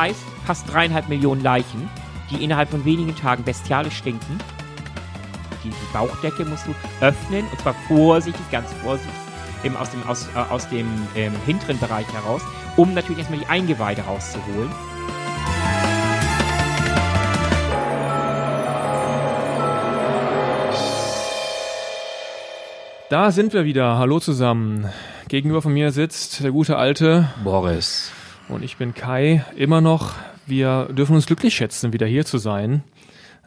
heißt fast dreieinhalb Millionen Leichen, die innerhalb von wenigen Tagen bestialisch stinken. Die, die Bauchdecke musst du öffnen und zwar vorsichtig, ganz vorsichtig, eben aus dem, aus, äh, aus dem ähm, hinteren Bereich heraus, um natürlich erstmal die Eingeweide rauszuholen. Da sind wir wieder. Hallo zusammen. Gegenüber von mir sitzt der gute alte Boris. Und ich bin Kai. Immer noch. Wir dürfen uns glücklich schätzen, wieder hier zu sein.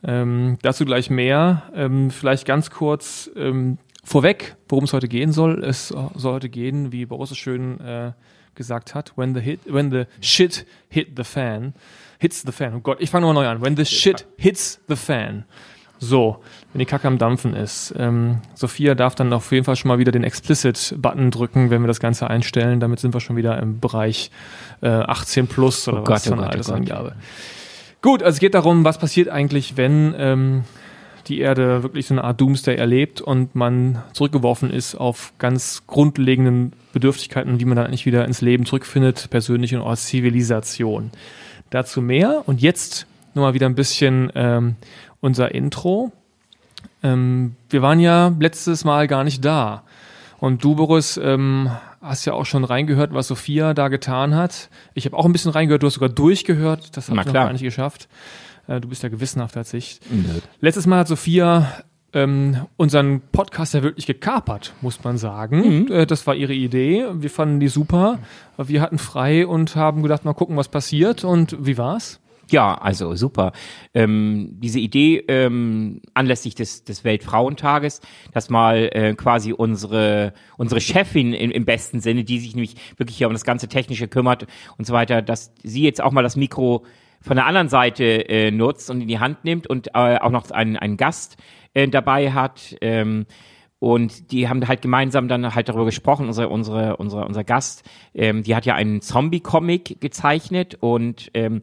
Ähm, dazu gleich mehr. Ähm, vielleicht ganz kurz ähm, vorweg, worum es heute gehen soll. Es soll heute gehen, wie Boris es schön äh, gesagt hat, when the hit, when the shit hit the fan, hits the fan. Oh Gott, ich fange nochmal neu an. When the shit hits the fan. So, wenn die Kacke am Dampfen ist. Ähm, Sophia darf dann auf jeden Fall schon mal wieder den Explicit-Button drücken, wenn wir das Ganze einstellen. Damit sind wir schon wieder im Bereich äh, 18 plus oder Oh was Gott, oh Gott, oh Altersangabe. Gut, also es geht darum, was passiert eigentlich, wenn ähm, die Erde wirklich so eine Art Doomsday erlebt und man zurückgeworfen ist auf ganz grundlegenden Bedürftigkeiten, wie man dann eigentlich wieder ins Leben zurückfindet, persönlich und als Zivilisation. Dazu mehr und jetzt nochmal wieder ein bisschen ähm, unser Intro. Ähm, wir waren ja letztes Mal gar nicht da. Und du, Boris, ähm, hast ja auch schon reingehört, was Sophia da getan hat. Ich habe auch ein bisschen reingehört, du hast sogar durchgehört. Das habe ich noch gar nicht geschafft. Äh, du bist ja gewissenhaft als ich. Nö. Letztes Mal hat Sophia ähm, unseren Podcast ja wirklich gekapert, muss man sagen. Äh, das war ihre Idee. Wir fanden die super. Wir hatten frei und haben gedacht, mal gucken, was passiert. Und wie war's? Ja, also super. Ähm, diese Idee ähm, anlässlich des, des Weltfrauentages, dass mal äh, quasi unsere unsere Chefin im, im besten Sinne, die sich nämlich wirklich hier um das ganze Technische kümmert und so weiter, dass sie jetzt auch mal das Mikro von der anderen Seite äh, nutzt und in die Hand nimmt und äh, auch noch einen, einen Gast äh, dabei hat. Ähm, und die haben halt gemeinsam dann halt darüber gesprochen. Unsere, unsere, unsere, unser Gast, ähm, die hat ja einen Zombie-Comic gezeichnet und ähm,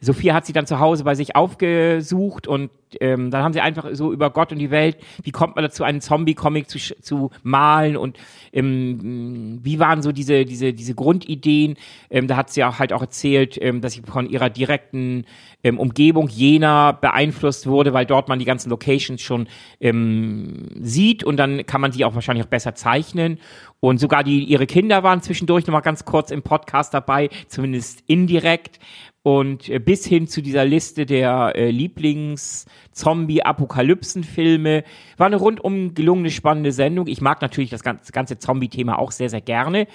Sophia hat sie dann zu Hause bei sich aufgesucht und ähm, dann haben sie einfach so über Gott und die Welt, wie kommt man dazu, einen Zombie-Comic zu, zu malen und ähm, wie waren so diese, diese, diese Grundideen. Ähm, da hat sie auch halt auch erzählt, ähm, dass sie von ihrer direkten ähm, Umgebung Jena beeinflusst wurde, weil dort man die ganzen Locations schon ähm, sieht und dann kann man die auch wahrscheinlich auch besser zeichnen. Und sogar die, ihre Kinder waren zwischendurch nochmal ganz kurz im Podcast dabei, zumindest indirekt. Und äh, bis hin zu dieser Liste der äh, Lieblings-Zombie-Apokalypsen-Filme. War eine rundum gelungene, spannende Sendung. Ich mag natürlich das ganze, Zombie-Thema auch sehr, sehr gerne.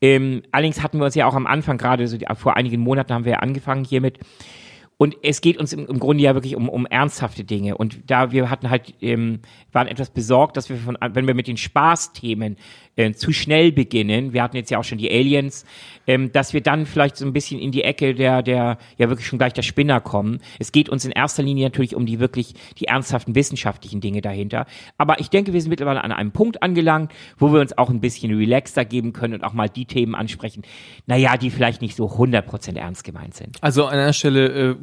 Ähm, allerdings hatten wir uns ja auch am Anfang, gerade so vor einigen Monaten haben wir ja angefangen hiermit. Und es geht uns im, im Grunde ja wirklich um, um ernsthafte Dinge. Und da wir hatten halt, ähm, waren etwas besorgt, dass wir von, wenn wir mit den Spaßthemen äh, zu schnell beginnen, wir hatten jetzt ja auch schon die Aliens, ähm, dass wir dann vielleicht so ein bisschen in die Ecke der, der, ja wirklich schon gleich der Spinner kommen. Es geht uns in erster Linie natürlich um die wirklich, die ernsthaften wissenschaftlichen Dinge dahinter. Aber ich denke, wir sind mittlerweile an einem Punkt angelangt, wo wir uns auch ein bisschen relaxter geben können und auch mal die Themen ansprechen, naja, die vielleicht nicht so 100% ernst gemeint sind. Also an einer Stelle äh,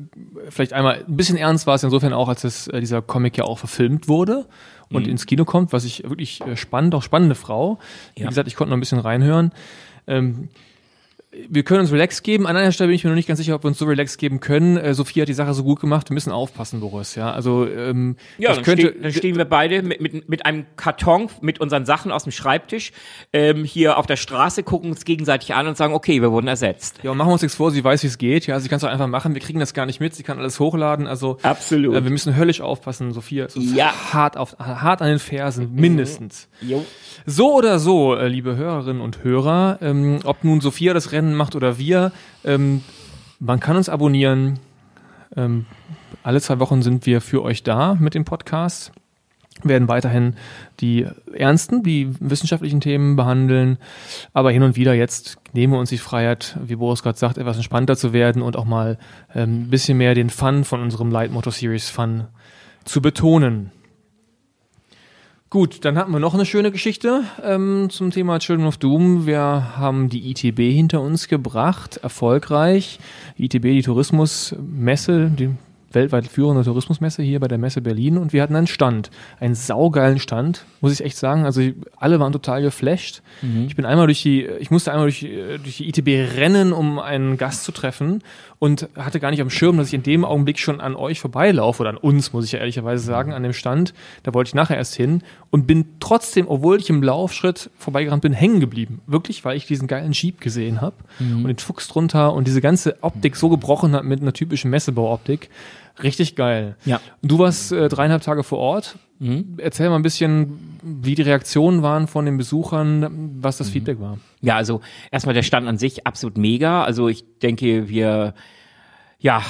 vielleicht einmal ein bisschen ernst war es insofern auch, als es, äh, dieser Comic ja auch verfilmt wurde und ins Kino kommt, was ich wirklich äh, spannend, auch spannende Frau. Wie Ja. gesagt, ich konnte noch ein bisschen reinhören. Ähm, wir können uns relax geben. An einer Stelle bin ich mir noch nicht ganz sicher, ob wir uns so relax geben können. Äh, Sophie hat die Sache so gut gemacht. Wir müssen aufpassen, Boris. Ja, also ähm, Ja, das dann, könnte. ste dann stehen wir beide mit, mit, mit einem Karton mit unseren Sachen aus dem Schreibtisch ähm, hier auf der Straße, gucken uns gegenseitig an und sagen, okay, wir wurden ersetzt. ja, und machen wir uns nichts vor. Sie weiß, wie es geht. Ja, sie kann es auch einfach machen. Wir kriegen das gar nicht mit. Sie kann alles hochladen. Also Absolut. Äh, wir müssen höllisch aufpassen. Sophia ist uns Ja. hart auf hart an den Fersen mindestens. Jo. So oder so, äh, liebe Hörerinnen und Hörer, ähm, ob nun Sophia das Rennen macht oder wir, ähm, man kann uns abonnieren. Ähm, alle zwei Wochen sind wir für euch da mit dem Podcast. Werden weiterhin die ernsten, die wissenschaftlichen Themen behandeln, aber hin und wieder jetzt nehmen wir uns die Freiheit, wie Boris gerade sagt, etwas entspannter zu werden und auch mal ähm, ein bisschen mehr den Fun von unserem Leitmotto Series Fun zu betonen. Gut, dann hatten wir noch eine schöne Geschichte ähm, zum Thema Children of Doom. Wir haben die ITB hinter uns gebracht, erfolgreich. Die ITB, die Tourismusmesse, die weltweit führende Tourismusmesse hier bei der Messe Berlin und wir hatten einen Stand, einen saugeilen Stand, muss ich echt sagen. Also alle waren total geflasht. Mhm. Ich bin einmal durch die, ich musste einmal durch, äh, durch die ITB rennen, um einen Gast zu treffen und hatte gar nicht am Schirm, dass ich in dem Augenblick schon an euch vorbeilaufe oder an uns, muss ich ja ehrlicherweise sagen, an dem Stand. Da wollte ich nachher erst hin und bin trotzdem, obwohl ich im Laufschritt vorbeigerannt bin, hängen geblieben. Wirklich, weil ich diesen geilen Jeep gesehen habe mhm. und den Fuchs drunter und diese ganze Optik so gebrochen hat mit einer typischen Messebauoptik. Richtig geil. Ja. Du warst äh, dreieinhalb Tage vor Ort. Mhm. Erzähl mal ein bisschen, wie die Reaktionen waren von den Besuchern, was das mhm. Feedback war. Ja, also erstmal der Stand an sich absolut mega. Also ich denke, wir ja,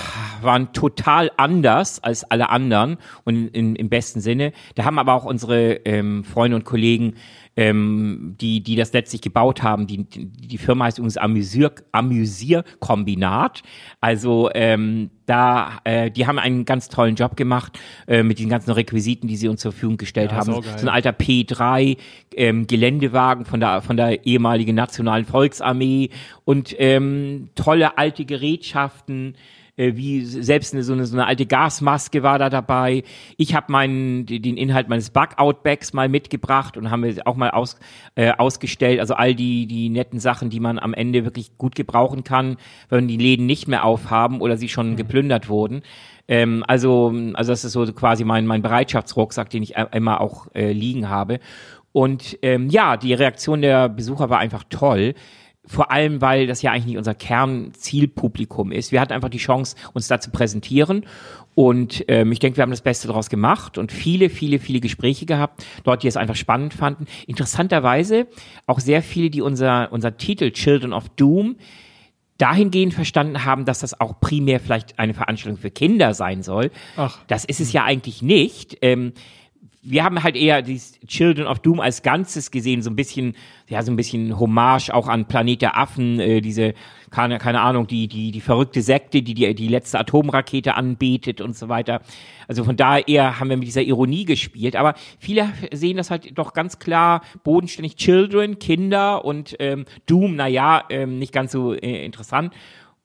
waren total anders als alle anderen und in, im besten Sinne. Da haben aber auch unsere ähm, Freunde und Kollegen ähm, die, die das letztlich gebaut haben. Die, die Firma heißt übrigens Amüsier, Amüsierkombinat. Also ähm, da, äh, die haben einen ganz tollen Job gemacht äh, mit den ganzen Requisiten, die sie uns zur Verfügung gestellt ja, haben. So, ein alter P3 ähm, Geländewagen von der von der ehemaligen Nationalen Volksarmee und ähm, tolle alte Gerätschaften wie selbst eine, so, eine, so eine alte Gasmaske war da dabei. Ich habe meinen den Inhalt meines Bug-Out-Bags mal mitgebracht und haben wir auch mal aus, äh, ausgestellt. Also all die die netten Sachen, die man am Ende wirklich gut gebrauchen kann, wenn die Läden nicht mehr aufhaben oder sie schon mhm. geplündert wurden. Ähm, also also das ist so quasi mein mein Bereitschaftsrucksack, den ich immer auch äh, liegen habe. Und ähm, ja, die Reaktion der Besucher war einfach toll vor allem, weil das ja eigentlich nicht unser Kernzielpublikum ist. Wir hatten einfach die Chance, uns da zu präsentieren. Und ähm, ich denke, wir haben das Beste daraus gemacht und viele, viele, viele Gespräche gehabt, dort, die es einfach spannend fanden. Interessanterweise auch sehr viele, die unser, unser Titel Children of Doom dahingehend verstanden haben, dass das auch primär vielleicht eine Veranstaltung für Kinder sein soll. Ach. Das ist es ja eigentlich nicht. Ähm, wir haben halt eher die Children of Doom als Ganzes gesehen, so ein bisschen, ja, so ein bisschen Hommage auch an Planet der Affen, äh, diese, keine, keine Ahnung, die, die, die verrückte Sekte, die, die die letzte Atomrakete anbetet und so weiter. Also von daher haben wir mit dieser Ironie gespielt. Aber viele sehen das halt doch ganz klar bodenständig Children, Kinder und ähm, Doom, naja, ähm, nicht ganz so äh, interessant.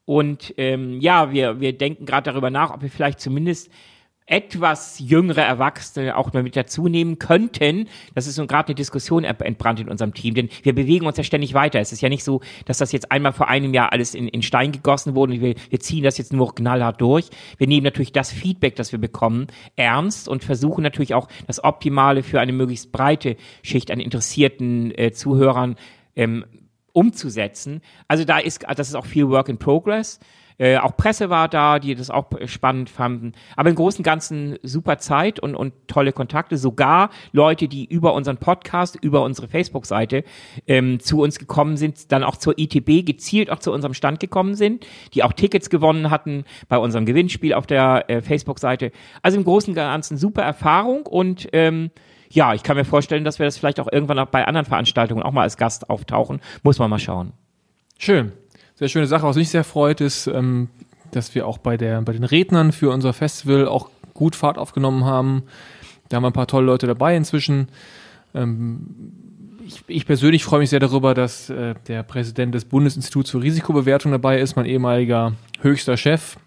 Und ähm, ja, wir, wir denken gerade darüber nach, ob wir vielleicht zumindest etwas jüngere Erwachsene auch mal mit dazu nehmen könnten. Das ist so gerade eine Diskussion entbrannt in unserem Team, denn wir bewegen uns ja ständig weiter. Es ist ja nicht so, dass das jetzt einmal vor einem Jahr alles in, in Stein gegossen wurde und wir, wir ziehen das jetzt nur knallhart durch. Wir nehmen natürlich das Feedback, das wir bekommen, ernst und versuchen natürlich auch das Optimale für eine möglichst breite Schicht an interessierten äh, Zuhörern ähm, umzusetzen. Also da ist, das ist auch viel Work in Progress. Äh, auch Presse war da, die das auch spannend fanden. Aber im Großen und Ganzen super Zeit und, und tolle Kontakte. Sogar Leute, die über unseren Podcast, über unsere Facebook-Seite ähm, zu uns gekommen sind, dann auch zur ITB gezielt auch zu unserem Stand gekommen sind, die auch Tickets gewonnen hatten bei unserem Gewinnspiel auf der äh, Facebook-Seite. Also im Großen und Ganzen super Erfahrung und ähm, ja, ich kann mir vorstellen, dass wir das vielleicht auch irgendwann auch bei anderen Veranstaltungen auch mal als Gast auftauchen. Muss man mal schauen. Schön sehr schöne Sache. Was mich sehr freut, ist, ähm, dass wir auch bei, der, bei den Rednern für unser Festival auch gut Fahrt aufgenommen haben. Da haben wir ein paar tolle Leute dabei inzwischen. Ähm, ich, ich, persönlich freue mich sehr darüber, dass äh, der Präsident des Bundesinstituts für Risikobewertung dabei ist, mein ehemaliger höchster Chef,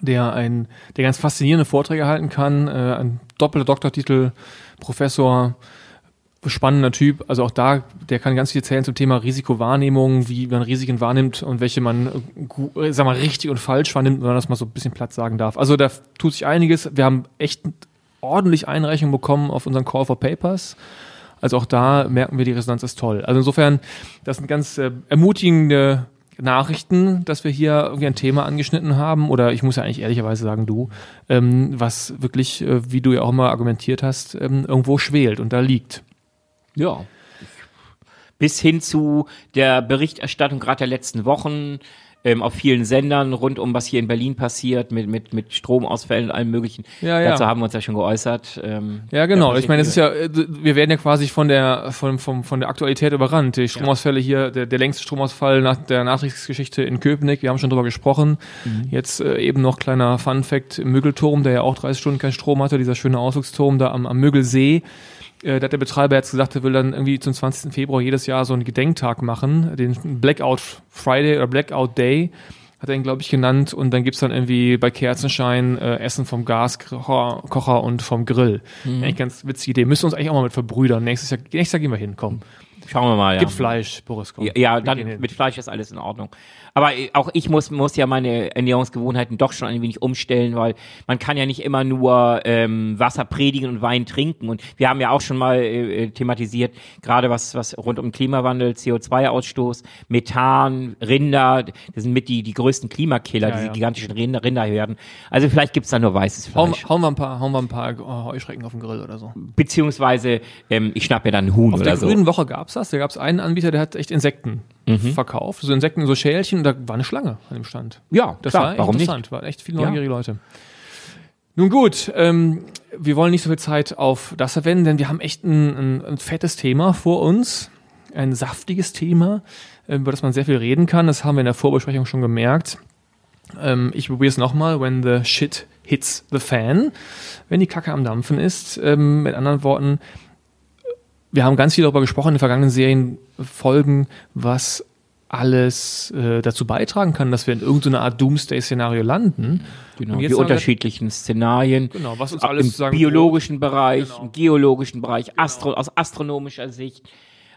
der ein, der ganz faszinierende Vorträge halten kann, äh, ein doppelter Doktortitel, Professor, spannender Typ. Also auch da, der kann ganz viel erzählen zum Thema Risikowahrnehmung, wie man Risiken wahrnimmt und welche man, äh, sag mal, richtig und falsch wahrnimmt, wenn man das mal so ein bisschen platt sagen darf. Also da tut sich einiges. Wir haben echt ordentlich Einreichungen bekommen auf unseren Call for Papers. Also auch da merken wir, die Resonanz ist toll. Also insofern, das sind ganz äh, ermutigende Nachrichten, dass wir hier irgendwie ein Thema angeschnitten haben, oder ich muss ja eigentlich ehrlicherweise sagen, du, ähm, was wirklich, äh, wie du ja auch immer argumentiert hast, ähm, irgendwo schwelt und da liegt. Ja. Bis hin zu der Berichterstattung gerade der letzten Wochen ähm, auf vielen Sendern rund um was hier in Berlin passiert mit mit mit Stromausfällen und allem möglichen. Ja, ja. Dazu haben wir uns ja schon geäußert. Ähm, ja, genau. Ich meine, es ist ja, äh, wir werden ja quasi von der von von von der Aktualität überrannt. Die Stromausfälle hier, der, der längste Stromausfall nach der Nachkriegsgeschichte in Köpenick. Wir haben schon drüber gesprochen. Mhm. Jetzt äh, eben noch kleiner Fun Fact: Müggelturm, der ja auch 30 Stunden keinen Strom hatte. Dieser schöne Ausflugsturm da am, am Müggelsee äh, da hat der Betreiber jetzt gesagt, er will dann irgendwie zum 20. Februar jedes Jahr so einen Gedenktag machen, den Blackout Friday oder Blackout Day, hat er ihn, glaube ich, genannt. Und dann gibt's dann irgendwie bei Kerzenschein äh, Essen vom Gaskocher Kocher und vom Grill. Mhm. Eigentlich ganz witzige Idee. Müssen wir uns eigentlich auch mal mit verbrüdern. Nächstes Jahr, nächstes Jahr gehen wir hin, komm. Schauen wir mal, ja. Gibt Fleisch, Boris. Komm. Ja, ja dann mit Fleisch ist alles in Ordnung. Aber auch ich muss, muss ja meine Ernährungsgewohnheiten doch schon ein wenig umstellen, weil man kann ja nicht immer nur ähm, Wasser predigen und Wein trinken. Und wir haben ja auch schon mal äh, thematisiert, gerade was, was rund um Klimawandel, CO2-Ausstoß, Methan, Rinder, das sind mit die, die größten Klimakiller, ja, diese ja. gigantischen Rinder, Rinderhörden. Also vielleicht gibt's da nur weißes Fleisch. Hauen, hauen, wir ein paar, hauen wir ein paar Heuschrecken auf den Grill oder so. Beziehungsweise ähm, ich schnapp mir dann einen Huhn auf oder so. Auf der grünen Woche gab's das. Da gab's einen Anbieter, der hat echt Insekten mhm. verkauft. So Insekten, so Schälchen und da war eine Schlange an dem Stand. Ja, das klar, war warum interessant. Nicht? Waren echt viele neugierige ja. Leute. Nun gut, ähm, wir wollen nicht so viel Zeit auf das verwenden, denn wir haben echt ein, ein, ein fettes Thema vor uns. Ein saftiges Thema, äh, über das man sehr viel reden kann. Das haben wir in der Vorbesprechung schon gemerkt. Ähm, ich probiere es nochmal. When the shit hits the fan. Wenn die Kacke am Dampfen ist. Ähm, mit anderen Worten, wir haben ganz viel darüber gesprochen in den vergangenen Serienfolgen, was alles äh, dazu beitragen kann, dass wir in irgendeiner Art Doomsday-Szenario landen. Genau, die unterschiedlichen wir, Szenarien. Genau, was uns alles im sagen, biologischen Bereich, genau. im geologischen Bereich, genau. Astro aus astronomischer Sicht.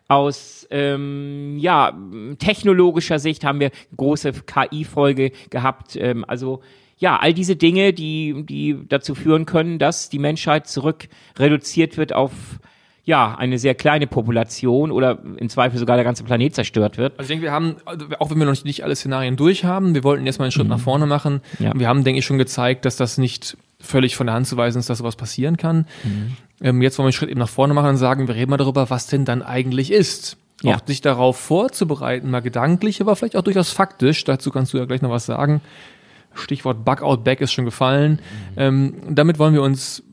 Aus ähm, ja, technologischer Sicht haben wir große KI-Folge gehabt. Ähm, also ja, all diese Dinge, die, die dazu führen können, dass die Menschheit zurück reduziert wird auf ja, eine sehr kleine Population oder im Zweifel sogar der ganze Planet zerstört wird. Also ich denke, wir haben, auch wenn wir noch nicht alle Szenarien durch haben, wir wollten erstmal einen Schritt mhm. nach vorne machen. Ja. Wir haben, denke ich, schon gezeigt, dass das nicht völlig von der Hand zu weisen ist, dass sowas passieren kann. Mhm. Ähm, jetzt wollen wir einen Schritt eben nach vorne machen und sagen, wir reden mal darüber, was denn dann eigentlich ist. Ja. Auch sich darauf vorzubereiten, mal gedanklich, aber vielleicht auch durchaus faktisch. Dazu kannst du ja gleich noch was sagen. Stichwort Bug-out Back ist schon gefallen. Mhm. Ähm, damit wollen wir uns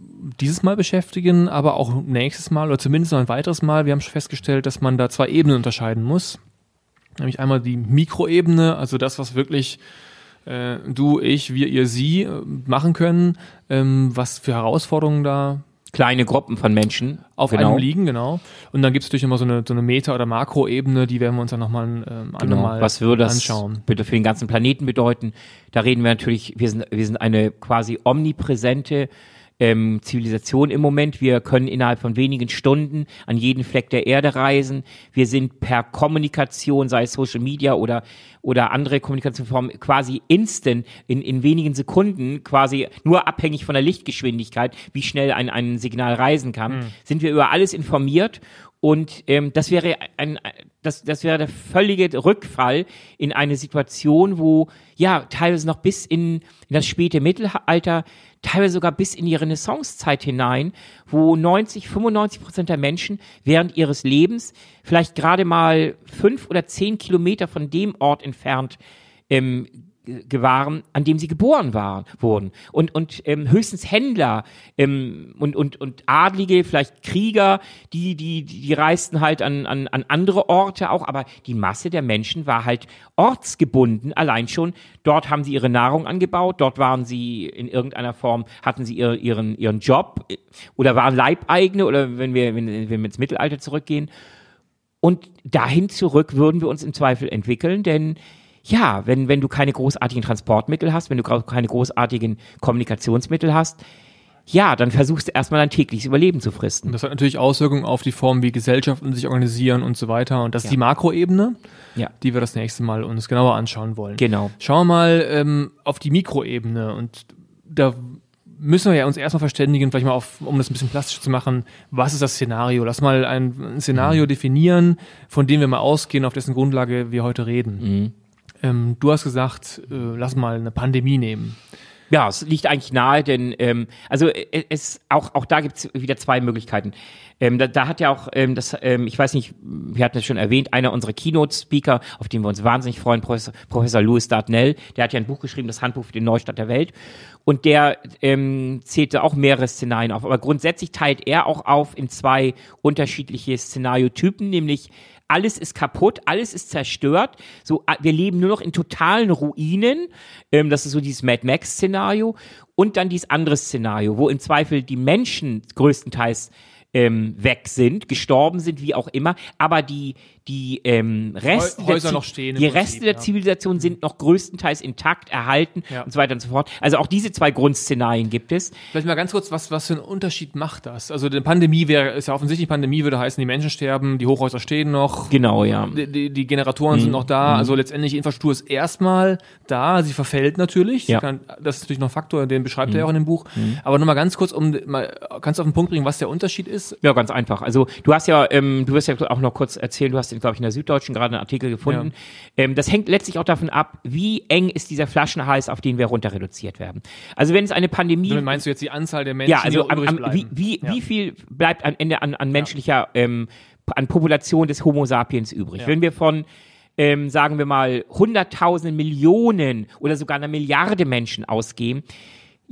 dieses Mal beschäftigen, aber auch nächstes Mal oder zumindest noch ein weiteres Mal. Wir haben schon festgestellt, dass man da zwei Ebenen unterscheiden muss. Nämlich einmal die Mikroebene, also das, was wirklich äh, du, ich, wir, ihr, sie äh, machen können, ähm, was für Herausforderungen da kleine Gruppen von Menschen auf genau. einem liegen, genau. Und dann gibt es natürlich immer so eine, so eine Meta- oder Makroebene, die werden wir uns dann nochmal ähm, genau. Mal Was würde das anschauen. bitte für den ganzen Planeten bedeuten? Da reden wir natürlich, wir sind, wir sind eine quasi omnipräsente ähm, Zivilisation im Moment. Wir können innerhalb von wenigen Stunden an jeden Fleck der Erde reisen. Wir sind per Kommunikation, sei es Social Media oder oder andere Kommunikationsformen, quasi instant in, in wenigen Sekunden, quasi nur abhängig von der Lichtgeschwindigkeit, wie schnell ein, ein Signal reisen kann, mhm. sind wir über alles informiert und ähm, das wäre ein, das, das wäre der völlige Rückfall in eine Situation, wo ja teilweise noch bis in, in das späte Mittelalter teilweise sogar bis in die Renaissancezeit hinein, wo 90, 95 Prozent der Menschen während ihres Lebens vielleicht gerade mal fünf oder zehn Kilometer von dem Ort entfernt ähm, gewahren, an dem sie geboren waren, wurden. Und, und ähm, höchstens Händler ähm, und, und, und Adlige, vielleicht Krieger, die, die, die reisten halt an, an, an andere Orte auch, aber die Masse der Menschen war halt ortsgebunden, allein schon. Dort haben sie ihre Nahrung angebaut, dort waren sie in irgendeiner Form, hatten sie ihr, ihren, ihren Job äh, oder waren Leibeigene oder wenn wir, wenn, wenn wir ins Mittelalter zurückgehen. Und dahin zurück würden wir uns im Zweifel entwickeln, denn ja, wenn, wenn du keine großartigen Transportmittel hast, wenn du keine großartigen Kommunikationsmittel hast, ja, dann versuchst du erstmal dein tägliches Überleben zu fristen. Und das hat natürlich Auswirkungen auf die Form, wie Gesellschaften sich organisieren und so weiter. Und das ja. ist die Makroebene, ja. die wir das nächste Mal uns genauer anschauen wollen. Genau. Schauen wir mal ähm, auf die Mikroebene. Und da müssen wir ja uns erstmal verständigen, vielleicht mal auf, um das ein bisschen plastisch zu machen, was ist das Szenario? Lass mal ein, ein Szenario mhm. definieren, von dem wir mal ausgehen, auf dessen Grundlage wir heute reden. Mhm. Ähm, du hast gesagt, äh, lass mal eine Pandemie nehmen. Ja, es liegt eigentlich nahe, denn ähm, also äh, es auch auch da gibt's wieder zwei Möglichkeiten. Ähm, da, da hat ja auch ähm, das, ähm, ich weiß nicht, wir hatten es schon erwähnt, einer unserer Keynote-Speaker, auf den wir uns wahnsinnig freuen, Professor, Professor Louis Dartnell, der hat ja ein Buch geschrieben, das Handbuch für den Neustart der Welt, und der ähm, zählte auch mehrere Szenarien auf. Aber grundsätzlich teilt er auch auf in zwei unterschiedliche Szenariotypen, nämlich alles ist kaputt, alles ist zerstört. So, wir leben nur noch in totalen Ruinen. Ähm, das ist so dieses Mad Max-Szenario. Und dann dieses andere Szenario, wo im Zweifel die Menschen größtenteils ähm, weg sind, gestorben sind, wie auch immer, aber die, die ähm, Reste, Häuser der, noch stehen die Prinzip, Reste der ja. Zivilisation sind noch größtenteils intakt erhalten Ja. und so weiter und so fort. Also auch diese zwei Grundszenarien gibt es. Vielleicht mal ganz kurz, was, was für einen Unterschied macht das? Also die Pandemie wäre, ist ja offensichtlich, Pandemie würde heißen, die Menschen sterben, die Hochhäuser stehen noch, Genau, ja. die, die, die Generatoren Mhm. sind noch da, also letztendlich Infrastruktur ist erstmal da, sie verfällt natürlich, Ja. Mhm. kann, das ist natürlich noch ein Faktor, den beschreibt er ja auch in dem Buch, aber nochmal ganz kurz, um mal, kannst du auf den Punkt bringen, was der Unterschied ist? Ja, ganz einfach. Also du hast ja, ähm, du wirst ja auch noch kurz erzählen, du hast, glaube ich, in der Süddeutschen gerade einen Artikel gefunden. Ähm, das hängt letztlich auch davon ab, wie eng ist dieser Flaschenhals, auf den wir runter reduziert werden. Also wenn es eine Pandemie Damit meinst du jetzt die Anzahl der Menschen, ja, also die am, übrig am, bleiben? wie, wie, Ja. wie viel bleibt am Ende an, an menschlicher, ähm, an Population des Homo sapiens übrig? Ja. Wenn wir von, ähm, sagen wir mal, hunderttausend Millionen oder sogar einer Milliarde Menschen ausgehen,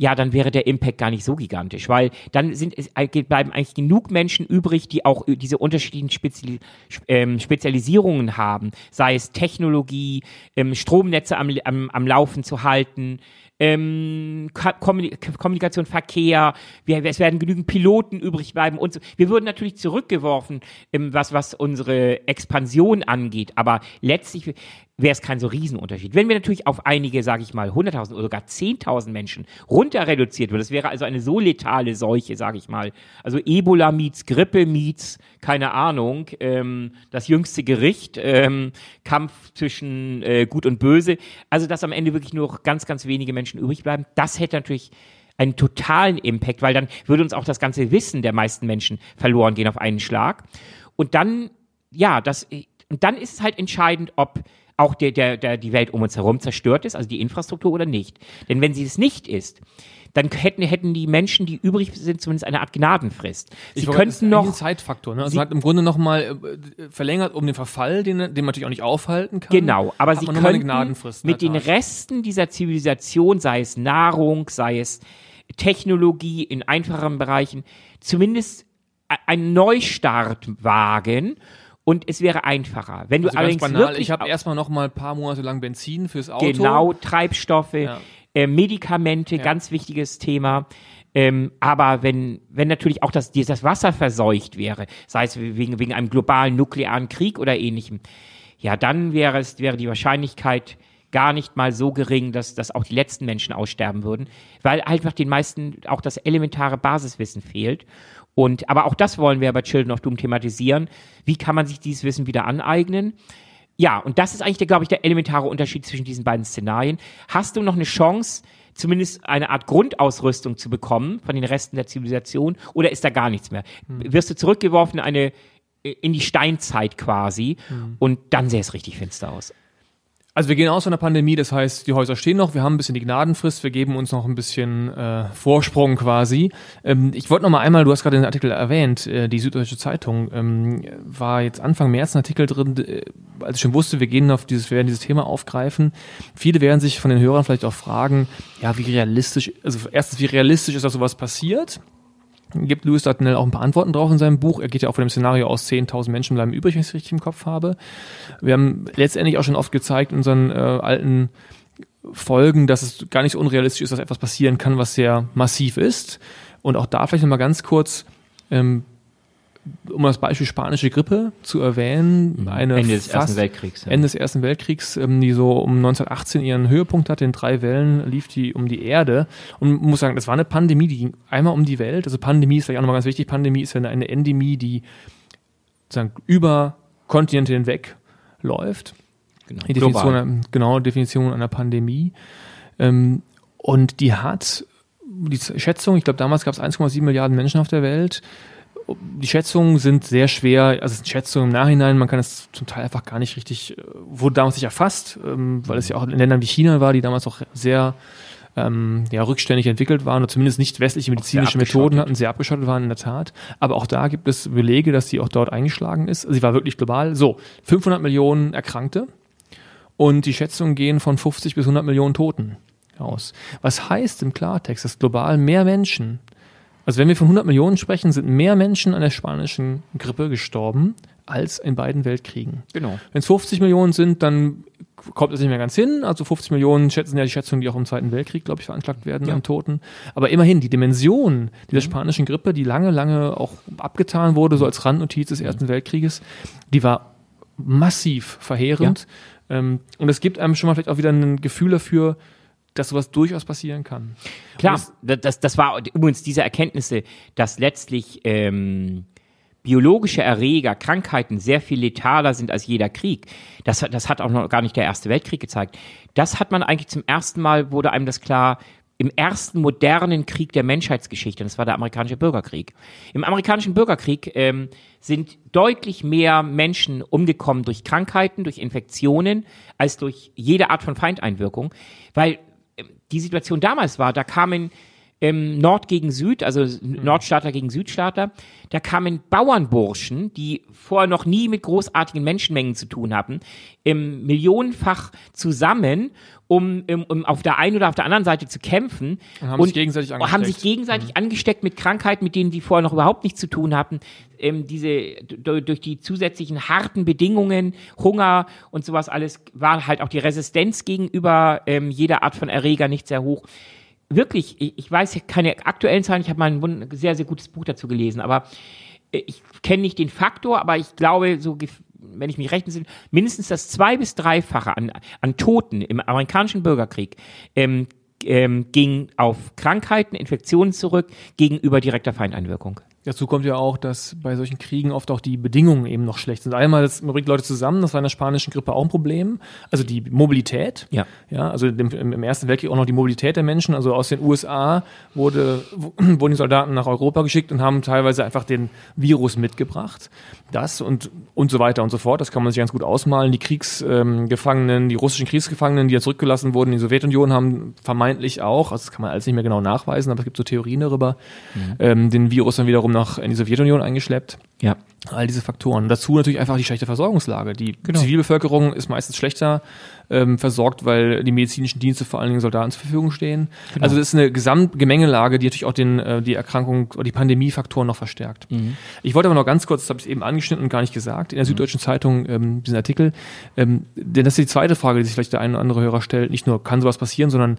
ja, dann wäre der Impact gar nicht so gigantisch, weil dann sind äh, bleiben eigentlich genug Menschen übrig, die auch äh, diese unterschiedlichen Speziali ähm, Spezialisierungen haben, sei es Technologie, ähm, Stromnetze am, am, am Laufen zu halten, ähm, Ka- Kommunik Kommunikation, Verkehr, es werden genügend Piloten übrig bleiben und so. Wir würden natürlich zurückgeworfen, ähm, was, was unsere Expansion angeht, aber letztlich wäre es kein so Riesenunterschied. Wenn wir natürlich auf einige, sage ich mal, 100.000 oder sogar 10.000 Menschen runter reduziert wird, das wäre also eine so letale Seuche, sage ich mal. Also Ebola meets Grippe meets, keine Ahnung, ähm, das jüngste Gericht, ähm, Kampf zwischen äh, Gut und Böse. Also dass am Ende wirklich nur noch ganz, ganz wenige Menschen übrig bleiben. Das hätte natürlich einen totalen Impact, weil dann würde uns auch das ganze Wissen der meisten Menschen verloren gehen auf einen Schlag. Und dann, ja, das, und dann ist es halt entscheidend, ob auch der, der, der, die Welt um uns herum zerstört ist, also die Infrastruktur oder nicht. Denn wenn sie es nicht ist, dann hätten, hätten die Menschen, die übrig sind, zumindest eine Art Gnadenfrist. Sie ist könnten eigentlich ein noch, Zeitfaktor, ne? Also Sie- hat im Grunde nochmal äh, verlängert um den Verfall, den, den man natürlich auch nicht aufhalten kann. Genau, aber sie noch Gnadenfrist. mit den. Resten dieser Zivilisation, sei es Nahrung, sei es Technologie in einfacheren Bereichen, zumindest e- einen Neustart wagen und es wäre einfacher. Wenn also du ganz allerdings banal, wirklich ich habe erstmal noch mal ein paar Monate lang Benzin fürs Auto. genau Treibstoffe, Ja. äh, Medikamente, Ja. ganz wichtiges Thema. Ähm, aber wenn, wenn natürlich auch das, das Wasser verseucht wäre, sei es wegen, wegen einem globalen nuklearen Krieg oder ähnlichem, ja, dann wäre es, wäre die Wahrscheinlichkeit gar nicht mal so gering, dass, dass auch die letzten Menschen aussterben würden, weil einfach den meisten auch das elementare Basiswissen fehlt. Und, aber auch das wollen wir bei Children of Doom thematisieren. Wie kann man sich dieses Wissen wieder aneignen? Ja, und das ist eigentlich, der, glaube ich, der elementare Unterschied zwischen diesen beiden Szenarien. Hast du noch eine Chance, zumindest eine Art Grundausrüstung zu bekommen von den Resten der Zivilisation, oder ist da gar nichts mehr? Wirst du zurückgeworfen in eine in die Steinzeit quasi und dann sähe es richtig finster aus. Also wir gehen aus von der Pandemie, das heißt, die Häuser stehen noch, wir haben ein bisschen die Gnadenfrist, wir geben uns noch ein bisschen äh, Vorsprung quasi. Ähm, ich wollte noch mal einmal, du hast gerade den Artikel erwähnt, äh, die Süddeutsche Zeitung, ähm, war jetzt Anfang März ein Artikel drin, äh, als ich schon wusste, wir gehen auf dieses, wir werden dieses Thema aufgreifen. Viele werden sich von den Hörern vielleicht auch fragen, ja, wie realistisch, also erstens, wie realistisch ist, dass sowas passiert? Gibt Louis Dartnell auch ein paar Antworten drauf in seinem Buch. Er geht ja auch von dem Szenario aus, 10.000 Menschen bleiben übrig, wenn ich es richtig im Kopf habe. Wir haben letztendlich auch schon oft gezeigt in unseren äh, alten Folgen, dass es gar nicht so unrealistisch ist, dass etwas passieren kann, was sehr massiv ist. Und auch da vielleicht nochmal ganz kurz, ähm, um das Beispiel spanische Grippe zu erwähnen, eine Ende des Ersten Weltkriegs. Ja. Ende des Ersten Weltkriegs, ähm, die so um 1918 ihren Höhepunkt hatte, in drei Wellen lief die um die Erde. Und man muss sagen, das war eine Pandemie, die ging einmal um die Welt. Also Pandemie ist vielleicht auch nochmal ganz wichtig. Pandemie ist ja eine, Endemie, die sozusagen über Kontinente hinweg läuft. genau. Die Definition, einer- genau, Definition einer Pandemie. Ähm, und die hat die Schätzung, ich glaube, damals gab es 1,7 Milliarden Menschen auf der Welt. Die Schätzungen sind sehr schwer, also es sind Schätzungen im Nachhinein, man kann es zum Teil einfach gar nicht richtig, äh, wurde damals nicht erfasst, ähm, weil es ja auch in Ländern wie China war, die damals auch sehr ähm, ja, rückständig entwickelt waren oder zumindest nicht westliche medizinische Methoden hatten, sehr abgeschottet waren in der Tat. Aber auch da gibt es Belege, dass sie auch dort eingeschlagen ist. Sie war wirklich global. So, 500 Millionen Erkrankte und die Schätzungen gehen von 50 bis 100 Millionen Toten aus. Was heißt im Klartext, dass global mehr Menschen, also wenn wir von 100 Millionen sprechen, sind mehr Menschen an der spanischen Grippe gestorben als in beiden Weltkriegen. Genau. Wenn es 50 Millionen sind, dann kommt es nicht mehr ganz hin. Also 50 Millionen schätzen ja die Schätzungen, die auch im Zweiten Weltkrieg, glaube ich, veranschlagt werden Ja. an Toten. Aber immerhin, die Dimension dieser spanischen Grippe, die lange, lange auch abgetan wurde, so als Randnotiz des Ersten Weltkrieges, die war massiv verheerend. Ja. Ähm, und es gibt einem schon mal vielleicht auch wieder ein Gefühl dafür, dass sowas durchaus passieren kann. Klar, das, das, das war übrigens diese Erkenntnisse, dass letztlich ähm, biologische Erreger, Krankheiten sehr viel letaler sind als jeder Krieg. Das, das hat auch noch gar nicht der Erste Weltkrieg gezeigt. Das hat man eigentlich zum ersten Mal, wurde einem das klar, im ersten modernen Krieg der Menschheitsgeschichte, und das war der amerikanische Bürgerkrieg. Im amerikanischen Bürgerkrieg ähm, sind deutlich mehr Menschen umgekommen durch Krankheiten, durch Infektionen, als durch jede Art von Feindeinwirkung, weil die Situation damals war, da kamen ähm, Nord gegen Süd, also mhm. Nordstaatler gegen Südstaatler. Da kamen Bauernburschen, die vorher noch nie mit großartigen Menschenmengen zu tun hatten, im millionenfach zusammen, um, um, um auf der einen oder auf der anderen Seite zu kämpfen. Und haben und sich gegenseitig angesteckt. Haben sich gegenseitig mhm. angesteckt mit Krankheiten, mit denen die vorher noch überhaupt nichts zu tun hatten. Ähm, diese durch die zusätzlichen harten Bedingungen, Hunger und sowas alles, war halt auch die Resistenz gegenüber ähm, jeder Art von Erreger nicht sehr hoch wirklich, ich, ich weiß keine aktuellen Zahlen, ich habe mal ein sehr, sehr gutes Buch dazu gelesen, aber äh, ich kenne nicht den Faktor, aber ich glaube, so wenn ich mich recht entsinne, mindestens das zwei- bis dreifache an, an Toten im amerikanischen Bürgerkrieg ähm, ähm, ging auf Krankheiten, Infektionen zurück gegenüber direkter Feindeinwirkung. Dazu kommt ja auch, dass bei solchen Kriegen oft auch die Bedingungen eben noch schlecht sind. Einmal, das bringt Leute zusammen, das war in der spanischen Grippe auch ein Problem. Also die Mobilität. Ja. Ja, also im, im Ersten Weltkrieg auch noch die Mobilität der Menschen. Also aus den USA wurde, wurden die Soldaten nach Europa geschickt und haben teilweise einfach den Virus mitgebracht. Das und, und so weiter und so fort. Das kann man sich ganz gut ausmalen. Die Kriegsgefangenen, die russischen Kriegsgefangenen, die ja zurückgelassen wurden in die Sowjetunion, haben vermeintlich auch, also das kann man alles nicht mehr genau nachweisen, aber es gibt so Theorien darüber, mhm. ähm, den Virus dann wiederum nach in die Sowjetunion eingeschleppt. Ja. All diese Faktoren. Dazu natürlich einfach die schlechte Versorgungslage. Die genau. Zivilbevölkerung ist meistens schlechter ähm, versorgt, weil die medizinischen Dienste vor allen Dingen Soldaten zur Verfügung stehen. Genau. Also das ist eine Gesamtgemengelage, die natürlich auch den, äh, die Erkrankung oder die Pandemiefaktoren noch verstärkt. Mhm. Ich wollte aber noch ganz kurz, das habe ich eben angeschnitten und gar nicht gesagt, in der mhm. Süddeutschen Zeitung ähm, diesen Artikel, ähm, denn das ist die zweite Frage, die sich vielleicht der eine oder andere Hörer stellt. Nicht nur, kann sowas passieren, sondern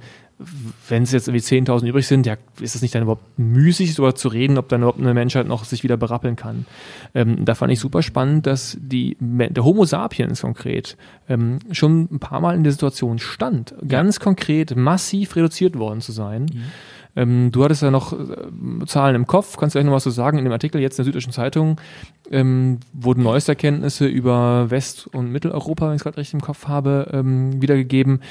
wenn es jetzt irgendwie 10.000 übrig sind, ja, ist es nicht dann überhaupt müßig, darüber zu reden, ob dann überhaupt eine Menschheit noch sich wieder berappeln kann. Ähm, da fand ich super spannend, dass die, der Homo sapiens konkret ähm, schon ein paar Mal in der Situation stand, ganz konkret massiv reduziert worden zu sein. Mhm. Ähm, du hattest ja noch äh, Zahlen im Kopf, kannst du gleich noch was zu sagen? In dem Artikel jetzt in der Süddeutschen Zeitung ähm, wurden neueste Erkenntnisse über West- und Mitteleuropa, wenn ich es gerade richtig im Kopf habe, ähm, wiedergegeben,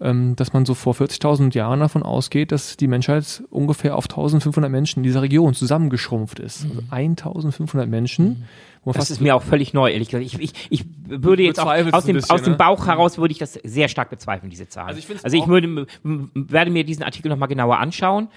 ähm, dass man so vor 40.000 Jahren davon ausgeht, dass die Menschheit ungefähr auf 1.500 Menschen in dieser Region zusammengeschrumpft ist. Also 1.500 mhm. Menschen. Mhm das ist mir auch völlig neu, ehrlich gesagt. Ich, ich, ich würde jetzt auch aus dem, bisschen, aus dem ne? Bauch ne? heraus würde ich das sehr stark bezweifeln, diese Zahlen. Also ich, also ich würde, werde mir diesen Artikel nochmal genauer anschauen.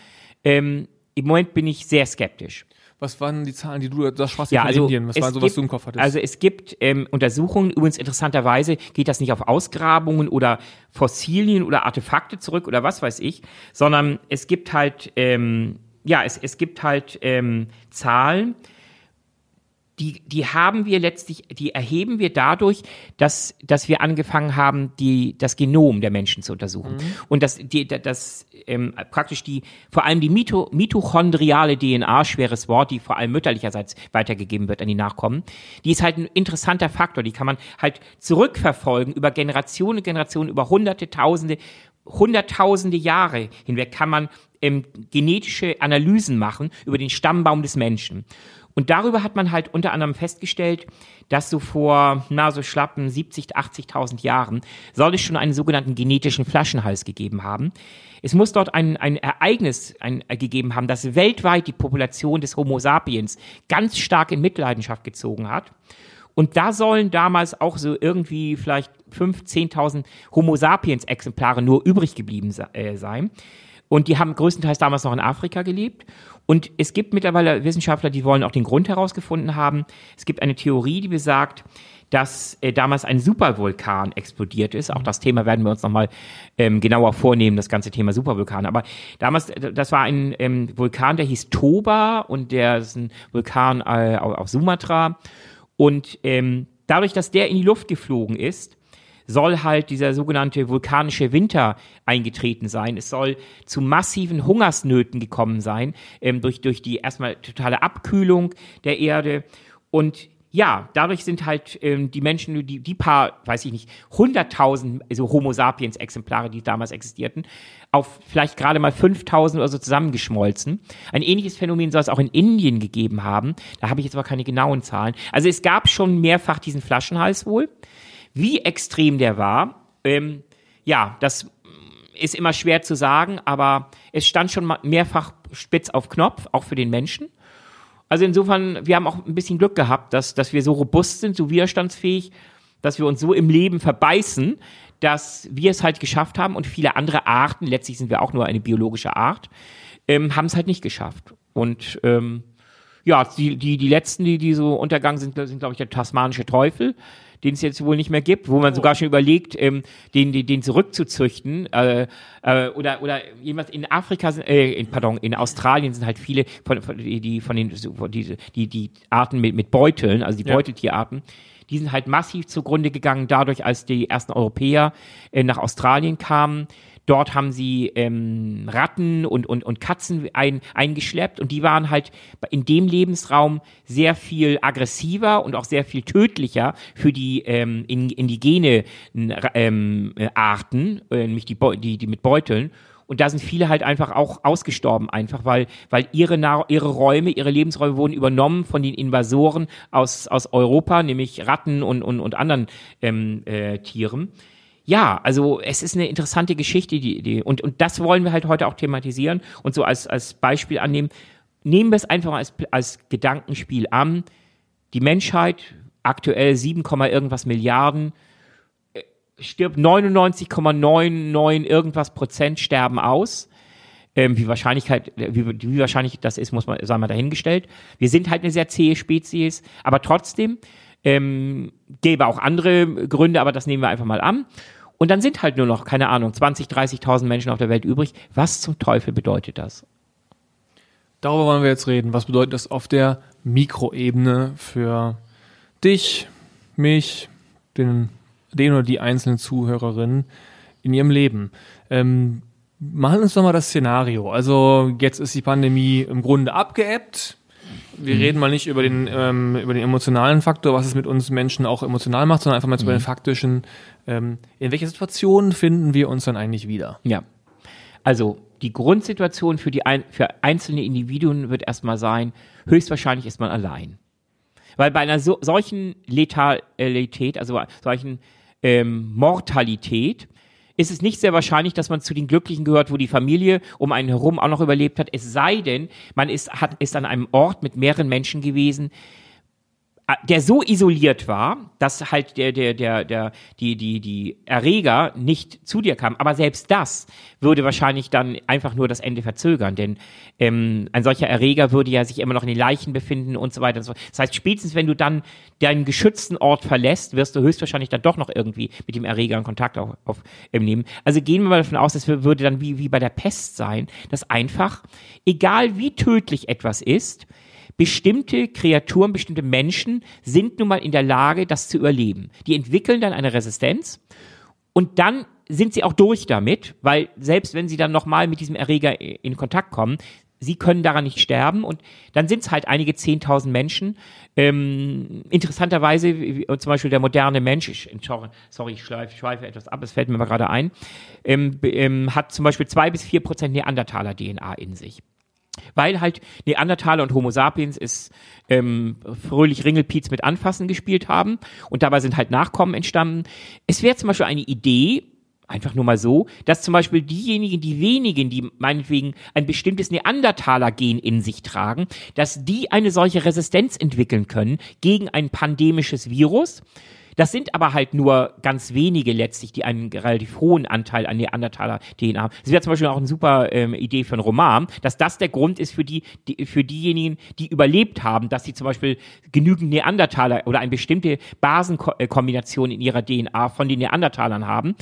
Ähm, Im Moment bin ich sehr skeptisch. Was waren die Zahlen, die du, das Schwarze ja, also Indien, was war so, was du im Kopf hattest? Also es gibt ähm, Untersuchungen, übrigens interessanterweise geht das nicht auf Ausgrabungen oder Fossilien oder Artefakte zurück oder was weiß ich, sondern es gibt halt, ähm, ja, es, es gibt halt ähm, Zahlen, die, die haben wir letztlich, die erheben wir dadurch, dass, dass wir angefangen haben, die, das Genom der Menschen zu untersuchen. Mhm. Und dass die, das ähm, praktisch die, vor allem die Mito, mitochondriale DNA, schweres Wort, die vor allem mütterlicherseits weitergegeben wird an die Nachkommen, die ist halt ein interessanter Faktor. Die kann man halt zurückverfolgen über Generationen, Generationen, über hunderte, tausende, hunderttausende Jahre hinweg kann man ähm, genetische Analysen machen über den Stammbaum des Menschen. Und darüber hat man halt unter anderem festgestellt, dass so vor, na, so schlappen 70, 80.000 Jahren soll es schon einen sogenannten genetischen Flaschenhals gegeben haben. Es muss dort ein, ein Ereignis ein, äh, gegeben haben, das weltweit die Population des Homo sapiens ganz stark in Mitleidenschaft gezogen hat. Und da sollen damals auch so irgendwie vielleicht 5.000, 10.000 Homo sapiens Exemplare nur übrig geblieben äh, sein. Und die haben größtenteils damals noch in Afrika gelebt. Und es gibt mittlerweile Wissenschaftler, die wollen auch den Grund herausgefunden haben. Es gibt eine Theorie, die besagt, dass äh, damals ein Supervulkan explodiert ist. Auch das Thema werden wir uns nochmal ähm, genauer vornehmen, das ganze Thema Supervulkan. Aber damals, das war ein ähm, Vulkan, der hieß Toba und der ist ein Vulkan äh, auf Sumatra. Und ähm, dadurch, dass der in die Luft geflogen ist, soll halt dieser sogenannte vulkanische Winter eingetreten sein. Es soll zu massiven Hungersnöten gekommen sein, ähm, durch, durch die erstmal totale Abkühlung der Erde. Und ja, dadurch sind halt ähm, die Menschen, die, die paar, weiß ich nicht, hunderttausend also Homo sapiens Exemplare, die damals existierten, auf vielleicht gerade mal 5000 oder so zusammengeschmolzen. Ein ähnliches Phänomen soll es auch in Indien gegeben haben. Da habe ich jetzt aber keine genauen Zahlen. Also es gab schon mehrfach diesen Flaschenhals wohl. Wie extrem der war, ähm, ja, das ist immer schwer zu sagen, aber es stand schon mehrfach spitz auf Knopf, auch für den Menschen. Also insofern, wir haben auch ein bisschen Glück gehabt, dass, dass wir so robust sind, so widerstandsfähig, dass wir uns so im Leben verbeißen, dass wir es halt geschafft haben und viele andere Arten, letztlich sind wir auch nur eine biologische Art, ähm, haben es halt nicht geschafft. Und ähm, ja, die, die, die letzten, die, die so untergangen sind, sind, glaube ich, der tasmanische Teufel den es jetzt wohl nicht mehr gibt, wo man oh. sogar schon überlegt, ähm, den, den, den zurückzuzüchten. Äh, äh, oder, oder jemand in Afrika, äh, in, pardon, in Australien sind halt viele von, von die, von den die, die, die Arten mit, mit Beuteln, also die ja. Beuteltierarten, die sind halt massiv zugrunde gegangen, dadurch, als die ersten Europäer äh, nach Australien kamen Dort haben sie ähm, Ratten und, und, und Katzen ein, eingeschleppt und die waren halt in dem Lebensraum sehr viel aggressiver und auch sehr viel tödlicher für die ähm, indigene ähm, Arten, äh, nämlich die, die, die mit Beuteln. Und da sind viele halt einfach auch ausgestorben, einfach weil, weil ihre, ihre Räume, ihre Lebensräume wurden übernommen von den Invasoren aus, aus Europa, nämlich Ratten und, und, und anderen ähm, äh, Tieren ja, also es ist eine interessante Geschichte, die, die, und, und das wollen wir halt heute auch thematisieren und so als, als Beispiel annehmen. Nehmen wir es einfach als, als Gedankenspiel an. Die Menschheit, aktuell 7, irgendwas Milliarden, äh, stirbt 99,99 irgendwas Prozent sterben aus. Ähm, wie, Wahrscheinlichkeit, wie, wie wahrscheinlich das ist, muss man, sagen wir dahingestellt. Wir sind halt eine sehr zähe Spezies, aber trotzdem ähm, gäbe auch andere Gründe, aber das nehmen wir einfach mal an. Und dann sind halt nur noch, keine Ahnung, 20, 30.000 Menschen auf der Welt übrig. Was zum Teufel bedeutet das? Darüber wollen wir jetzt reden. Was bedeutet das auf der Mikroebene für dich, mich, den, den oder die einzelnen Zuhörerinnen in ihrem Leben? Ähm, machen uns doch mal das Szenario. Also jetzt ist die Pandemie im Grunde abgeebbt wir mhm. reden mal nicht über den, ähm, über den emotionalen Faktor, was es mit uns Menschen auch emotional macht, sondern einfach mal mhm. über den faktischen, ähm, in welcher Situation finden wir uns dann eigentlich wieder? Ja. Also die Grundsituation für, die ein, für einzelne Individuen wird erstmal sein, höchstwahrscheinlich ist man allein. Weil bei einer so, solchen Letalität, also solchen ähm, Mortalität, ist es nicht sehr wahrscheinlich, dass man zu den Glücklichen gehört, wo die Familie um einen herum auch noch überlebt hat. Es sei denn, man ist, hat, ist an einem Ort mit mehreren Menschen gewesen, der so isoliert war, dass halt der, der, der, der, die, die, die Erreger nicht zu dir kamen. Aber selbst das würde wahrscheinlich dann einfach nur das Ende verzögern, denn ähm, ein solcher Erreger würde ja sich immer noch in den Leichen befinden und so weiter und so. Das heißt, spätestens wenn du dann deinen geschützten Ort verlässt, wirst du höchstwahrscheinlich dann doch noch irgendwie mit dem Erreger in Kontakt auf, auf ähm. Also gehen wir mal davon aus, das würde dann wie, wie bei der Pest sein, dass einfach, egal wie tödlich etwas ist, bestimmte Kreaturen, bestimmte Menschen sind nun mal in der Lage, das zu überleben. Die entwickeln dann eine Resistenz und dann sind sie auch durch damit, weil selbst wenn sie dann nochmal mit diesem Erreger in Kontakt kommen, sie können daran nicht sterben und dann sind es halt einige zehntausend Menschen. Ähm, interessanterweise, zum Beispiel der moderne Mensch, ich, sorry, ich schweife, schweife etwas ab, es fällt mir mal gerade ein, ähm, ähm, hat zum Beispiel zwei bis vier Prozent Neandertaler DNA in sich weil halt Neandertaler und Homo sapiens ist ähm, fröhlich Ringelpiez mit Anfassen gespielt haben und dabei sind halt Nachkommen entstanden. Es wäre zum Beispiel eine Idee, einfach nur mal so, dass zum Beispiel diejenigen, die wenigen, die meinetwegen ein bestimmtes Neandertaler-Gen in sich tragen, dass die eine solche Resistenz entwickeln können gegen ein pandemisches Virus das sind aber halt nur ganz wenige letztlich, die einen relativ hohen Anteil an Neandertaler-DNA haben. Das wäre zum Beispiel auch eine super ähm, Idee für einen Roman, dass das der Grund ist für die, die, für diejenigen, die überlebt haben, dass sie zum Beispiel genügend Neandertaler oder eine bestimmte Basenkombination in ihrer DNA von den Neandertalern haben.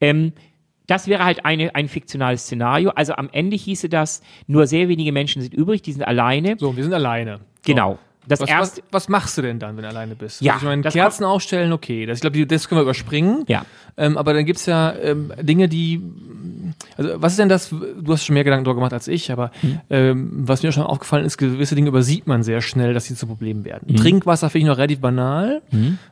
Ähm, das wäre halt eine, ein fiktionales Szenario. Also am Ende hieße das, nur sehr wenige Menschen sind übrig, die sind alleine. So, wir sind alleine. So. Das was, erste, was, was, machst du denn dann, wenn du alleine bist? Ja, also ich meine, Kerzen aufstellen, okay. Das, ich glaube, das können wir überspringen. Ja. Ähm, aber dann gibt's ja ähm, Dinge, die Also was ist denn das, du hast schon mehr Gedanken darüber gemacht als ich, aber Mhm. ähm, was mir schon aufgefallen ist, gewisse Dinge übersieht man sehr schnell, dass sie zu Problemen werden. Mhm. Trinkwasser finde ich noch relativ banal.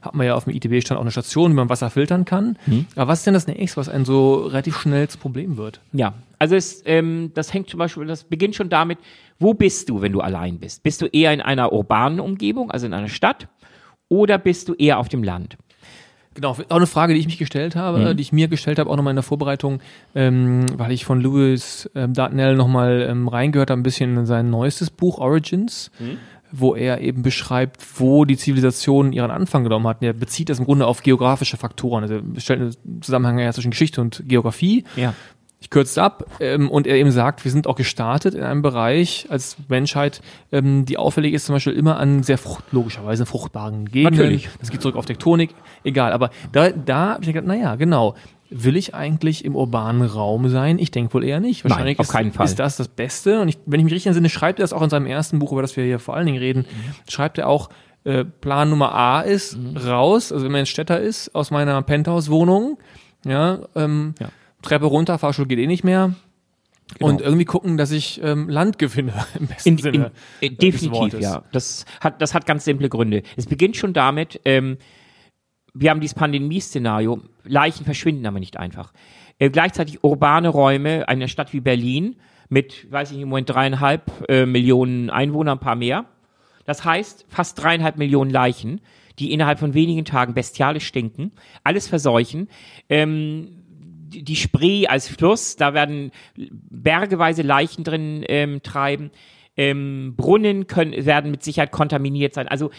Hat man ja auf dem ITB-Stand auch eine Station, wie man Wasser filtern kann. Mhm. Aber was ist denn das nächste, was einem so relativ schnell zu Problem wird? Ja, also es, ähm, das hängt zum Beispiel, das beginnt schon damit, wo bist du, wenn du allein bist? Bist du eher in einer urbanen Umgebung, also in einer Stadt, oder bist du eher auf dem Land? Genau, auch eine Frage, die ich mich gestellt habe, Mhm. die ich mir gestellt habe, auch nochmal in der Vorbereitung, ähm, weil ich von Louis ähm, Dartnell nochmal ähm, reingehört habe, ein bisschen in sein neuestes Buch Origins, Mhm. wo er eben beschreibt, wo die Zivilisation ihren Anfang genommen hat. Und er bezieht das im Grunde auf geografische Faktoren. Also er stellt einen Zusammenhang her zwischen Geschichte und Geografie. Ja. Ich kürze ab ähm, und er eben sagt, wir sind auch gestartet in einem Bereich als Menschheit, ähm, die auffällig ist zum Beispiel immer an sehr frucht, logischerweise fruchtbaren Gegenden. Natürlich. Das geht zurück auf Tektonik, egal. Aber da, da habe ich gedacht, naja, genau. Will ich eigentlich im urbanen Raum sein? Ich denke wohl eher nicht. Wahrscheinlich auf ist, ist das das Beste. Und ich, wenn ich mich richtig entsinne, schreibt er das auch in seinem ersten Buch, über das wir hier vor allen Dingen reden, schreibt er auch, äh, Plan Nummer A ist raus, also wenn man ein Städter ist, aus meiner Penthouse-Wohnung, ja, ähm, Ja. Treppe runter, Fahrstuhl geht eh nicht mehr. Genau. Und irgendwie gucken, dass ich ähm, Land gewinne, im besten In, Sinne. in, äh, des definitiv, Wortes. ja. Das hat, das hat ganz simple Gründe. Es beginnt schon damit, ähm, wir haben dieses Pandemie-Szenario, Leichen verschwinden aber nicht einfach. Äh, gleichzeitig urbane Räume einer Stadt wie Berlin mit, weiß ich nicht, im Moment dreieinhalb äh, Millionen Einwohner, ein paar mehr. Das heißt, fast dreieinhalb Millionen Leichen, die innerhalb von wenigen Tagen bestialisch stinken, alles verseuchen. Ähm, die Spree als Fluss, da werden bergeweise Leichen drin ähm, treiben. Ähm, Brunnen können, werden mit Sicherheit kontaminiert sein. Also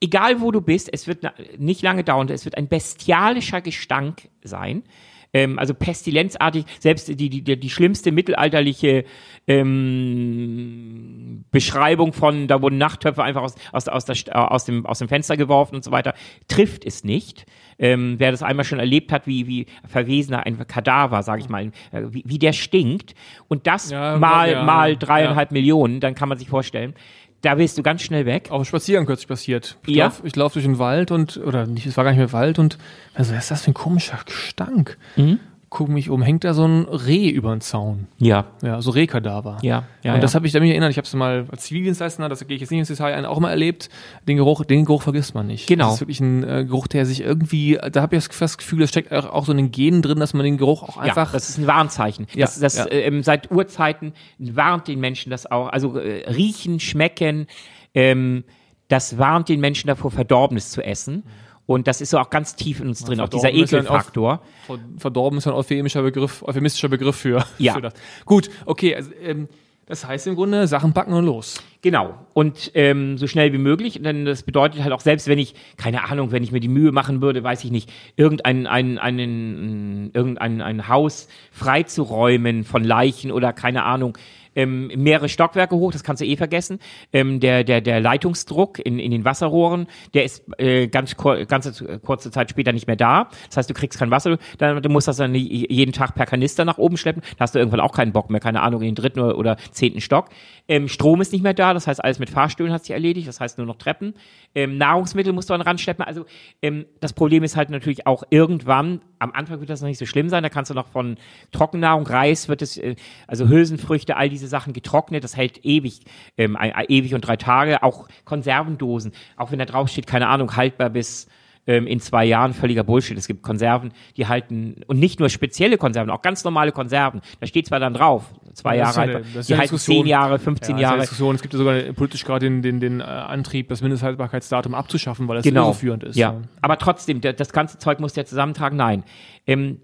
egal wo du bist, es wird nicht lange dauern, es wird ein bestialischer Gestank sein. Ähm, also pestilenzartig, selbst die, die, die, schlimmste mittelalterliche ähm, Beschreibung von, da wurden Nachttöpfe einfach aus, aus, aus, der, äh, aus, dem, aus dem Fenster geworfen und so weiter, trifft es nicht. Ähm, wer das einmal schon erlebt hat, wie, wie verwesener ein Kadaver, sage ich mal, äh, wie, wie der stinkt und das Ja, mal, ja, mal dreieinhalb Millionen, dann kann man sich vorstellen, da bist du ganz schnell weg. Auf dem Spaziergang kürzlich passiert. Ich Ja? lauf, laufe durch den Wald und, oder nicht, es war gar nicht mehr Wald und, also, was ist das für ein komischer Gestank? Mhm. Guck mich um, hängt da so ein Reh über den Zaun. Ja, Ja, so Rehkadaver. ja, ja. und das ja. habe ich damit erinnert. Ich habe es mal als Zivildienstleister, das gehe ich jetzt nicht ins Detail ein, auch mal erlebt. Den Geruch, den Geruch vergisst man nicht. Genau. Das ist wirklich ein äh, Geruch, der sich irgendwie, da habe ich das, das Gefühl, es steckt auch, auch so in den Genen drin, dass man den Geruch auch einfach. ja, das ist ein Warnzeichen. Ja, das, das ja. ähm, seit Urzeiten warnt den Menschen das auch. Also äh, riechen, schmecken, ähm, das warnt den Menschen davor, Verdorbenes zu essen. Und das ist so auch ganz tief in uns drin, auch dieser ist Ekelfaktor. Ver- Verdorben ist ein euphemischer Begriff, euphemistischer Begriff für, Ja. für das. Gut, okay, also, ähm, das heißt im Grunde, Sachen packen und los. Genau. Und ähm, so schnell wie möglich. Denn das bedeutet halt auch, selbst wenn ich, keine Ahnung, wenn ich mir die Mühe machen würde, weiß ich nicht, irgendein ein, einen, irgendein ein Haus freizuräumen von Leichen oder keine Ahnung, ähm, mehrere Stockwerke hoch, das kannst du eh vergessen. Ähm, der, der, der Leitungsdruck in, in den Wasserrohren, der ist äh, ganz kur ganze äh, kurze Zeit später nicht mehr da. Das heißt, du kriegst kein Wasser, dann, du musst das dann jeden Tag per Kanister nach oben schleppen. Da hast du irgendwann auch keinen Bock mehr, keine Ahnung, in den dritten oder, zehnten Stock. Ähm, Strom ist nicht mehr da, das heißt, alles mit Fahrstühlen hat sich erledigt, das heißt nur noch Treppen. Ähm, Nahrungsmittel musst du dann ranschleppen. Also ähm, das Problem ist halt natürlich auch irgendwann, am Anfang wird das noch nicht so schlimm sein, da kannst du noch von Trockennahrung, Reis wird es, äh, also Hülsenfrüchte, all diese Sachen getrocknet, das hält ewig, ähm, ewig und drei Tage. Auch Konservendosen, auch wenn da drauf steht, keine Ahnung, haltbar bis ähm, in zwei Jahren völliger Bullshit. Es gibt Konserven, die halten, und nicht nur spezielle Konserven, auch ganz normale Konserven. Da steht zwar dann drauf, zwei Jahre ja eine- ist die ja halten zehn Jahre, 15 Ja, Jahre. Diskussion. Es gibt ja sogar politisch gerade den, den, den äh, Antrieb, das Mindesthaltbarkeitsdatum abzuschaffen, weil das genau. irreführend ist. Ja. Aber trotzdem, das ganze Zeug muss der zusammentragen. Nein. Ähm,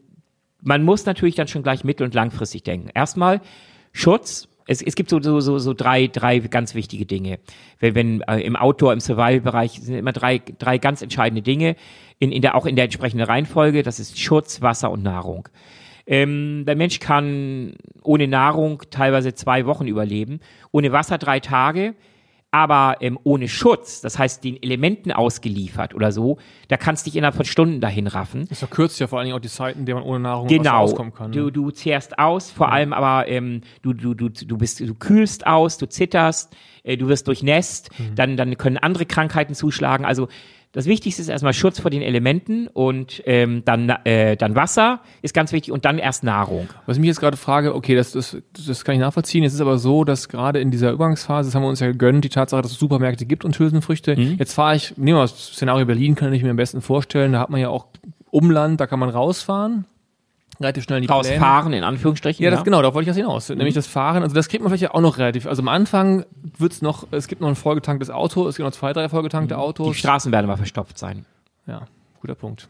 man muss natürlich dann schon gleich mittel- und langfristig denken. Erstmal Schutz. Es, es gibt so, so, so, so drei, drei ganz wichtige Dinge. Wenn, wenn äh, im Outdoor, im Survival-Bereich sind immer drei, drei ganz entscheidende Dinge, in, in der, auch in der entsprechenden Reihenfolge. Das ist Schutz, Wasser und Nahrung. Ähm, der Mensch kann ohne Nahrung teilweise zwei Wochen überleben, ohne Wasser drei Tage, aber ähm, ohne Schutz, das heißt den Elementen ausgeliefert oder so, da kannst du dich innerhalb von Stunden dahin raffen. Das verkürzt ja vor allen Dingen auch die Zeiten, in denen man ohne Nahrung Genau, auskommen kann. du, ne? du zehrst aus, vor allem aber ähm, du, du, du, du bist, du kühlst aus, du zitterst, äh, du wirst durchnässt, Mhm. dann, dann können andere Krankheiten zuschlagen. Also das Wichtigste ist erstmal Schutz vor den Elementen und ähm, dann, äh, dann Wasser ist ganz wichtig und dann erst Nahrung. Was ich mich jetzt gerade frage, okay, das, das, das kann ich nachvollziehen. Es ist aber so, dass gerade in dieser Übergangsphase, das haben wir uns ja gegönnt, die Tatsache, dass es Supermärkte gibt und Hülsenfrüchte. Mhm. Jetzt fahre ich, nehmen wir das Szenario Berlin, kann ich mir am besten vorstellen, da hat man ja auch Umland, da kann man rausfahren relativ schnell in die Rausfahren, in Anführungsstrichen. Ja, das ja. genau, da wollte ich das hinaus. Mhm. Nämlich das Fahren, also das kriegt man vielleicht auch noch relativ. Also am Anfang wird's noch, es gibt noch ein vollgetanktes Auto, es gibt noch zwei, drei vollgetankte mhm. Autos. Die Straßen werden mal verstopft sein. Ja, guter Punkt.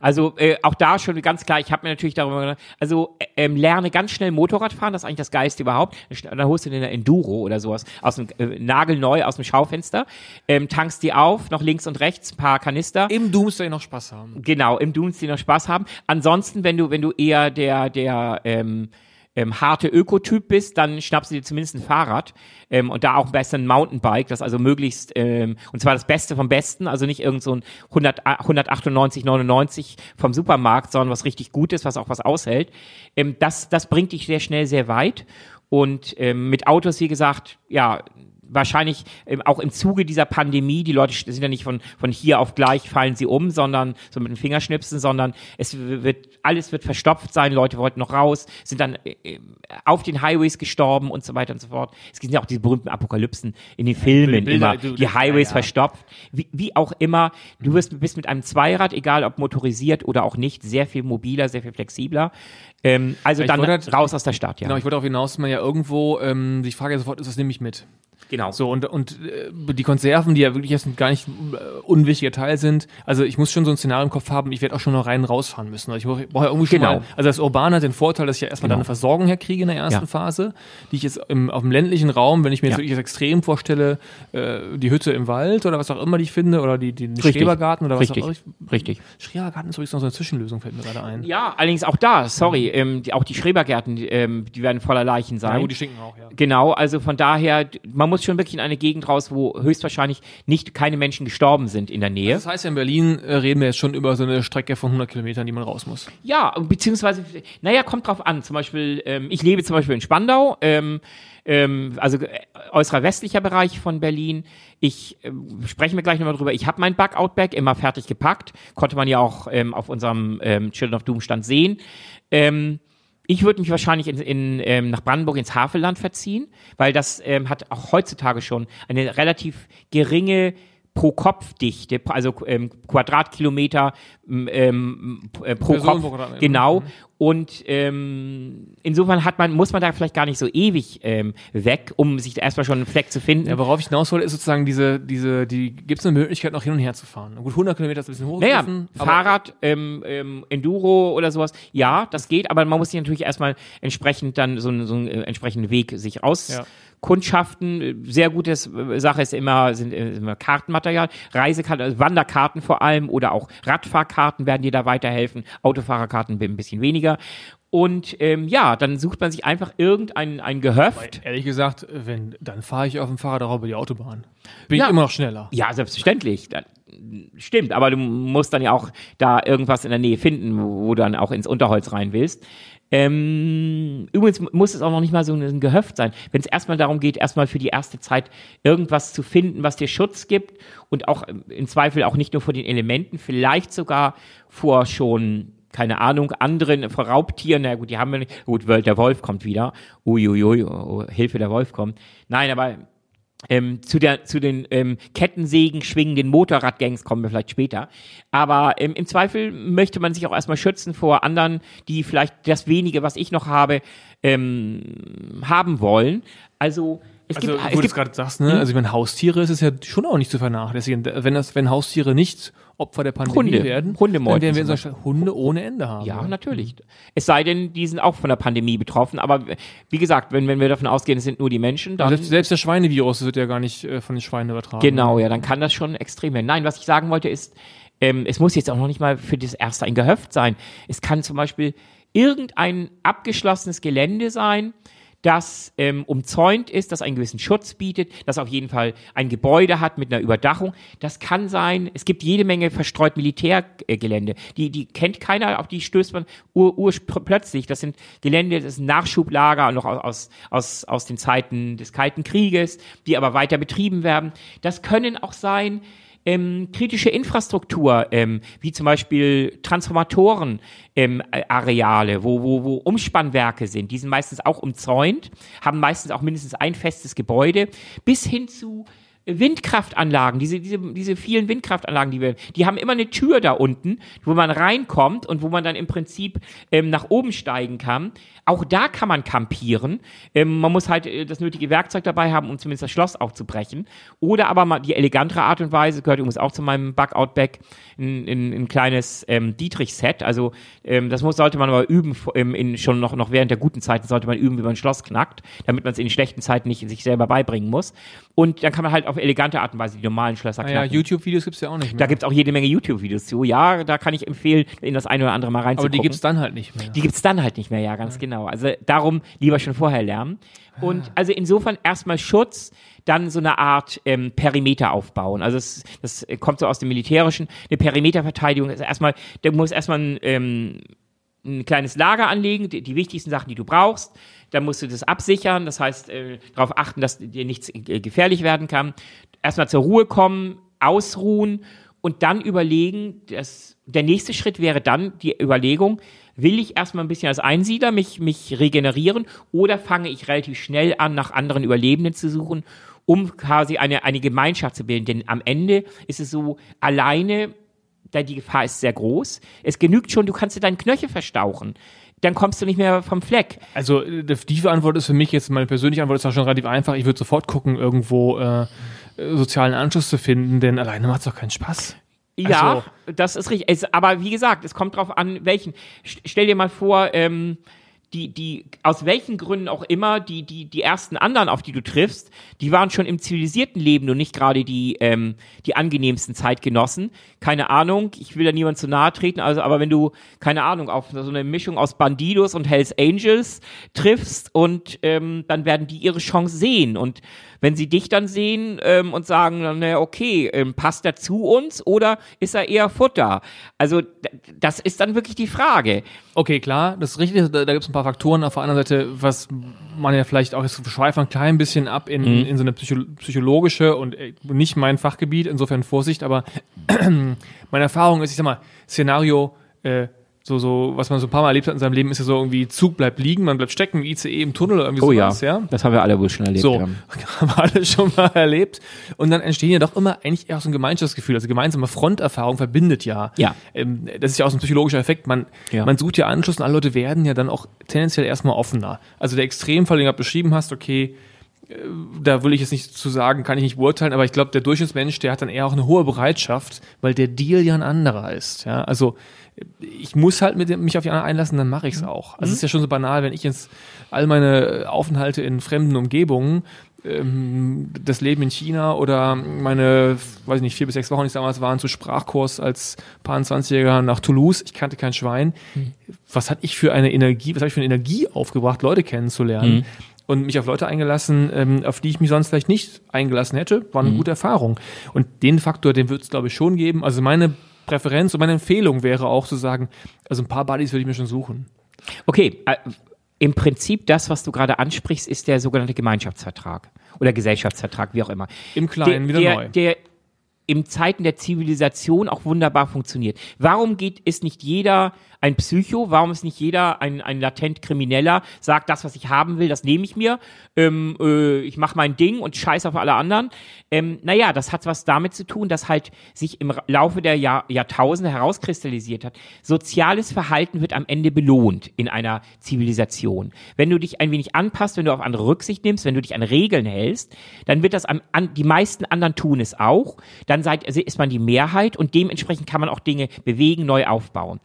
Also äh, auch da schon ganz klar, ich habe mir natürlich darüber gedacht, also äh, ähm, lerne ganz schnell Motorrad fahren, das ist eigentlich das Geiste überhaupt. Dann holst du dir eine Enduro oder sowas aus dem äh, nagelneu aus dem Schaufenster, ähm, tankst die auf, noch links und rechts ein paar Kanister. Im Doomsday noch Spaß haben. Genau, im Doomsday noch Spaß haben. Ansonsten, wenn du wenn du eher der der ähm, ähm, harte Ökotyp bist, dann schnappst du dir zumindest ein Fahrrad ähm, und da auch besser ein Mountainbike, das also möglichst, ähm, und zwar das Beste vom Besten, also nicht irgend so ein 100, 198, 99 vom Supermarkt, sondern was richtig gut ist, was auch was aushält. Ähm, das, das bringt dich sehr schnell sehr weit. Und ähm, mit Autos, wie gesagt, ja, wahrscheinlich ähm, auch im Zuge dieser Pandemie, die Leute sind ja nicht von, von hier auf gleich fallen sie um, sondern so mit den Fingerschnipsen, sondern es wird, alles wird verstopft sein, Leute wollten noch raus, sind dann äh, äh, auf den Highways gestorben und so weiter und so fort. Es gibt ja auch diese berühmten Apokalypsen in den Filmen Bilder, immer, du, die Highways ja, ja. verstopft. Wie, wie auch immer, du wirst, bist mit einem Zweirad, egal ob motorisiert oder auch nicht, sehr viel mobiler, sehr viel flexibler. Ähm, also ich dann halt, raus aus der Stadt, ja. Genau, ich wollte auch hinaus, man ja irgendwo, ähm, ich frage ja sofort, ist das nehme ich mit? Genau. So, und, und äh, die Konserven, die ja wirklich jetzt gar nicht äh, unwichtiger Teil sind, also ich muss schon so ein Szenario im Kopf haben, ich werde auch schon noch rein rausfahren müssen. Also ich brauche ja irgendwie schon genau. mal, also das Urbane hat den Vorteil, dass ich ja erstmal genau. dann eine Versorgung herkriege in der ersten ja. Phase, die ich jetzt im, auf dem ländlichen Raum, wenn ich mir ja. jetzt wirklich das Extrem vorstelle, äh, die Hütte im Wald oder was auch immer die ich finde, oder die, den Schrebergarten oder Richtig. was auch immer. Richtig. Schrebergarten ist übrigens noch so eine Zwischenlösung, fällt mir gerade ein. Ja, allerdings auch da, sorry, ähm, die, auch die Schrebergärten, die, ähm, die werden voller Leichen sein. Ja, gut, die stinken auch, ja. Genau, also von daher, man muss schon wirklich in eine Gegend raus, wo höchstwahrscheinlich nicht keine Menschen gestorben sind in der Nähe. Das heißt, in Berlin äh, reden wir jetzt schon über so eine Strecke von 100 Kilometern, die man raus muss. Ja, beziehungsweise, naja, kommt drauf an. Zum Beispiel, ähm, ich lebe zum Beispiel in Spandau, ähm, ähm, also äh, äußerer westlicher Bereich von Berlin. Ich äh, sprechen wir gleich nochmal drüber. Ich habe mein Bug-Outback immer fertig gepackt. Konnte man ja auch ähm, auf unserem ähm, Children of Doom Stand sehen. Ähm, ich würde mich wahrscheinlich in, in, ähm, nach Brandenburg ins Havelland verziehen, weil das ähm, hat auch heutzutage schon eine relativ geringe Pro-Kopf-Dichte, also ähm, Quadratkilometer ähm, äh, pro Person Kopf. Genau. Mhm. Und ähm, insofern hat man, muss man da vielleicht gar nicht so ewig ähm, weg, um sich erstmal schon einen Fleck zu finden. Ja, worauf ich hinaus wollte, ist sozusagen diese, diese, die gibt es eine Möglichkeit, noch hin und her zu fahren. Gut, 100 Kilometer ist ein bisschen hoch. Naja, Fahrrad, ähm, ähm, Enduro oder sowas, ja, das geht, aber man muss sich natürlich erstmal entsprechend dann so, so einen äh, entsprechenden Weg sich aus. Ja Kundschaften, sehr gute Sache ist immer, sind immer Kartenmaterial, Reisekarten, also Wanderkarten vor allem oder auch Radfahrkarten werden dir da weiterhelfen, Autofahrerkarten ein bisschen weniger. Und ähm, ja, dann sucht man sich einfach irgendein ein Gehöft. Ehrlich gesagt, wenn, dann fahre ich auf dem Fahrrad auch über die Autobahn. Bin ja, ich immer noch schneller. Ja, selbstverständlich. Dann, stimmt, aber du musst dann ja auch da irgendwas in der Nähe finden, wo, wo du dann auch ins Unterholz rein willst. Ähm, übrigens muss es auch noch nicht mal so ein Gehöft sein. Wenn es erstmal darum geht, erstmal für die erste Zeit irgendwas zu finden, was dir Schutz gibt und auch im Zweifel auch nicht nur vor den Elementen, vielleicht sogar vor schon keine Ahnung, anderen vor Raubtieren, na gut, die haben wir nicht. Gut, der Wolf kommt wieder. Uiuiui, oh, Hilfe, der Wolf kommt. Nein, aber ähm, zu, der, zu den ähm, Kettensägen schwingenden Motorradgangs kommen wir vielleicht später. Aber ähm, im Zweifel möchte man sich auch erstmal schützen vor anderen, die vielleicht das wenige, was ich noch habe, ähm, haben wollen. Also es also, gibt, wo du es gerade sagst, ne? Hm? Also meine, Haustiere ist es ja schon auch nicht zu vernachlässigen. Wenn das, wenn Haustiere nicht Opfer der Pandemie Hunde, werden, Hunde dann werden wir Deutschland Hunde ohne Ende haben. Ja, natürlich. Es sei denn, die sind auch von der Pandemie betroffen. Aber wie gesagt, wenn, wenn wir davon ausgehen, es sind nur die Menschen, dann. Selbst, selbst der Schweinevirus wird ja gar nicht äh, von den Schweinen übertragen. Genau, ja, dann kann das schon extrem werden. Nein, was ich sagen wollte ist, ähm, es muss jetzt auch noch nicht mal für das erste ein Gehöft sein. Es kann zum Beispiel irgendein abgeschlossenes Gelände sein, das ähm, umzäunt ist, das einen gewissen Schutz bietet, das auf jeden Fall ein Gebäude hat mit einer Überdachung. Das kann sein, es gibt jede Menge verstreut Militärgelände. Die, die kennt keiner, auf die stößt man ur, ur, plötzlich. Das sind Gelände, das ein Nachschublager noch aus, aus, aus den Zeiten des Kalten Krieges, die aber weiter betrieben werden. Das können auch sein, ähm, kritische Infrastruktur, ähm, wie zum Beispiel Transformatoren, ähm, Areale, wo, wo, wo Umspannwerke sind, die sind meistens auch umzäunt, haben meistens auch mindestens ein festes Gebäude, bis hin zu Windkraftanlagen, diese, diese, diese vielen Windkraftanlagen, die wir, die haben immer eine Tür da unten, wo man reinkommt und wo man dann im Prinzip ähm, nach oben steigen kann. Auch da kann man campieren. Ähm, man muss halt äh, das nötige Werkzeug dabei haben, um zumindest das Schloss aufzubrechen. Oder aber mal die elegantere Art und Weise, gehört übrigens auch zu meinem Bug-Out-Back, ein, ein, ein kleines ähm, Dietrich-Set. Also ähm, das muss, sollte man aber üben, ähm, in, schon noch, noch während der guten Zeiten sollte man üben, wie man ein Schloss knackt, damit man es in den schlechten Zeiten nicht sich selber beibringen muss. Und dann kann man halt auf elegante Art und Weise die normalen Schlösser knacken. Ja, YouTube-Videos gibt's ja auch nicht mehr. Da gibt's auch jede Menge YouTube-Videos zu. Ja, da kann ich empfehlen, in das eine oder andere mal reinzugucken. Aber die gibt's dann halt nicht mehr. Die gibt's dann halt nicht mehr, ja, ganz ja. genau. Also darum lieber schon vorher lernen. Und ah. also insofern erstmal Schutz, dann so eine Art ähm, Perimeter aufbauen. Also das, das kommt so aus dem Militärischen. Eine Perimeterverteidigung ist erstmal, der muss erstmal ein, ähm, ein kleines Lager anlegen, die, die, wichtigsten Sachen, die du brauchst. Dann musst du das absichern, das heißt äh, darauf achten, dass dir nichts äh, gefährlich werden kann. Erstmal zur Ruhe kommen, ausruhen und dann überlegen, dass der nächste Schritt wäre dann die Überlegung, will ich erstmal ein bisschen als Einsiedler mich, mich regenerieren oder fange ich relativ schnell an, nach anderen Überlebenden zu suchen, um quasi eine, eine Gemeinschaft zu bilden. Denn am Ende ist es so, alleine, da die Gefahr ist sehr groß. Es genügt schon, du kannst dir deinen Knöchel verstauchen dann kommst du nicht mehr vom Fleck. Also die Antwort ist für mich jetzt, meine persönliche Antwort ist auch schon relativ einfach. Ich würde sofort gucken, irgendwo äh, sozialen Anschluss zu finden, denn alleine macht es doch keinen Spaß. Ja, also. das ist richtig. Es, aber wie gesagt, es kommt drauf an, welchen. Stell dir mal vor, ähm, die, die, aus welchen Gründen auch immer, die, die, die ersten anderen, auf die du triffst, die waren schon im zivilisierten Leben und nicht gerade die, ähm, die angenehmsten Zeitgenossen. Keine Ahnung, ich will da niemand zu nahe treten, also, aber wenn du, keine Ahnung, auf so eine Mischung aus Bandidos und Hells Angels triffst und ähm, dann werden die ihre Chance sehen und wenn sie dich dann sehen ähm, und sagen, naja, okay, ähm, passt er zu uns oder ist er eher Futter? Also das ist dann wirklich die Frage. Okay, klar, das ist richtig, da, da gibt es ein paar Faktoren. Auf der anderen Seite, was man ja vielleicht auch, jetzt schweifen ein klein bisschen ab in, mhm. in so eine Psycho psychologische und äh, nicht mein Fachgebiet, insofern Vorsicht, aber meine Erfahrung ist, ich sag mal, Szenario, äh, so, so, was man so ein paar Mal erlebt hat in seinem Leben, ist ja so irgendwie, Zug bleibt liegen, man bleibt stecken, ICE im Tunnel oder irgendwie oh, sowas, ja. ja. Das haben wir alle wohl schon erlebt. So, haben. haben wir alle schon mal erlebt. Und dann entstehen ja doch immer eigentlich eher so ein Gemeinschaftsgefühl. Also gemeinsame Fronterfahrung verbindet ja. Ja. Ähm, das ist ja auch so ein psychologischer Effekt. Man, ja. man sucht ja Anschluss und alle Leute werden ja dann auch tendenziell erstmal offener. Also der Extremfall, den du beschrieben hast, okay, da will ich jetzt nicht zu sagen, kann ich nicht beurteilen, aber ich glaube, der Durchschnittsmensch, der hat dann eher auch eine hohe Bereitschaft, weil der Deal ja ein anderer ist. Ja, also ich muss halt mit mich auf die anderen einlassen, dann mache ich es mhm. auch. Also es ist ja schon so banal, wenn ich jetzt all meine Aufenthalte in fremden Umgebungen, ähm, das Leben in China oder meine, weiß ich nicht, vier bis sechs Wochen, die es damals waren, zu Sprachkurs als Paar 20-Jähriger nach Toulouse. Ich kannte kein Schwein. Mhm. Was hatte ich für eine Energie, was habe ich für eine Energie aufgebracht, Leute kennenzulernen? Mhm und mich auf Leute eingelassen, ähm, auf die ich mich sonst vielleicht nicht eingelassen hätte. War eine mhm. gute Erfahrung. Und den Faktor, den wird es, glaube ich, schon geben. Also meine Präferenz und meine Empfehlung wäre auch zu sagen, also ein paar Buddies würde ich mir schon suchen. Okay, äh, im Prinzip das, was du gerade ansprichst, ist der sogenannte Gemeinschaftsvertrag oder Gesellschaftsvertrag, wie auch immer. Im Kleinen der, wieder der, neu. Der im Zeiten der Zivilisation auch wunderbar funktioniert. Warum geht, ist nicht jeder ein Psycho? Warum ist nicht jeder ein, ein latent Krimineller? Sagt, das, was ich haben will, das nehme ich mir. Ähm, äh, ich mache mein Ding und scheiß auf alle anderen. Ähm, naja, das hat was damit zu tun, dass halt sich im Laufe der Jahr, Jahrtausende herauskristallisiert hat. Soziales Verhalten wird am Ende belohnt in einer Zivilisation. Wenn du dich ein wenig anpasst, wenn du auf andere Rücksicht nimmst, wenn du dich an Regeln hältst, dann wird das am, an, die meisten anderen tun es auch. Dann seid, ist man die Mehrheit und dementsprechend kann man auch Dinge bewegen, neu aufbauen.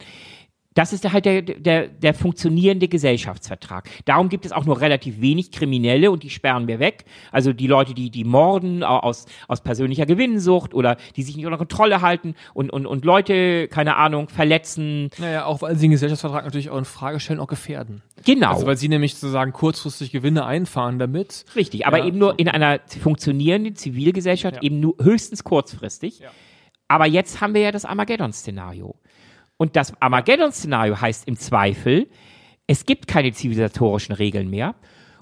Das ist halt der, der, der funktionierende Gesellschaftsvertrag. Darum gibt es auch nur relativ wenig Kriminelle und die sperren wir weg. Also die Leute, die, die morden aus, aus persönlicher Gewinnsucht oder die sich nicht unter Kontrolle halten und, und, und Leute, keine Ahnung, verletzen. Naja, auch weil sie den Gesellschaftsvertrag natürlich auch in Frage stellen, auch gefährden. Genau. Also weil sie nämlich sozusagen kurzfristig Gewinne einfahren damit. Richtig, aber ja. eben nur in einer funktionierenden Zivilgesellschaft, ja. eben nur höchstens kurzfristig. Ja. Aber jetzt haben wir ja das Armageddon-Szenario. Und das Armageddon-Szenario heißt im Zweifel, es gibt keine zivilisatorischen Regeln mehr.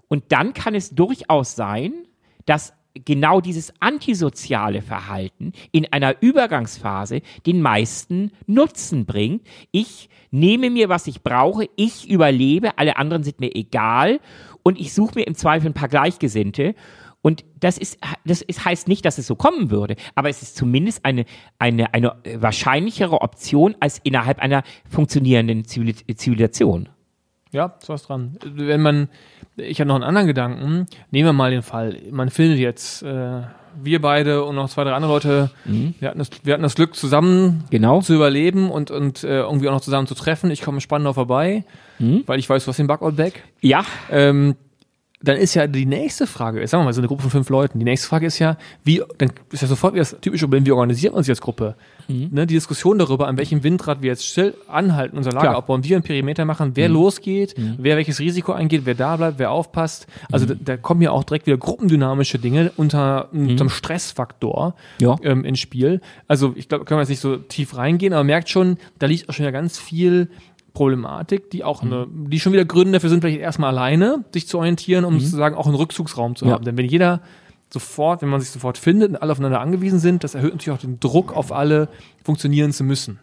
Und dann kann es durchaus sein, dass genau dieses antisoziale Verhalten in einer Übergangsphase den meisten Nutzen bringt. Ich nehme mir, was ich brauche, ich überlebe, alle anderen sind mir egal und ich suche mir im Zweifel ein paar Gleichgesinnte. Und das ist, das ist, heißt nicht, dass es so kommen würde, aber es ist zumindest eine, eine, eine wahrscheinlichere Option als innerhalb einer funktionierenden Zivilisation. Ja, ist was dran. Wenn man, ich habe noch einen anderen Gedanken. Nehmen wir mal den Fall, man findet jetzt, äh, wir beide und noch zwei, drei andere Leute, mhm. wir, hatten das, wir hatten das Glück, zusammen genau. zu überleben und, und äh, irgendwie auch noch zusammen zu treffen. Ich komme spannender vorbei, mhm. weil ich weiß, was den Bug-Out-Back. Ja. Ähm, dann ist ja die nächste Frage, sagen wir mal so eine Gruppe von fünf Leuten, die nächste Frage ist ja, wie, dann ist ja sofort wieder das typische Problem, wie organisieren wir uns als Gruppe? Mhm. Ne, die Diskussion darüber, an welchem Windrad wir jetzt still anhalten, unser Lager Klar. aufbauen, wie wir einen Perimeter machen, wer mhm. losgeht, mhm. wer welches Risiko eingeht, wer da bleibt, wer aufpasst. Also da, da, kommen ja auch direkt wieder gruppendynamische Dinge unter, unter einem Stressfaktor ja. ähm, ins Spiel. Also ich glaube, können wir jetzt nicht so tief reingehen, aber merkt schon, da liegt auch schon ja ganz viel Problematik, die auch eine, die schon wieder Gründe dafür sind, vielleicht erstmal alleine sich zu orientieren, um mhm. sozusagen auch einen Rückzugsraum zu ja. haben. Denn wenn jeder sofort, wenn man sich sofort findet und alle aufeinander angewiesen sind, das erhöht natürlich auch den Druck auf alle, funktionieren zu müssen.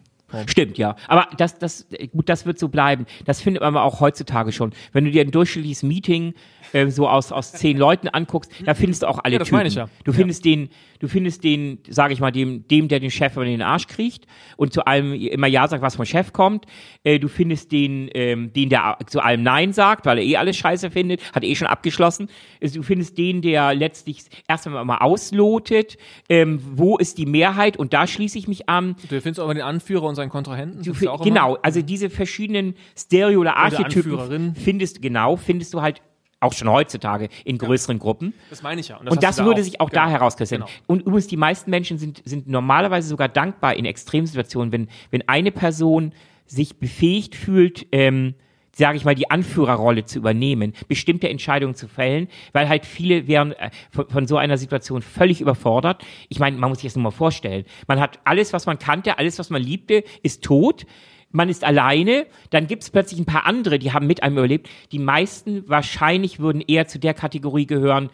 Stimmt, ja. Aber das, das, gut, das wird so bleiben. Das findet man auch heutzutage schon. Wenn du dir ein durchschnittliches Meeting äh, so aus, aus zehn Leuten anguckst, da findest du auch alle ja, das Typen. Meine ich ja. Du findest ja. den, du findest den, sage ich mal, dem, dem, der den Chef in den Arsch kriegt und zu allem immer Ja sagt, was vom Chef kommt. Äh, du findest den, ähm, den, der zu allem Nein sagt, weil er eh alles scheiße findet, hat eh schon abgeschlossen. Also, du findest den, der letztlich erst einmal mal auslotet, ähm, wo ist die Mehrheit und da schließe ich mich an. Du findest auch den Anführer und seinen Kontrahenten. Du, genau, also diese verschiedenen Stereo- oder Archetypen findest, genau, findest du halt auch schon heutzutage in größeren ja. Gruppen. Das meine ich ja. Und das, und das würde da sich auch genau. da herauskristallisieren. Genau. Und übrigens, die meisten Menschen sind, sind normalerweise sogar dankbar in Extremsituationen, wenn, wenn eine Person sich befähigt fühlt, ähm, sage ich mal, die Anführerrolle zu übernehmen, bestimmte Entscheidungen zu fällen, weil halt viele wären äh, von, von, so einer Situation völlig überfordert. Ich meine, man muss sich das nur mal vorstellen. Man hat alles, was man kannte, alles, was man liebte, ist tot man ist alleine, dann gibt es plötzlich ein paar andere, die haben mit einem überlebt. Die meisten wahrscheinlich würden eher zu der Kategorie gehören,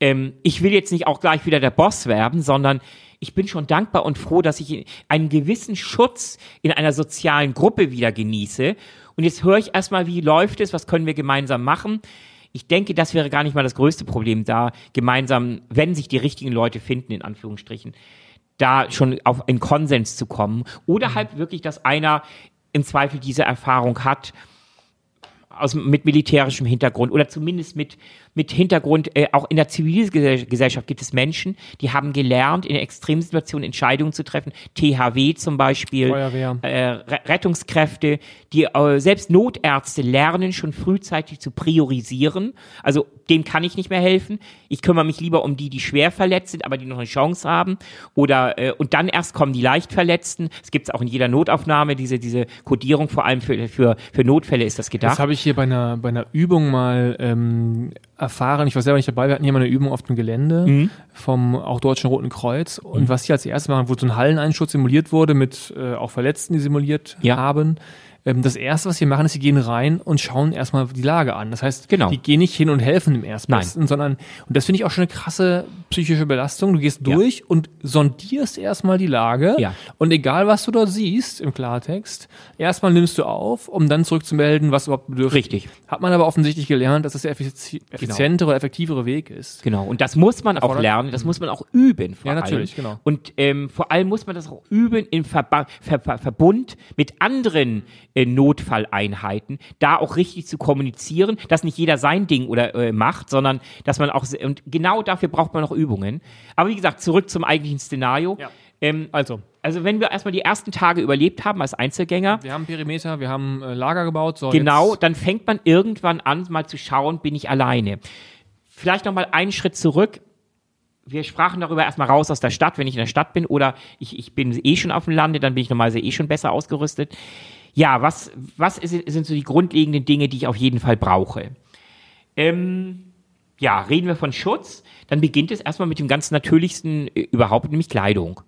ähm, ich will jetzt nicht auch gleich wieder der Boss werden, sondern ich bin schon dankbar und froh, dass ich einen gewissen Schutz in einer sozialen Gruppe wieder genieße. Und jetzt höre ich erstmal, wie läuft es, was können wir gemeinsam machen. Ich denke, das wäre gar nicht mal das größte Problem da, gemeinsam, wenn sich die richtigen Leute finden, in Anführungsstrichen, da schon auf einen Konsens zu kommen. Oder mhm. halt wirklich, dass einer im Zweifel diese Erfahrung hat, aus, mit militärischem Hintergrund oder zumindest mit mit Hintergrund, äh, auch in der Zivilgesellschaft gibt es Menschen, die haben gelernt, in Extremsituationen Entscheidungen zu treffen. THW zum Beispiel. Äh, Rettungskräfte, die äh, selbst Notärzte lernen schon frühzeitig zu priorisieren. Also dem kann ich nicht mehr helfen. Ich kümmere mich lieber um die, die schwer verletzt sind, aber die noch eine Chance haben. Oder äh, und dann erst kommen die leicht Verletzten. Es gibt es auch in jeder Notaufnahme diese diese Kodierung, vor allem für für für Notfälle ist das gedacht. Das habe ich hier bei einer bei einer Übung mal ähm, erfahren, ich war selber nicht dabei, wir hatten hier mal eine Übung auf dem Gelände mhm. vom auch Deutschen Roten Kreuz und mhm. was sie als erstes machen, wo so ein Halleneinschuss simuliert wurde mit äh, auch Verletzten, die simuliert ja. haben ähm, das erste, was sie machen, ist, sie gehen rein und schauen erstmal die Lage an. Das heißt, genau. die gehen nicht hin und helfen im ersten Besten, sondern, und das finde ich auch schon eine krasse psychische Belastung. Du gehst durch ja. und sondierst erstmal die Lage. Ja. Und egal, was du dort siehst im Klartext, erstmal nimmst du auf, um dann zurückzumelden, was überhaupt bedürftig Richtig. Hat man aber offensichtlich gelernt, dass das der genau. effizientere, genau. effektivere Weg ist. Genau. Und das muss man auch lernen, das muss man auch üben. Vor ja, natürlich, allem. genau. Und ähm, vor allem muss man das auch üben im Verba Ver Ver Verbund mit anderen äh, Notfall Einheiten, da auch richtig zu kommunizieren, dass nicht jeder sein Ding oder äh, macht, sondern dass man auch und genau dafür braucht man noch Übungen. Aber wie gesagt, zurück zum eigentlichen Szenario. Ja. Ähm, also. Also wenn wir erstmal die ersten Tage überlebt haben als Einzelgänger. Wir haben Perimeter, wir haben äh, Lager gebaut. So genau, dann fängt man irgendwann an, mal zu schauen, bin ich alleine. Vielleicht nochmal einen Schritt zurück. Wir sprachen darüber erstmal raus aus der Stadt, wenn ich in der Stadt bin, oder ich, ich bin eh schon auf dem Lande, dann bin ich normalerweise eh schon besser ausgerüstet ja, was, was ist, sind so die grundlegenden Dinge, die ich auf jeden Fall brauche? Ähm, ja, reden wir von Schutz, dann beginnt es erstmal mit dem ganz natürlichsten äh, überhaupt, nämlich Kleidung.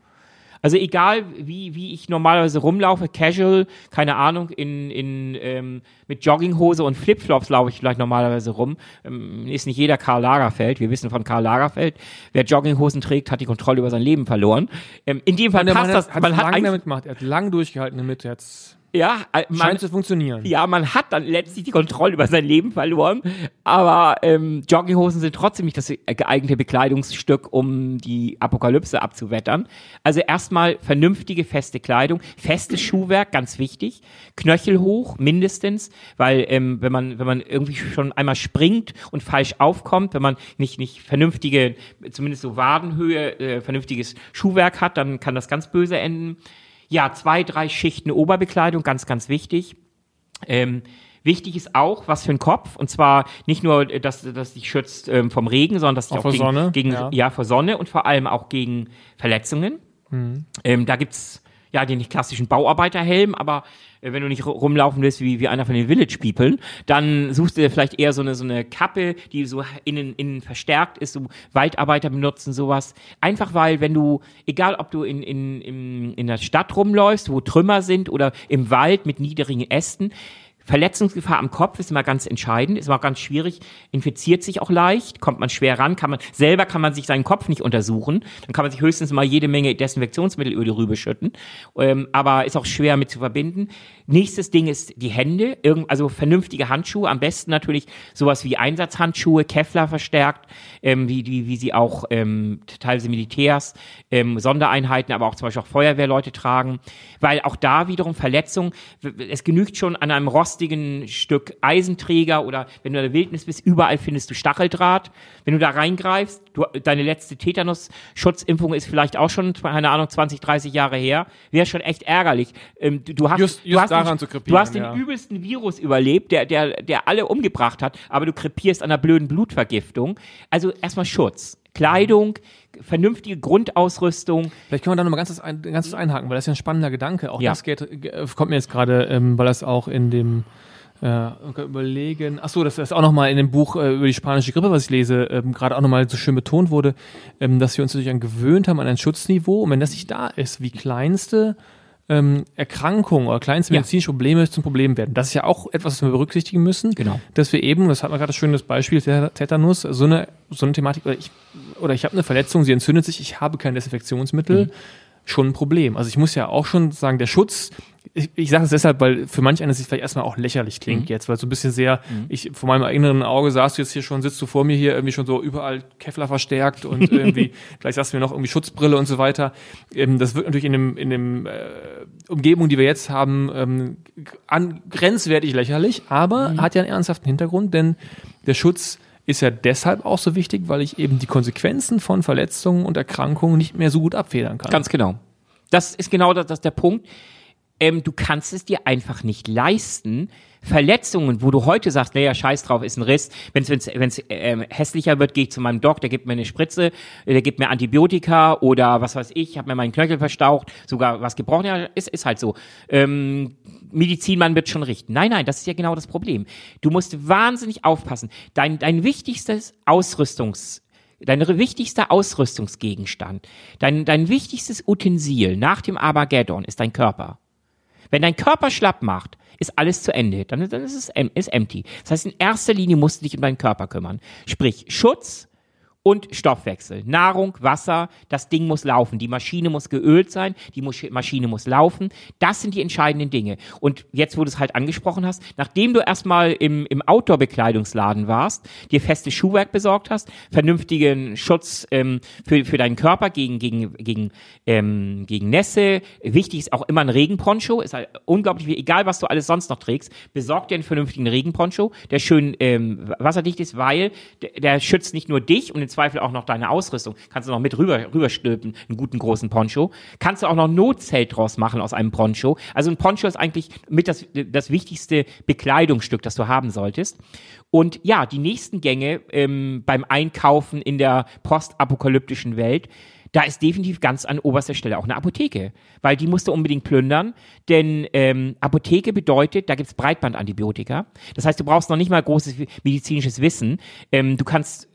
Also egal, wie, wie ich normalerweise rumlaufe, casual, keine Ahnung, in, in, ähm, mit Jogginghose und Flipflops laufe ich vielleicht normalerweise rum. Ähm, ist nicht jeder Karl Lagerfeld. Wir wissen von Karl Lagerfeld, wer Jogginghosen trägt, hat die Kontrolle über sein Leben verloren. Ähm, in dem Fall passt das. Hat, man hat lang damit gemacht. Er hat lang durchgehalten damit. Er hat's ja, äh, man, scheint zu funktionieren. ja, man hat dann letztlich die Kontrolle über sein Leben verloren, aber ähm, Jogginghosen sind trotzdem nicht das geeignete Bekleidungsstück, um die Apokalypse abzuwettern. Also erstmal vernünftige, feste Kleidung, festes Schuhwerk, ganz wichtig, Knöchel hoch mindestens, weil ähm, wenn man wenn man irgendwie schon einmal springt und falsch aufkommt, wenn man nicht nicht vernünftige, zumindest so Wadenhöhe, äh, vernünftiges Schuhwerk hat, dann kann das ganz böse enden. Ja, zwei, drei Schichten Oberbekleidung, ganz, ganz wichtig. Ähm, wichtig ist auch, was für ein Kopf. Und zwar nicht nur, äh, dass, dass dich schützt ähm, vom Regen, sondern dass dich Auch auch, vor gegen, Sonne, gegen ja. ja. vor Sonne und vor allem auch gegen Verletzungen. Mhm. Ähm, da gibt's ja den klassischen Bauarbeiterhelm, aber äh, wenn du nicht ru- rumlaufen willst wie, wie einer von den Village People, dann suchst du dir vielleicht eher so eine, so eine Kappe, die so innen, innen verstärkt ist, so Waldarbeiter benutzen sowas. Einfach weil, wenn du, egal ob du in, in, in, in der Stadt rumläufst, wo Trümmer sind oder im Wald mit niedrigen Ästen, Verletzungsgefahr am Kopf ist immer ganz entscheidend, ist immer ganz schwierig, infiziert sich auch leicht, kommt man schwer ran, kann man, selber kann man sich seinen Kopf nicht untersuchen, dann kann man sich höchstens mal jede Menge Desinfektionsmittel über die Rübe schütten, ähm, aber ist auch schwer mit zu verbinden. Nächstes Ding ist die Hände, irgend, also vernünftige Handschuhe, am besten natürlich sowas wie Einsatzhandschuhe, Kevlar verstärkt, ähm, wie, wie, wie sie auch ähm, teilweise Militärs, ähm, Sondereinheiten, aber auch zum Beispiel auch Feuerwehrleute tragen, weil auch da wiederum Verletzungen, es genügt schon an einem rostigen Stück Eisenträger oder wenn du in der Wildnis bist, überall findest du Stacheldraht. Wenn du da reingreifst, du, deine letzte Tetanus-Schutzimpfung ist vielleicht auch schon, keine Ahnung, 20, 30 Jahre her, wäre schon echt ärgerlich. Ähm, du, du hast, Just- du just hast daran den, zu krepieren, Du hast den ja. übelsten Virus überlebt, der, der, der alle umgebracht hat, aber du krepierst an einer blöden Blutvergiftung. Also erstmal Schutz. Kleidung, vernünftige Grundausrüstung. Vielleicht können wir da nochmal ganz, ein, einhaken, weil das ist ja ein spannender Gedanke. Auch Ja. das geht, kommt mir jetzt gerade, ähm, weil das auch in dem äh, überlegen. Ach so, das ist auch nochmal in dem Buch äh, über die spanische Grippe, was ich lese, ähm, gerade auch nochmal so schön betont wurde, ähm, dass wir uns natürlich an gewöhnt haben an ein Schutzniveau und wenn das nicht da ist, wie kleinste ähm, Erkrankungen oder kleinste Ja. medizinische Probleme zum Problem werden. Das ist ja auch etwas, was wir berücksichtigen müssen. Genau. Dass wir eben, das hat man gerade das schöne Beispiel, Tet- Tetanus, so eine, so eine Thematik, oder ich, oder ich habe eine Verletzung, sie entzündet sich, ich habe kein Desinfektionsmittel, schon ein Problem. Also ich muss ja auch schon sagen, der Schutz, ich, ich sage es deshalb, weil für manch einer sich vielleicht erstmal auch lächerlich klingt jetzt, weil so ein bisschen sehr, ich vor meinem inneren Auge saß du jetzt hier schon, sitzt du vor mir hier irgendwie schon so überall Kevlar verstärkt und irgendwie, gleich sagst du mir noch irgendwie Schutzbrille und so weiter. Ähm, das wird natürlich in dem, in dem äh, Umgebung, die wir jetzt haben, ähm, an, grenzwertig lächerlich, aber hat ja einen ernsthaften Hintergrund, denn der Schutz ist ja deshalb auch so wichtig, weil ich eben die Konsequenzen von Verletzungen und Erkrankungen nicht mehr so gut abfedern kann. Ganz genau. Das ist genau das, das der Punkt. Ähm, du kannst es dir einfach nicht leisten, Verletzungen, wo du heute sagst, naja, scheiß drauf, ist ein Riss. Wenn es ähm, hässlicher wird, gehe ich zu meinem Doc, der gibt mir eine Spritze, äh, der gibt mir Antibiotika oder was weiß ich, habe mir meinen Knöchel verstaucht, sogar was gebrochen. Ja, ist, ist halt so. Ähm, Medizinmann wird schon richten. Nein, nein, das ist ja genau das Problem. Du musst wahnsinnig aufpassen. Dein, dein wichtigstes Ausrüstungs dein wichtigster Ausrüstungsgegenstand, dein, dein wichtigstes Utensil nach dem Armageddon ist dein Körper. Wenn dein Körper schlapp macht, ist alles zu Ende. Dann, dann ist es em- ist empty. Das heißt, in erster Linie musst du dich um deinen Körper kümmern. Sprich, Schutz und Stoffwechsel. Nahrung, Wasser, das Ding muss laufen. Die Maschine muss geölt sein, die Maschine muss laufen. Das sind die entscheidenden Dinge. Und jetzt, wo du es halt angesprochen hast, nachdem du erstmal im, im Outdoor-Bekleidungsladen warst, dir festes Schuhwerk besorgt hast, vernünftigen Schutz ähm, für, für deinen Körper gegen, gegen, gegen, ähm, gegen Nässe. Wichtig ist auch immer ein Regenponcho. Ist halt unglaublich, egal was du alles sonst noch trägst, besorg dir einen vernünftigen Regenponcho, der schön ähm, wasserdicht ist, weil der, der schützt nicht nur dich und im Zweifel auch noch deine Ausrüstung. Kannst du noch mit rüber, rüberstülpen, einen guten großen Poncho. Kannst du auch noch Notzelt draus machen aus einem Poncho. Also ein Poncho ist eigentlich mit das, das wichtigste Bekleidungsstück, das du haben solltest. Und ja, die nächsten Gänge ähm, beim Einkaufen in der postapokalyptischen Welt, da ist definitiv ganz an oberster Stelle auch eine Apotheke, weil die musst du unbedingt plündern, denn ähm, Apotheke bedeutet, da gibt's Breitbandantibiotika. Das heißt, du brauchst noch nicht mal großes medizinisches Wissen. Ähm, du kannst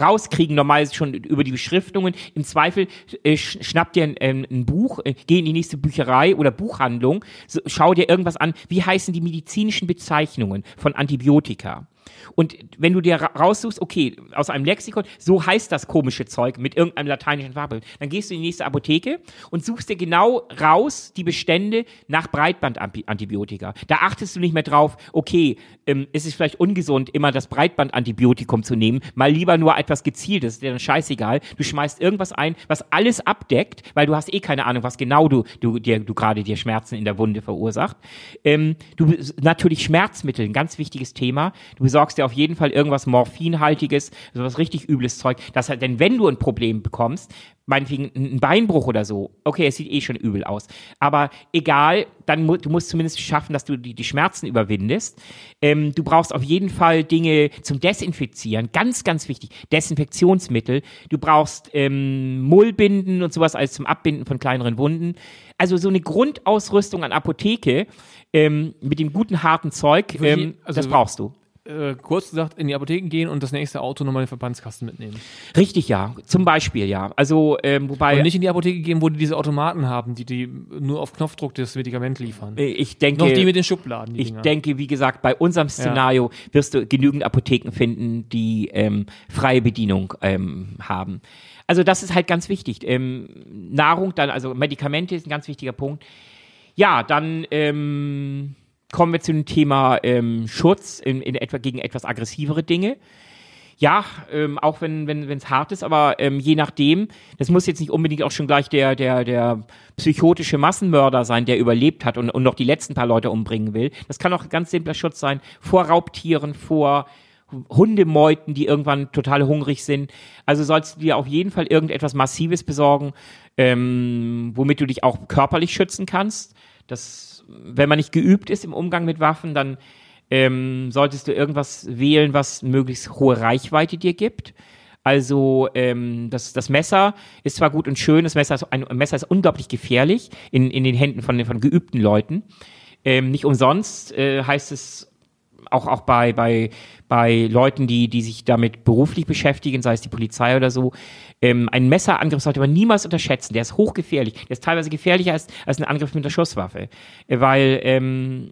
rauskriegen, normalerweise schon über die Beschriftungen. Im Zweifel äh, schnapp dir ein, ähm, ein Buch, äh, geh in die nächste Bücherei oder Buchhandlung, so, schau dir irgendwas an, wie heißen die medizinischen Bezeichnungen von Antibiotika. Und wenn du dir raussuchst, okay, aus einem Lexikon, so heißt das komische Zeug mit irgendeinem lateinischen Fabel, dann gehst du in die nächste Apotheke und suchst dir genau raus die Bestände nach Breitbandantibiotika. Da achtest du nicht mehr drauf, okay, ähm, es ist vielleicht ungesund, immer das Breitbandantibiotikum zu nehmen, mal lieber nur etwas gezieltes, ist dir dann scheißegal. Du schmeißt irgendwas ein, was alles abdeckt, weil du hast eh keine Ahnung, was genau du, du, dir, du gerade dir Schmerzen in der Wunde verursacht. Ähm, du, natürlich Schmerzmittel, ein ganz wichtiges Thema. Du besorgst dir auf jeden Fall irgendwas Morphinhaltiges, so was richtig übles Zeug. Das halt, denn wenn du ein Problem bekommst, meinetwegen ein Beinbruch oder so, okay, es sieht eh schon übel aus. Aber egal, dann mu du musst zumindest schaffen, dass du die, die Schmerzen überwindest. Ähm, du brauchst auf jeden Fall Dinge zum Desinfizieren, ganz, ganz wichtig. Desinfektionsmittel. Du brauchst ähm, Mullbinden und sowas als zum Abbinden von kleineren Wunden. Also so eine Grundausrüstung an Apotheke ähm, mit dem guten harten Zeug, ähm, also, das brauchst du äh, kurz gesagt in die Apotheken gehen und das nächste Auto nochmal den Verbandskasten mitnehmen. Richtig, ja. Zum Beispiel, ja. Also, ähm, wobei. Und nicht in die Apotheke gehen, wo die diese Automaten haben, die, die nur auf Knopfdruck das Medikament liefern. Äh, ich denke. Noch die mit den Schubladen. ich Dinger. denke, wie gesagt, bei unserem Szenario ja. wirst du genügend Apotheken finden, die ähm, freie Bedienung ähm, haben. Also, das ist halt ganz wichtig. Ähm, Nahrung, dann, also Medikamente ist ein ganz wichtiger Punkt. Ja, dann, ähm, kommen wir zu dem Thema ähm, Schutz in, in etwa gegen etwas aggressivere Dinge. Ja, ähm, auch wenn wenn wenn es hart ist, aber ähm, je nachdem, das muss jetzt nicht unbedingt auch schon gleich der der der psychotische Massenmörder sein, der überlebt hat und, und noch die letzten paar Leute umbringen will. Das kann auch ganz simpler Schutz sein vor Raubtieren, vor Hundemeuten, die irgendwann total hungrig sind. Also sollst du dir auf jeden Fall irgendetwas Massives besorgen, ähm, womit du dich auch körperlich schützen kannst. Das wenn man nicht geübt ist im Umgang mit Waffen, dann ähm, solltest du irgendwas wählen, was möglichst hohe Reichweite dir gibt. Also ähm, das, das Messer ist zwar gut und schön, das Messer ist, ein, Messer ist unglaublich gefährlich in, in den Händen von, von geübten Leuten. Ähm, nicht umsonst äh, heißt es auch, auch bei, bei, bei Leuten, die, die sich damit beruflich beschäftigen, sei es die Polizei oder so, ähm, ein Messerangriff sollte man niemals unterschätzen. Der ist hochgefährlich. Der ist teilweise gefährlicher als, als ein Angriff mit der Schusswaffe. Äh, weil ähm,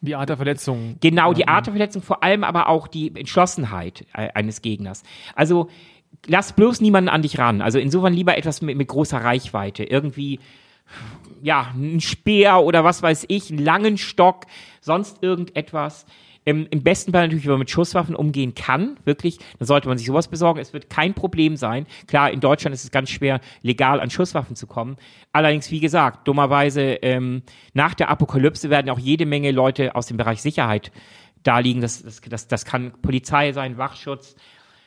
die Art der Verletzung. Genau, die Art der Verletzung, vor allem aber auch die Entschlossenheit äh, eines Gegners. Also lass bloß niemanden an dich ran. Also insofern lieber etwas mit, mit großer Reichweite. Irgendwie ja, ein Speer oder was weiß ich, einen langen Stock, sonst irgendetwas. Im, Im besten Fall natürlich, wenn man mit Schusswaffen umgehen kann, wirklich, dann sollte man sich sowas besorgen. Es wird kein Problem sein. Klar, in Deutschland ist es ganz schwer, legal an Schusswaffen zu kommen. Allerdings, wie gesagt, dummerweise, ähm, nach der Apokalypse werden auch jede Menge Leute aus dem Bereich Sicherheit da liegen. Das, das, das, das kann Polizei sein, Wachschutz,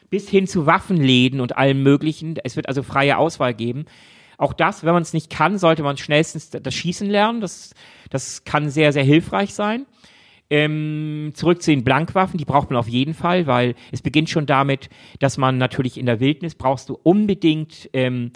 bis hin zu Waffenläden und allem Möglichen. Es wird also freie Auswahl geben. Auch das, wenn man es nicht kann, sollte man schnellstens das Schießen lernen. Das, das kann sehr, sehr hilfreich sein. Ähm, zurück zu den Blankwaffen, die braucht man auf jeden Fall, weil es beginnt schon damit, dass man natürlich in der Wildnis brauchst du unbedingt ähm,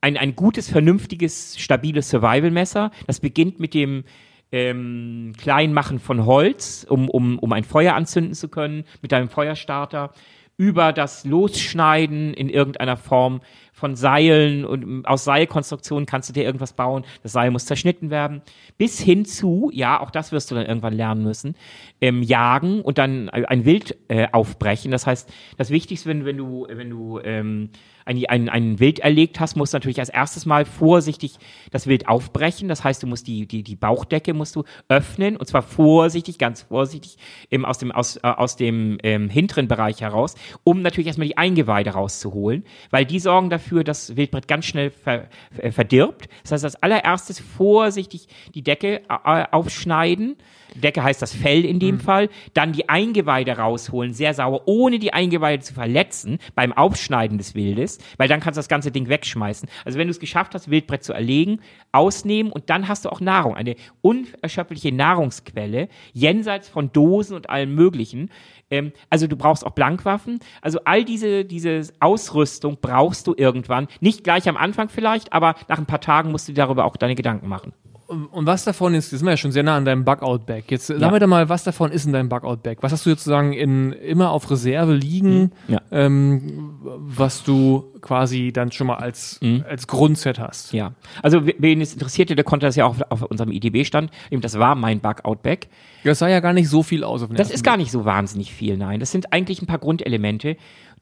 ein, ein gutes, vernünftiges, stabiles Survival-Messer. Das beginnt mit dem ähm, Kleinmachen von Holz, um, um, um ein Feuer anzünden zu können, mit deinem Feuerstarter, über das Losschneiden in irgendeiner Form von Seilen und aus Seilkonstruktionen kannst du dir irgendwas bauen. Das Seil muss zerschnitten werden. Bis hin zu, ja, auch das wirst du dann irgendwann lernen müssen, ähm, jagen und dann ein Wild äh, aufbrechen. Das heißt, das Wichtigste, wenn, wenn du, wenn du ähm, ein, ein, ein Wild erlegt hast, musst du natürlich als erstes mal vorsichtig das Wild aufbrechen. Das heißt, du musst die, die, die Bauchdecke musst du öffnen und zwar vorsichtig, ganz vorsichtig im, aus dem, aus, äh, aus dem ähm, hinteren Bereich heraus, um natürlich erstmal die Eingeweide rauszuholen, weil die sorgen dafür, dass Wildbrett ganz schnell ver, ver, verdirbt. Das heißt, als allererstes vorsichtig die Decke äh, aufschneiden Decke heißt das Fell in dem mhm. Fall, dann die Eingeweide rausholen, sehr sauer, ohne die Eingeweide zu verletzen beim Aufschneiden des Wildes, weil dann kannst du das ganze Ding wegschmeißen. Also wenn du es geschafft hast, Wildbrett zu erlegen, ausnehmen und dann hast du auch Nahrung, eine unerschöpfliche Nahrungsquelle, jenseits von Dosen und allem Möglichen. Ähm, also du brauchst auch Blankwaffen. Also all diese, diese Ausrüstung brauchst du irgendwann. Nicht gleich am Anfang vielleicht, aber nach ein paar Tagen musst du darüber auch deine Gedanken machen. Und was davon ist, jetzt sind wir ja schon sehr nah an deinem Bug-Out-Bag. Jetzt ja. sag mir doch mal, was davon ist in deinem Bug-Out-Bag? Was hast du sozusagen in, immer auf Reserve liegen, mhm. ja. ähm, was du quasi dann schon mal als, mhm. als Grundset hast? Ja, also wen es interessierte, der konnte das ja auch auf, auf unserem IDB-Stand, eben das war mein Bug-Out-Bag. Das sah ja gar nicht so viel aus. Auf das ist gar nicht so wahnsinnig viel, nein. Das sind eigentlich ein paar Grundelemente,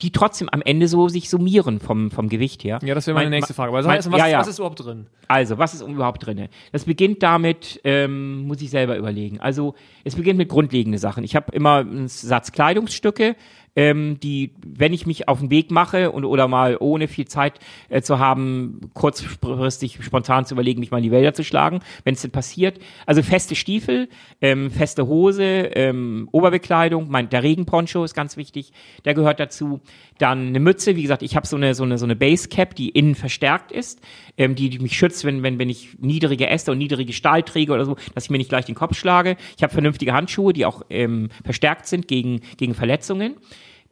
die trotzdem am Ende so sich summieren vom, vom Gewicht her. Ja, das wäre meine mein, nächste Frage. Aber mein, was, ja, ja. was ist überhaupt drin? Also, was ist überhaupt drin? Das beginnt damit, ähm, muss ich selber überlegen. Also, es beginnt mit grundlegenden Sachen. Ich habe immer einen Satz Kleidungsstücke, ähm, die, wenn ich mich auf den Weg mache und oder mal ohne viel Zeit äh, zu haben, kurzfristig spontan zu überlegen, mich mal in die Wälder zu schlagen, wenn es denn passiert. Also feste Stiefel, ähm, feste Hose, ähm, Oberbekleidung, mein, der Regenponcho ist ganz wichtig, der gehört dazu. Dann eine Mütze, wie gesagt, ich habe so eine so eine so eine Basecap, die innen verstärkt ist, ähm, die, die mich schützt, wenn wenn wenn ich niedrige Äste und niedrige Stahl träge oder so, dass ich mir nicht gleich den Kopf schlage. Ich habe vernünftige Handschuhe, die auch ähm, verstärkt sind gegen gegen Verletzungen.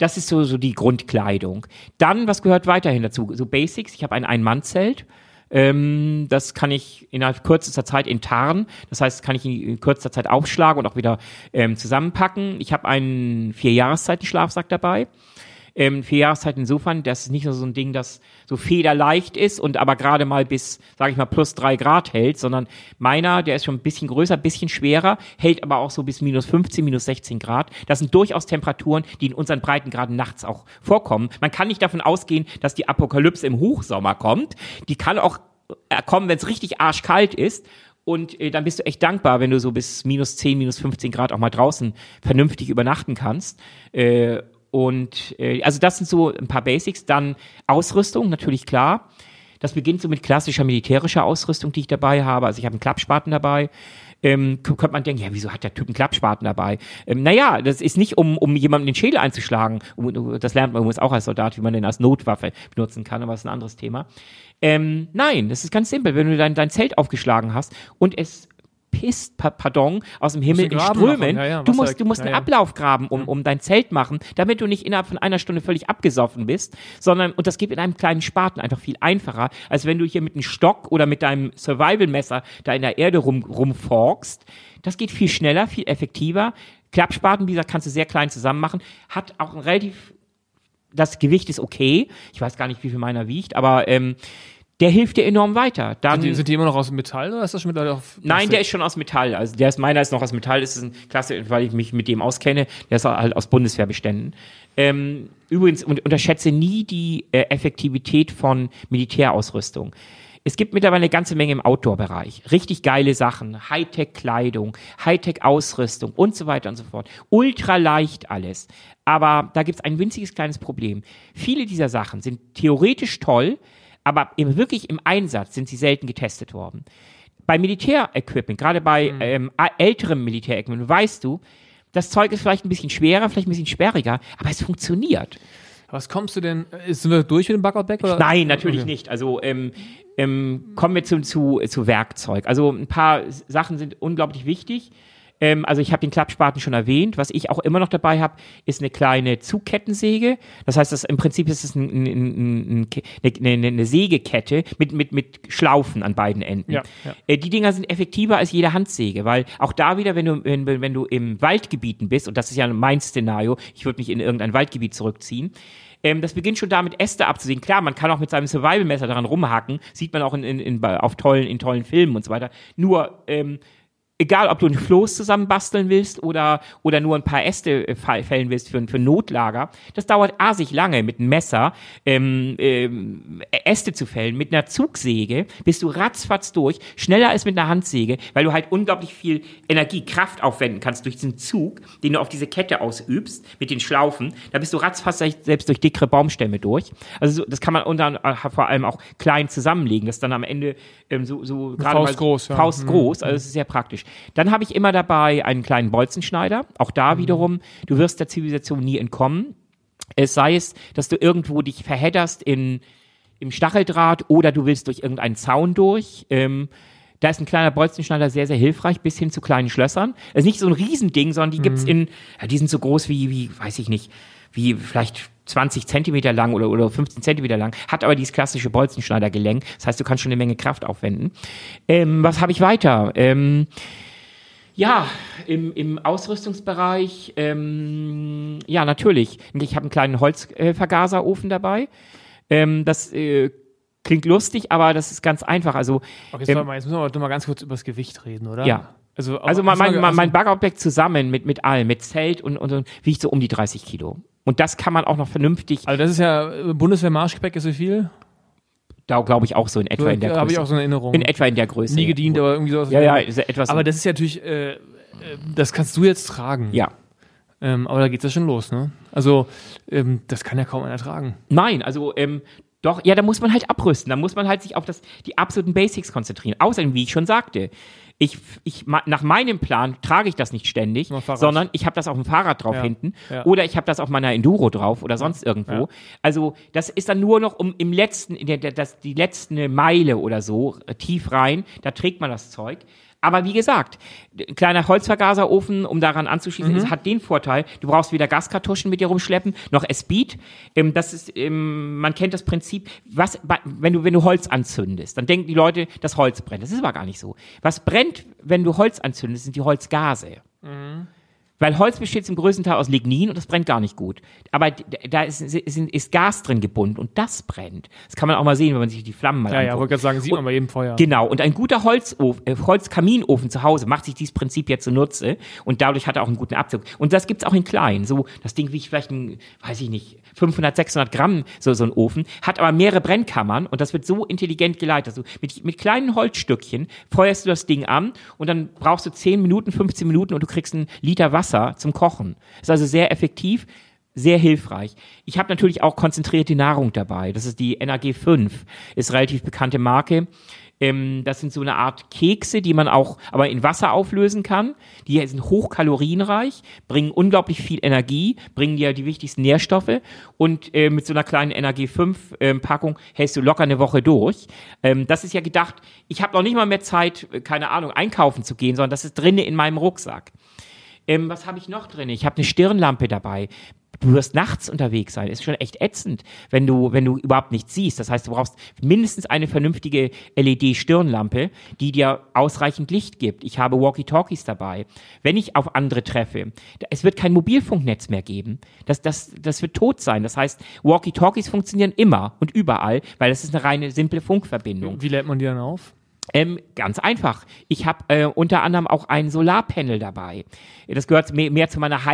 Das ist so, so die Grundkleidung. Dann, was gehört weiterhin dazu? So Basics. Ich habe ein Ein-Mann-Zelt. Ähm, das kann ich innerhalb kürzester Zeit enttarnen. Das heißt, kann ich in kürzester Zeit aufschlagen und auch wieder ähm, zusammenpacken. Ich habe einen Vier-Jahreszeiten-Schlafsack dabei ähm, vier Jahreszeiten insofern, dass es nicht nur so ein Ding, das so federleicht ist und aber gerade mal bis, sage ich mal, plus drei Grad hält, sondern meiner, der ist schon ein bisschen größer, ein bisschen schwerer, hält aber auch so bis minus 15, minus 16 Grad. Das sind durchaus Temperaturen, die in unseren Breitengraden nachts auch vorkommen. Man kann nicht davon ausgehen, dass die Apokalypse im Hochsommer kommt. Die kann auch äh, kommen, wenn es richtig arschkalt ist. Und äh, dann bist du echt dankbar, wenn du so bis minus 10, minus 15 Grad auch mal draußen vernünftig übernachten kannst. Äh, und äh, also das sind so ein paar Basics. Dann Ausrüstung, natürlich klar. Das beginnt so mit klassischer militärischer Ausrüstung, die ich dabei habe. Also ich habe einen Klappspaten dabei. Ähm, könnte man denken, ja, wieso hat der Typ einen Klappspaten dabei? Ähm, naja, das ist nicht, um, um jemandem den Schädel einzuschlagen. Das lernt man übrigens auch als Soldat, wie man den als Notwaffe benutzen kann, aber das ist ein anderes Thema. Ähm, nein, das ist ganz simpel. Wenn du dein, dein Zelt aufgeschlagen hast und es pisst, pardon, aus dem Himmel in Strömen. Ja, ja, du musst, du musst ja, einen Ablauf graben, um, um dein Zelt machen, damit du nicht innerhalb von einer Stunde völlig abgesoffen bist, sondern, und das geht in einem kleinen Spaten einfach viel einfacher, als wenn du hier mit einem Stock oder mit deinem Survival-Messer da in der Erde rum, rumforkst. Das geht viel schneller, viel effektiver. Klappspaten, wie gesagt, kannst du sehr klein zusammen machen, hat auch ein relativ das Gewicht ist okay. Ich weiß gar nicht, wie viel meiner wiegt, aber ähm, der hilft dir enorm weiter. Dann, sind, die, sind die immer noch aus Metall oder ist das schon Metall auf Nein, der ist schon aus Metall. Also der ist meiner ist noch aus Metall. Das ist ein klasse, weil ich mich mit dem auskenne. Der ist halt aus Bundeswehrbeständen. Ähm, übrigens und, unterschätze nie die äh, Effektivität von Militärausrüstung. Es gibt mittlerweile eine ganze Menge im Outdoor-Bereich. Richtig geile Sachen. Hightech-Kleidung, Hightech-Ausrüstung und so weiter und so fort. Ultra leicht alles. Aber da gibt es ein winziges kleines Problem. Viele dieser Sachen sind theoretisch toll, aber im, wirklich im Einsatz sind sie selten getestet worden. Bei Militärequipment, gerade bei mhm. ähm, älterem Militärequipment, weißt du, das Zeug ist vielleicht ein bisschen schwerer, vielleicht ein bisschen sperriger, aber es funktioniert. Was kommst du denn? Äh, sind wir durch mit dem Backout-Back? Nein, natürlich okay. nicht. Also ähm, ähm, kommen wir zu, zu, zu Werkzeug. Also ein paar Sachen sind unglaublich wichtig. Ähm, also ich habe den Klappspaten schon erwähnt. Was ich auch immer noch dabei habe, ist eine kleine Zugkettensäge. Das heißt, das, im Prinzip ist es ein, ein, ein, eine, eine, Sägekette mit, mit, mit Schlaufen an beiden Enden. Ja, ja. Äh, die Dinger sind effektiver als jede Handsäge, weil auch da wieder, wenn du, wenn, wenn du im Waldgebieten bist, und das ist ja mein Szenario, ich würde mich in irgendein Waldgebiet zurückziehen, ähm, das beginnt schon damit, Äste abzusehen. Klar, man kann auch mit seinem Survival-Messer daran rumhacken, sieht man auch in, in, in, auf tollen, in tollen Filmen und so weiter. Nur, ähm, egal ob du ein Floß zusammenbasteln willst oder, oder nur ein paar Äste äh, fällen willst für, für Notlager, das dauert asig lange mit einem Messer ähm, ähm, Äste zu fällen. Mit einer Zugsäge bist du ratzfatz durch, schneller als mit einer Handsäge, weil du halt unglaublich viel Energie, Kraft aufwenden kannst durch diesen Zug, den du auf diese Kette ausübst, mit den Schlaufen. Da bist du ratzfatz selbst durch dickere Baumstämme durch. Also das kann man unter, äh, vor allem auch klein zusammenlegen, das dann am Ende ähm, so, so gerade Faust groß, ja. Faust groß, mhm. also es ist sehr praktisch. Dann habe ich immer dabei einen kleinen Bolzenschneider. Auch da mhm. wiederum, du wirst der Zivilisation nie entkommen. Es sei es, dass du irgendwo dich verhedderst in, im Stacheldraht oder du willst durch irgendeinen Zaun durch. Ähm, da ist ein kleiner Bolzenschneider sehr, sehr hilfreich, bis hin zu kleinen Schlössern. Es ist nicht so ein Riesending, sondern die gibt's mhm. in, ja, die sind so groß wie, wie, weiß ich nicht, wie vielleicht 20 Zentimeter lang oder, oder 15 Zentimeter lang, hat aber dieses klassische Bolzenschneidergelenk. Das heißt, du kannst schon eine Menge Kraft aufwenden. Ähm, was habe ich weiter? Ähm, ja, im, im Ausrüstungsbereich, ähm, ja, natürlich. Ich habe einen kleinen Holzvergaserofen dabei. Ähm, das äh, klingt lustig, aber das ist ganz einfach. Also, Okay, jetzt, ähm, mal, jetzt müssen wir aber mal ganz kurz über das Gewicht reden, oder? Ja. Also, also mein, mein, also- mein, mein Baggerobjekt zusammen mit, mit allem, mit Zelt und, und, und wiegt so um die 30 Kilo. Und das kann man auch noch vernünftig, Also das ist ja äh, Bundeswehr-Marschgepäck ist wie viel? da glaube ich auch so in etwa in der Da habe ich Größe. auch so eine Erinnerung. in etwa in der Größe. Nie gedient, aber irgendwie sowas. Ja, ja, etwas. Aber das ist ja natürlich, äh, äh, das kannst du jetzt tragen. ja. Ähm, aber da geht's ja schon los, ne? Also, ähm, das kann ja kaum einer tragen. Nein, also ähm, doch, ja, da muss man halt abrüsten. Da muss man halt sich auf das, die absoluten Basics konzentrieren. Außerdem, wie ich schon sagte, ich, ich, nach meinem Plan trage ich das nicht ständig, sondern ich habe das auf dem Fahrrad drauf Ja, hinten ja. oder ich habe das auf meiner Enduro drauf oder sonst irgendwo. ja. Also das ist dann nur noch um im letzten, in der, der, das, die letzte Meile oder so äh, tief rein, da trägt man das Zeug. Aber wie gesagt, ein kleiner Holzvergaserofen, um daran anzuschließen, ist, hat den Vorteil, du brauchst weder Gaskartuschen mit dir rumschleppen, noch Speed. Ähm, das ist, ähm, man kennt das Prinzip, was, wenn du, wenn du Holz anzündest, dann denken die Leute, das Holz brennt. Das ist aber gar nicht so. Was brennt, wenn du Holz anzündest, sind die Holzgase. Weil Holz besteht zum größten Teil aus Lignin und das brennt gar nicht gut. Aber da ist, ist, ist Gas drin gebunden und das brennt. Das kann man auch mal sehen, wenn man sich die Flammen mal Ja, ja, anguckt. wollte gerade sagen, sieht man bei jedem Feuer. Genau, und ein guter Holzofen, äh, Holzkaminofen zu Hause macht sich dieses Prinzip jetzt zunutze und dadurch hat er auch einen guten Abzug. Und das gibt's auch in klein. So, das Ding wiegt vielleicht ein, weiß ich nicht, 500, 600 Gramm, so, so ein Ofen, hat aber mehrere Brennkammern und das wird so intelligent geleitet. Also mit, mit kleinen Holzstückchen feuerst du das Ding an und dann brauchst du 10 Minuten, 15 Minuten und du kriegst einen Liter Wasser zum Kochen. Ist also sehr effektiv sehr hilfreich. Ich habe natürlich auch konzentrierte Nahrung dabei. Das ist die NAG 5, ist relativ bekannte Marke. Ähm, das sind so eine Art Kekse, die man auch aber in Wasser auflösen kann. Die sind hochkalorienreich, bringen unglaublich viel Energie, bringen dir die wichtigsten Nährstoffe und äh, mit so einer kleinen NAG 5 ähm, Packung hältst du locker eine Woche durch. Ähm, das ist ja gedacht, ich habe noch nicht mal mehr Zeit, äh, keine Ahnung, einkaufen zu gehen, sondern das ist drinnen in meinem Rucksack. Ähm, was habe ich noch drin? Ich habe eine Stirnlampe dabei. Du wirst nachts unterwegs sein. Ist schon echt ätzend, wenn du, wenn du überhaupt nichts siehst. Das heißt, du brauchst mindestens eine vernünftige LED-Stirnlampe, die dir ausreichend Licht gibt. Ich habe Walkie-Talkies dabei. Wenn ich auf andere treffe, es wird kein Mobilfunknetz mehr geben. Das, das, das wird tot sein. Das heißt, Walkie-Talkies funktionieren immer und überall, weil das ist eine reine simple Funkverbindung. Wie lädt man die dann auf? Ähm, ganz einfach. Ich habe äh, unter anderem auch ein Solarpanel dabei. Das gehört mehr, mehr zu meiner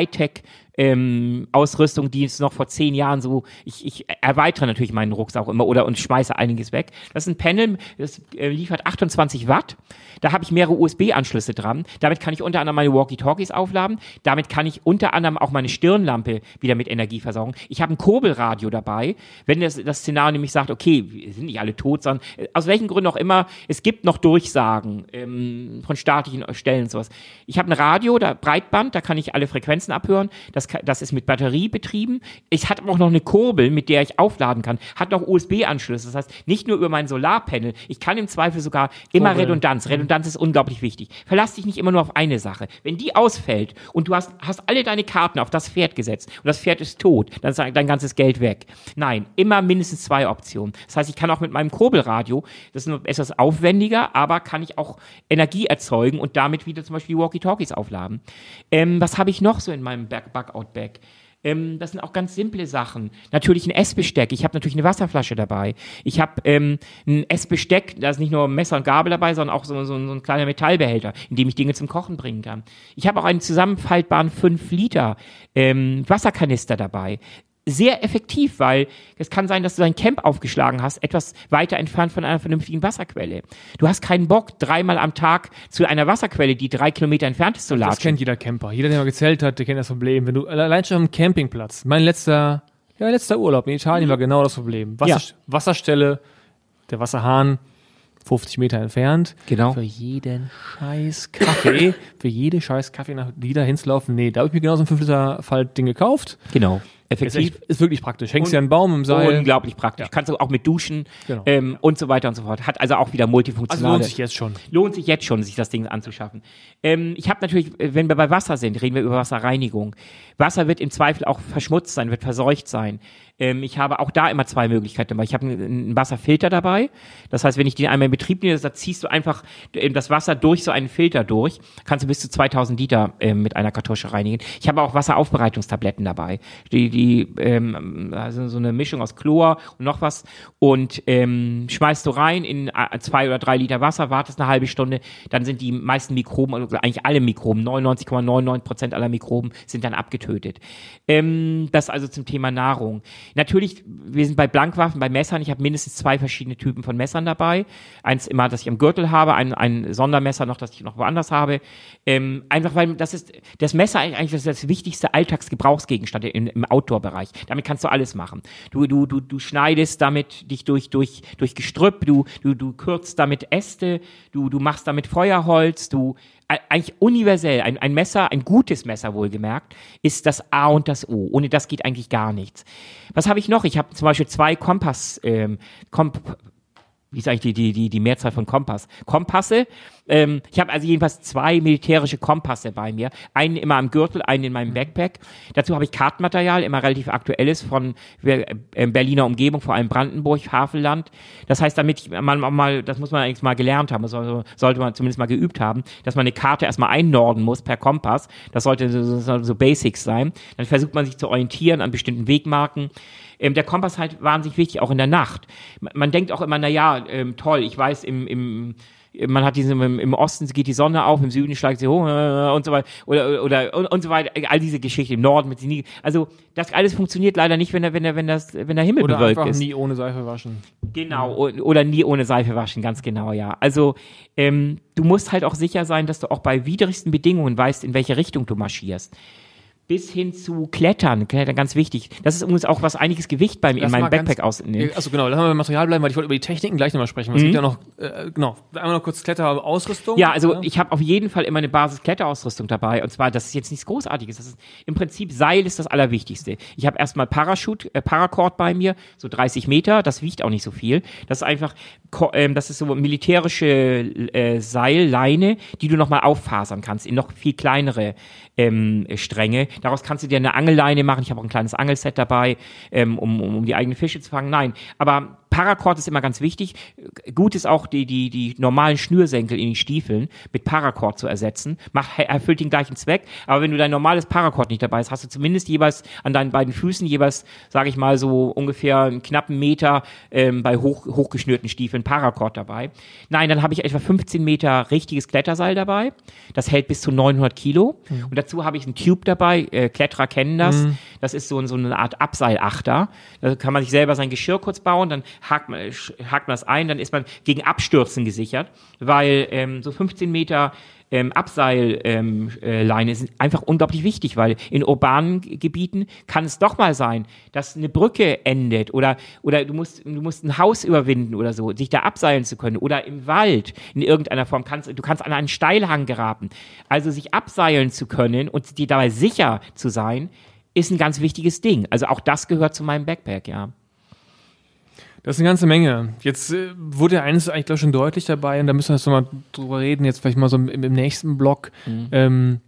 Hightech-Ausrüstung, die ist noch vor zehn Jahren so. Ich, ich erweitere natürlich meinen Rucksack immer oder und schmeiße einiges weg. Das ist ein Panel, das äh, liefert 28 Watt. Da habe ich mehrere USB-Anschlüsse dran. Damit kann ich unter anderem meine Walkie-Talkies aufladen. Damit kann ich unter anderem auch meine Stirnlampe wieder mit Energie versorgen. Ich habe ein Kurbelradio dabei. Wenn das, das Szenario nämlich sagt, okay, wir sind nicht alle tot, sondern äh, aus welchen Gründen auch immer, es gibt noch Durchsagen ähm, von staatlichen Stellen und sowas. Ich habe ein Radio, da Breitband, da kann ich alle Frequenzen abhören. Das, das ist mit Batterie betrieben. Ich habe auch noch eine Kurbel, mit der ich aufladen kann. Hat noch USB-Anschlüsse. Das heißt, nicht nur über mein Solarpanel, ich kann im Zweifel sogar immer Kurbeln. Redundanz. Redundanz ist unglaublich wichtig. Verlass dich nicht immer nur auf eine Sache. Wenn die ausfällt und du hast, hast alle deine Karten auf das Pferd gesetzt und das Pferd ist tot, dann ist dein ganzes Geld weg. Nein, immer mindestens zwei Optionen. Das heißt, ich kann auch mit meinem Kurbelradio, das ist etwas aufwendiger, aber kann ich auch Energie erzeugen und damit wieder zum Beispiel Walkie-Talkies aufladen. Ähm, was habe ich noch so in meinem Back- Bug-Out-Bag? Ähm, das sind auch ganz simple Sachen. Natürlich ein Essbesteck. Ich habe natürlich eine Wasserflasche dabei. Ich habe ähm, ein Essbesteck, da ist nicht nur Messer und Gabel dabei, sondern auch so, so, so ein kleiner Metallbehälter, in dem ich Dinge zum Kochen bringen kann. Ich habe auch einen zusammenfaltbaren 5 Liter ähm, Wasserkanister dabei. Sehr effektiv, weil es kann sein, dass du dein Camp aufgeschlagen hast, etwas weiter entfernt von einer vernünftigen Wasserquelle. Du hast keinen Bock, dreimal am Tag zu einer Wasserquelle, die drei Kilometer entfernt ist, zu Das latschen. kennt jeder Camper. Jeder, der mal gezählt hat, der kennt das Problem. Wenn du allein schon am Campingplatz, mein letzter, ja, letzter Urlaub in Italien war genau das Problem. Wasser, Ja. Wasserstelle, der Wasserhahn 50 Meter entfernt. Genau. Für jeden scheiß Kaffee, für jede scheiß Kaffee nach die da hinzulaufen. Nee, da habe ich mir genau so ein 5 Liter Faltding gekauft. Genau. Effektiv. Ist, ist wirklich praktisch. Hängst ja einen Baum im Seil. Unglaublich praktisch. Ja. Kannst du auch mit duschen genau. ähm, und so weiter und so fort. Hat also auch wieder multifunktionale. Also lohnt sich jetzt schon. Lohnt sich jetzt schon, sich das Ding anzuschaffen. Ähm, ich habe natürlich, wenn wir bei Wasser sind, reden wir über Wasserreinigung. Wasser wird im Zweifel auch verschmutzt sein, wird verseucht sein. Ähm, ich habe auch da immer zwei Möglichkeiten dabei. Ich habe einen, einen, Wasserfilter dabei. Das heißt, wenn ich den einmal in Betrieb nehme, da ziehst du einfach ähm, das Wasser durch so einen Filter durch. Kannst du bis zu 2000 Liter ähm, mit einer Kartusche reinigen. Ich habe auch Wasseraufbereitungstabletten dabei. Die, die ähm, also so eine Mischung aus Chlor und noch was. Und ähm, schmeißt du rein in äh, zwei oder drei Liter Wasser, wartest eine halbe Stunde, dann sind die meisten Mikroben, also eigentlich alle Mikroben, 99,99 Prozent ,99 aller Mikroben sind dann abgetötet. Ähm, das also zum Thema Nahrung. Natürlich, wir sind bei Blankwaffen, bei Messern. Ich habe mindestens zwei verschiedene Typen von Messern dabei. Eins immer, das ich am Gürtel habe, ein, ein Sondermesser noch, das ich noch woanders habe. Ähm, einfach weil das ist das Messer eigentlich das, ist das wichtigste Alltagsgebrauchsgegenstand im, im Outdoor-Bereich. Damit kannst du alles machen. Du, du, du, du schneidest damit dich durch, durch, durch Gestrüpp, du, du, du kürzt damit Äste, du, du machst damit Feuerholz, du eigentlich universell, ein, ein Messer, ein gutes Messer wohlgemerkt, ist das A und das O. Ohne das geht eigentlich gar nichts. Was habe ich noch? Ich habe zum Beispiel zwei Kompass, ähm, Komp wie ist eigentlich die, die, die, die Mehrzahl von Kompass? Kompasse. Ähm, ich habe also jedenfalls zwei militärische Kompasse bei mir. Einen immer am Gürtel, einen in meinem Backpack. Dazu habe ich Kartenmaterial, immer relativ aktuelles von äh, Berliner Umgebung, vor allem Brandenburg, Havelland. Das heißt, damit man auch mal, das muss man eigentlich mal gelernt haben, also sollte man zumindest mal geübt haben, dass man eine Karte erstmal einnorden muss per Kompass. Das sollte so, so Basics sein. Dann versucht man sich zu orientieren an bestimmten Wegmarken. Ähm, der Kompass halt wahnsinnig wichtig, auch in der Nacht. Man denkt auch immer, na ja, ähm, toll, ich weiß, im, im man hat diesen im, im Osten geht die Sonne auf, im Süden schlagt sie hoch äh, und so weiter oder oder und, und so weiter. All diese Geschichte im Norden mit sie Also das alles funktioniert leider nicht, wenn der wenn der wenn das wenn der Himmel oder bewölkt einfach ist. nie ohne Seife waschen. Genau oder nie ohne Seife waschen, ganz genau ja. Also ähm, du musst halt auch sicher sein, dass du auch bei widrigsten Bedingungen weißt, in welche Richtung du marschierst bis hin zu Klettern, Klettern ganz wichtig. Das ist übrigens auch was einiges Gewicht bei mir in meinem Backpack ausnehmen. Also genau, lass mal beim Material bleiben, weil ich wollte über die Techniken gleich nochmal sprechen. Es mhm. gibt ja noch, äh, genau, einmal noch kurz Kletterausrüstung. Ja, also ja. ich habe auf jeden Fall immer eine Basis Kletterausrüstung dabei und zwar, das ist jetzt nichts Großartiges. Das ist im Prinzip Seil ist das Allerwichtigste. Ich habe erstmal Parachute, äh, Paracord bei mir, so 30 Meter, das wiegt auch nicht so viel. Das ist einfach, ähm, das ist so militärische äh, Seilleine, die du nochmal auffasern kannst in noch viel kleinere ähm, Stränge. Daraus kannst du dir eine Angelleine machen. Ich habe auch ein kleines Angelset dabei, ähm, um, um, um die eigenen Fische zu fangen. Nein, aber Paracord ist immer ganz wichtig. Gut ist auch die, die, die normalen Schnürsenkel in den Stiefeln mit Paracord zu ersetzen. Macht, erfüllt den gleichen Zweck. Aber wenn du dein normales Paracord nicht dabei hast, hast du zumindest jeweils an deinen beiden Füßen jeweils, sage ich mal, so ungefähr einen knappen Meter ähm, bei hoch, hochgeschnürten Stiefeln Paracord dabei. Nein, dann habe ich etwa 15 Meter richtiges Kletterseil dabei. Das hält bis zu 900 Kilo. Mhm. Und dazu habe ich einen Tube dabei. Äh, Kletterer kennen das. Mhm. Das ist so, so eine Art Abseilachter. Da kann man sich selber sein Geschirr kurz bauen, dann hakt man, hakt man das ein, dann ist man gegen Abstürzen gesichert, weil ähm, so 15 Meter ähm, Abseilleine ähm, äh, sind einfach unglaublich wichtig, weil in urbanen Gebieten kann es doch mal sein, dass eine Brücke endet oder, oder du musst, du musst ein Haus überwinden oder so, sich da abseilen zu können oder im Wald in irgendeiner Form kannst, du kannst an einen Steilhang geraten. Also sich abseilen zu können und dir dabei sicher zu sein, ist ein ganz wichtiges Ding. Also auch das gehört zu meinem Backpack, ja. Das ist eine ganze Menge. Jetzt äh, wurde ja eines eigentlich, glaube ich, schon deutlich dabei und da müssen wir jetzt nochmal drüber reden, jetzt vielleicht mal so im, im nächsten Block. Mhm. Ähm,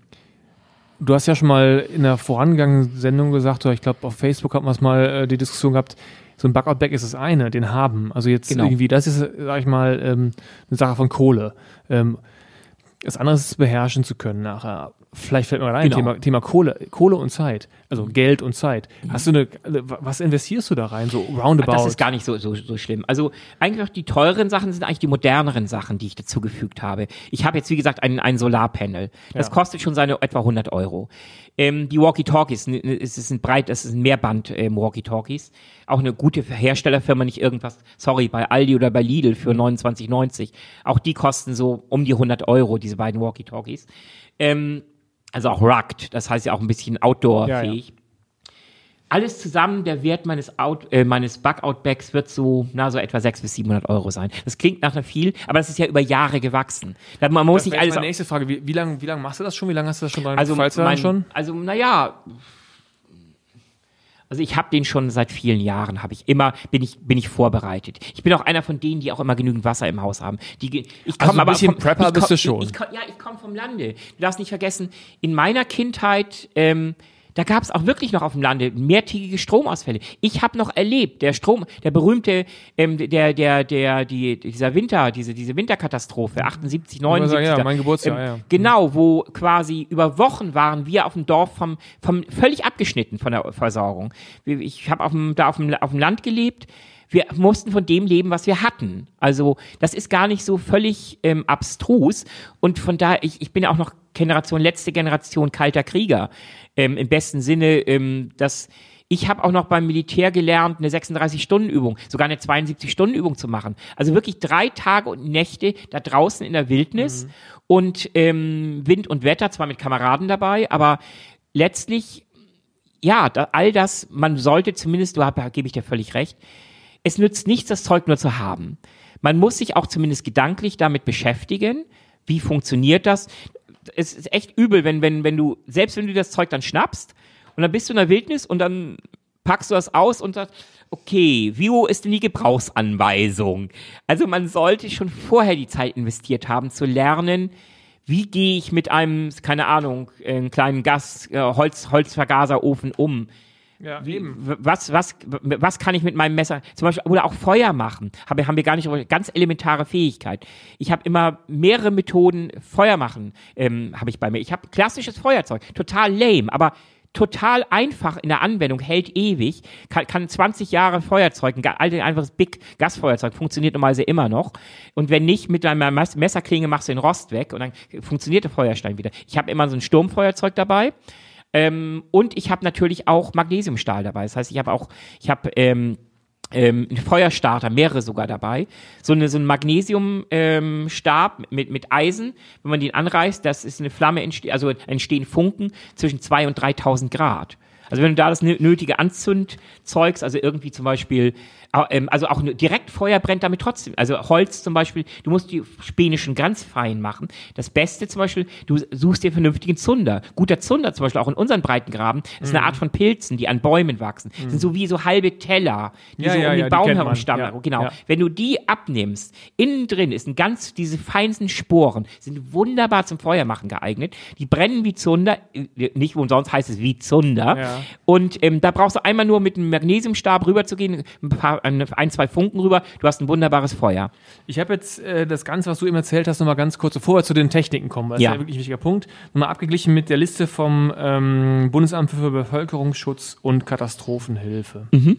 du hast ja schon mal in der vorangegangenen Sendung gesagt, oder ich glaube auf Facebook hat man es mal äh, die Diskussion gehabt, so ein Backout-Bag ist das eine, den haben. Also jetzt genau. irgendwie, das ist, sag ich mal, ähm, eine Sache von Kohle. Ähm, das andere ist es beherrschen zu können nachher vielleicht fällt mir rein, genau. Thema, Thema Kohle, Kohle und Zeit, also mhm. Geld und Zeit. Mhm. Hast du eine, was investierst du da rein, so roundabout? Das ist gar nicht so, so, so schlimm. Also eigentlich auch die teuren Sachen sind eigentlich die moderneren Sachen, die ich dazugefügt habe. Ich habe jetzt, wie gesagt, ein, ein Solarpanel. Das ja. kostet schon seine etwa 100 Euro. Ähm, die Walkie-Talkies, es ist ein breit, es ist ein Mehrband ähm, Walkie-Talkies. Auch eine gute Herstellerfirma, nicht irgendwas, sorry, bei Aldi oder bei Lidl für 29,90. Auch die kosten so um die 100 Euro, diese beiden Walkie-Talkies. Ähm, also auch rugged, das heißt ja auch ein bisschen outdoor-fähig. Ja, ja. Alles zusammen, der Wert meines, Out, äh, meines Bug-Out-Bags wird so, na, so etwa 600 bis 700 Euro sein. Das klingt nach einer viel, aber das ist ja über Jahre gewachsen. Man muss das nicht alles. Meine nächste Frage, wie, wie lange wie lang machst du das schon? Wie lange hast du das schon bei also, mein, schon? Also, naja, Also ich habe den schon seit vielen Jahren, habe ich immer, bin ich, bin ich vorbereitet. Ich bin auch einer von denen, die auch immer genügend Wasser im Haus haben. Die, ich Also komme ein aber bisschen vom, Prepper ich bist komm, du schon. Ich, ich, komm- ja, ich komme vom Lande. Du darfst nicht vergessen, in meiner Kindheit, ähm, da gab es auch wirklich noch auf dem Lande mehrtägige Stromausfälle. Ich habe noch erlebt, der Strom, der berühmte, ähm, der, der, der, die, dieser Winter, diese, diese Winterkatastrophe, 78, 79. sagen, ja, mein Geburtsjahr, ähm, ja. Genau, wo quasi über Wochen waren wir auf dem Dorf vom, vom völlig abgeschnitten von der Versorgung. Ich habe auf dem, da auf dem, auf dem Land gelebt. Wir mussten von dem leben, was wir hatten. Also das ist gar nicht so völlig ähm, abstrus. Und von daher, ich, ich bin ja auch noch Generation, letzte Generation kalter Krieger. Ähm, Im besten Sinne, ähm, dass ich habe auch noch beim Militär gelernt, eine 36-Stunden-Übung, sogar eine 72-Stunden-Übung zu machen. Also wirklich drei Tage und Nächte da draußen in der Wildnis und ähm, Wind und Wetter, zwar mit Kameraden dabei, aber letztlich, ja, da, all das, man sollte zumindest, du hab- gebe ich dir völlig recht, es nützt nichts, das Zeug nur zu haben. Man muss sich auch zumindest gedanklich damit beschäftigen, wie funktioniert das. Es ist echt übel, wenn, wenn, wenn du, selbst wenn du das Zeug dann schnappst und dann bist du in der Wildnis und dann packst du das aus und sagst, okay, wie ist denn die Gebrauchsanweisung? Also man sollte schon vorher die Zeit investiert haben, zu lernen, wie gehe ich mit einem, keine Ahnung, äh, einen kleinen Gas, äh, Holz, Holzvergaserofen um? Ja, W- was, was, was kann ich mit meinem Messer, zum Beispiel, oder auch Feuer machen, habe, haben wir gar nicht, ganz elementare Fähigkeit. Ich habe immer mehrere Methoden, Feuer machen, ähm, habe ich bei mir. Ich habe klassisches Feuerzeug, total lame, aber total einfach in der Anwendung, hält ewig, kann, kann 20 Jahre Feuerzeug, ein einfaches Big Gasfeuerzeug, funktioniert normalerweise immer noch. Und wenn nicht, mit deiner Mes- Messerklinge machst du den Rost weg und dann funktioniert der Feuerstein wieder. Ich habe immer so ein Sturmfeuerzeug dabei. Ähm, und ich habe natürlich auch Magnesiumstahl dabei. Das heißt, ich habe auch, ich habe ähm, ähm, einen Feuerstarter, mehrere sogar dabei. So, eine, so ein Magnesiumstab ähm, mit, mit Eisen, wenn man den anreißt, das ist eine Flamme, entste also entstehen Funken zwischen 2.000 und 3.000 Grad. Also wenn du da das nö- nötige Anzündzeugs, also irgendwie zum Beispiel, ähm, also auch direkt Feuer brennt damit trotzdem. Also Holz zum Beispiel, du musst die Späne ganz fein machen. Das Beste zum Beispiel, du suchst dir vernünftigen Zunder. Guter Zunder zum Beispiel auch in unseren Breitengraben ist Mhm. eine Art von Pilzen, die an Bäumen wachsen. Sind so wie so halbe Teller, die Ja, so ja, um ja, den die Baum herum stammen. Ja, Genau. ja. Wenn du die abnimmst, innen drin ist ein ganz, diese feinsten Sporen sind wunderbar zum Feuermachen geeignet. Die brennen wie Zunder, äh, nicht umsonst heißt es wie Zunder. Ja. Und ähm, da brauchst du einmal nur mit einem Magnesiumstab rüber zu gehen, ein, paar, ein, zwei Funken rüber, du hast ein wunderbares Feuer. Ich habe jetzt äh, das Ganze, was du eben erzählt hast, nochmal ganz kurz, bevor wir zu den Techniken kommen, weil das Ja. ist ja wirklich ein wichtiger Punkt, nochmal abgeglichen mit der Liste vom ähm, Bundesamt für Bevölkerungsschutz und Katastrophenhilfe. Mhm.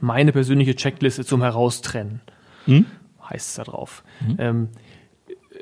Meine persönliche Checkliste zum Heraustrennen Mhm. heißt es da drauf. Ähm,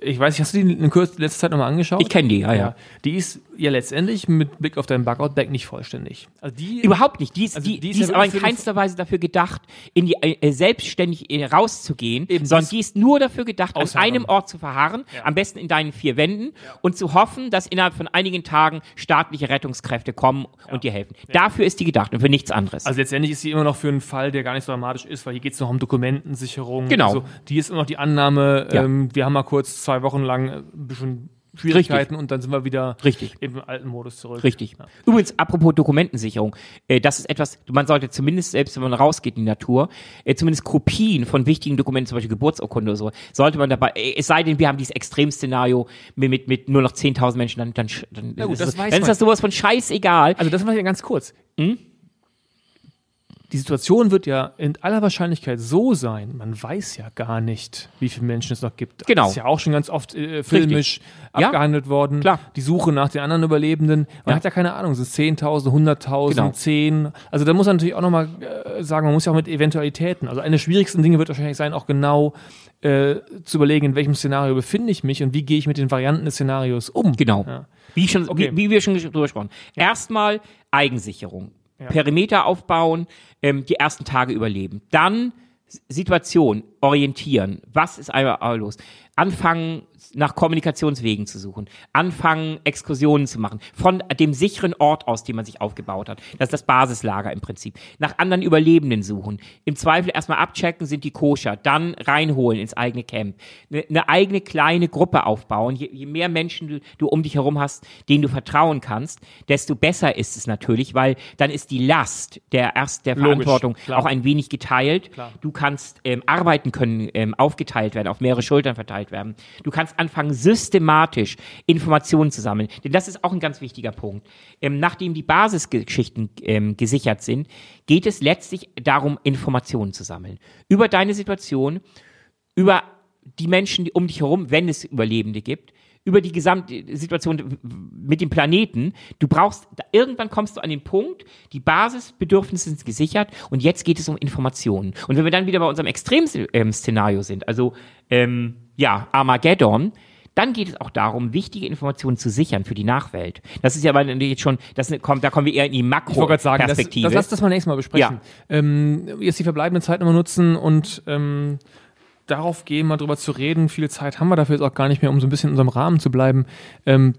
ich weiß nicht, hast du die in letzter Zeit nochmal angeschaut? Ich kenne die, ja, ja. Die ist ja letztendlich mit Blick auf dein Bugout-Bag nicht vollständig. Also die Überhaupt nicht. Die ist, Also die, die ist die ja ist aber in keinster Weise dafür gedacht, in die äh, selbstständig äh, rauszugehen, Eben, sondern die ist nur dafür gedacht, an Ausharren. einem Ort zu verharren, am besten in deinen vier Wänden und zu hoffen, dass innerhalb von einigen Tagen staatliche Rettungskräfte kommen und dir helfen. Dafür ist die gedacht und für nichts anderes. Also letztendlich ist sie immer noch für einen Fall, der gar nicht so dramatisch ist, weil hier geht es noch um Dokumentensicherung. Genau. Also die ist immer noch die Annahme, Ja. ähm, wir haben mal kurz zwei Wochen lang äh, ein bisschen Schwierigkeiten und dann sind wir wieder Richtig. im alten Modus zurück. Richtig. Ja. Übrigens, apropos Dokumentensicherung, äh, das ist etwas, man sollte zumindest, selbst wenn man rausgeht in die Natur, äh, zumindest Kopien von wichtigen Dokumenten, zum Beispiel Geburtsurkunde oder so, sollte man dabei, äh, es sei denn, wir haben dieses Extremszenario mit, mit, mit nur noch 10.000 Menschen, dann, dann, dann, Na gut, ist das dann ist das sowas von scheißegal. Also das mache ich ja ganz kurz. Hm? Die Situation wird ja in aller Wahrscheinlichkeit so sein, man weiß ja gar nicht, wie viele Menschen es noch gibt. Genau. Das ist ja auch schon ganz oft äh, filmisch Ja. abgehandelt worden. Klar. Die Suche nach den anderen Überlebenden. Man Ja. hat ja keine Ahnung, sind es 10.000, 100.000, Genau. 10. Also da muss man natürlich auch nochmal äh, sagen, man muss ja auch mit Eventualitäten. Also eine der schwierigsten Dinge wird wahrscheinlich sein, auch genau äh, zu überlegen, in welchem Szenario befinde ich mich und wie gehe ich mit den Varianten des Szenarios um. Genau. Ja. Wie, schon, Okay. wie, wie wir schon drüber gesprochen. Erstmal Eigensicherung. Ja. Perimeter aufbauen, ähm, die ersten Tage überleben. Dann Situation, orientieren. Was ist einmal los? anfangen, nach Kommunikationswegen zu suchen, anfangen, Exkursionen zu machen, von dem sicheren Ort aus, den man sich aufgebaut hat. Das ist das Basislager im Prinzip. Nach anderen Überlebenden suchen. Im Zweifel erstmal abchecken, sind die koscher, dann reinholen ins eigene Camp. Eine, eine eigene kleine Gruppe aufbauen. Je, je mehr Menschen du, um dich herum hast, denen du vertrauen kannst, desto besser ist es natürlich, weil dann ist die Last der erst der Logisch, Verantwortung klar. auch ein wenig geteilt. Klar. Du kannst ähm, arbeiten können, ähm, aufgeteilt werden, auf mehrere Schultern verteilt werden. Du kannst anfangen, systematisch Informationen zu sammeln. Denn das ist auch ein ganz wichtiger Punkt. Ähm, nachdem die Basisgeschichten ähm, gesichert sind, geht es letztlich darum, Informationen zu sammeln. Über deine Situation, über die Menschen um dich herum, wenn es Überlebende gibt, über die gesamte Situation mit dem Planeten. Du brauchst, irgendwann kommst du an den Punkt, die Basisbedürfnisse sind gesichert und jetzt geht es um Informationen. Und wenn wir dann wieder bei unserem Extremszenario sind, also ähm, ja, Armageddon, dann geht es auch darum, wichtige Informationen zu sichern für die Nachwelt. Das ist ja aber jetzt schon, das kommt, da kommen wir eher in die Ich wollte gerade sagen, das, Makro-Perspektive. das lass das mal nächstes Mal besprechen. Ähm, jetzt die verbleibende Zeit nochmal nutzen und ähm, darauf gehen, mal drüber zu reden. Viel Zeit haben wir dafür jetzt auch gar nicht mehr, um so ein bisschen in unserem Rahmen zu bleiben. Ähm,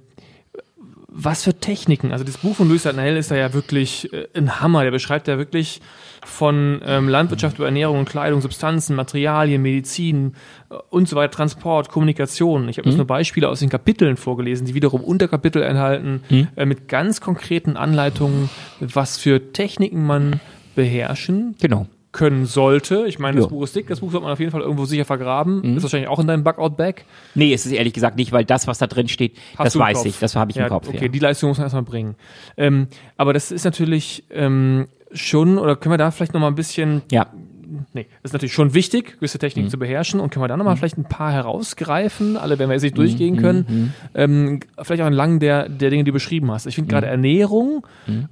was für Techniken? Also das Buch von Luis Dardanel ist da ja wirklich äh, ein Hammer. Der beschreibt ja wirklich von ähm, Landwirtschaft über Ernährung und Kleidung, Substanzen, Materialien, Medizin äh, und so weiter, Transport, Kommunikation. Ich habe jetzt nur Beispiele aus den Kapiteln vorgelesen, die wiederum Unterkapitel enthalten, äh, mit ganz konkreten Anleitungen, was für Techniken man beherrschen genau. Können sollte. Ich meine, das Ja. Buch ist dick, das Buch sollte man auf jeden Fall irgendwo sicher vergraben. Ist wahrscheinlich auch in deinem Bugout-Bag. Nee, es ist ehrlich gesagt nicht, weil das, was da drin steht, Hast das weiß Kopf? ich, das habe ich ja, im Kopf. Okay, ja. die Leistung muss man erstmal bringen. Ähm, aber das ist natürlich ähm, schon, oder können wir da vielleicht nochmal ein bisschen, ja. Nee, ist natürlich schon wichtig, gewisse Mhm. Techniken zu beherrschen und können wir da nochmal vielleicht ein paar herausgreifen, alle werden wir jetzt nicht Mhm, durchgehen können, ähm, vielleicht auch entlang der, der Dinge, die du beschrieben hast. Ich finde Mhm. gerade Ernährung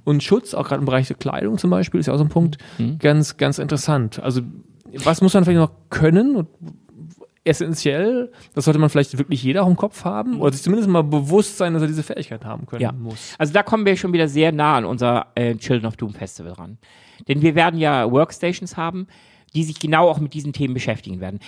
und Schutz, auch gerade im Bereich der Kleidung zum Beispiel, ist ja auch so ein Punkt, Mhm. ganz, ganz interessant. Also was muss man vielleicht noch können und essentiell, das sollte man vielleicht wirklich jeder auch im Kopf haben oder sich zumindest mal bewusst sein, dass er diese Fähigkeit haben können Ja. muss. Also da kommen wir schon wieder sehr nah an unser äh, Children of Doom Festival ran. Denn wir werden ja Workstations haben, die sich genau auch mit diesen Themen beschäftigen werden.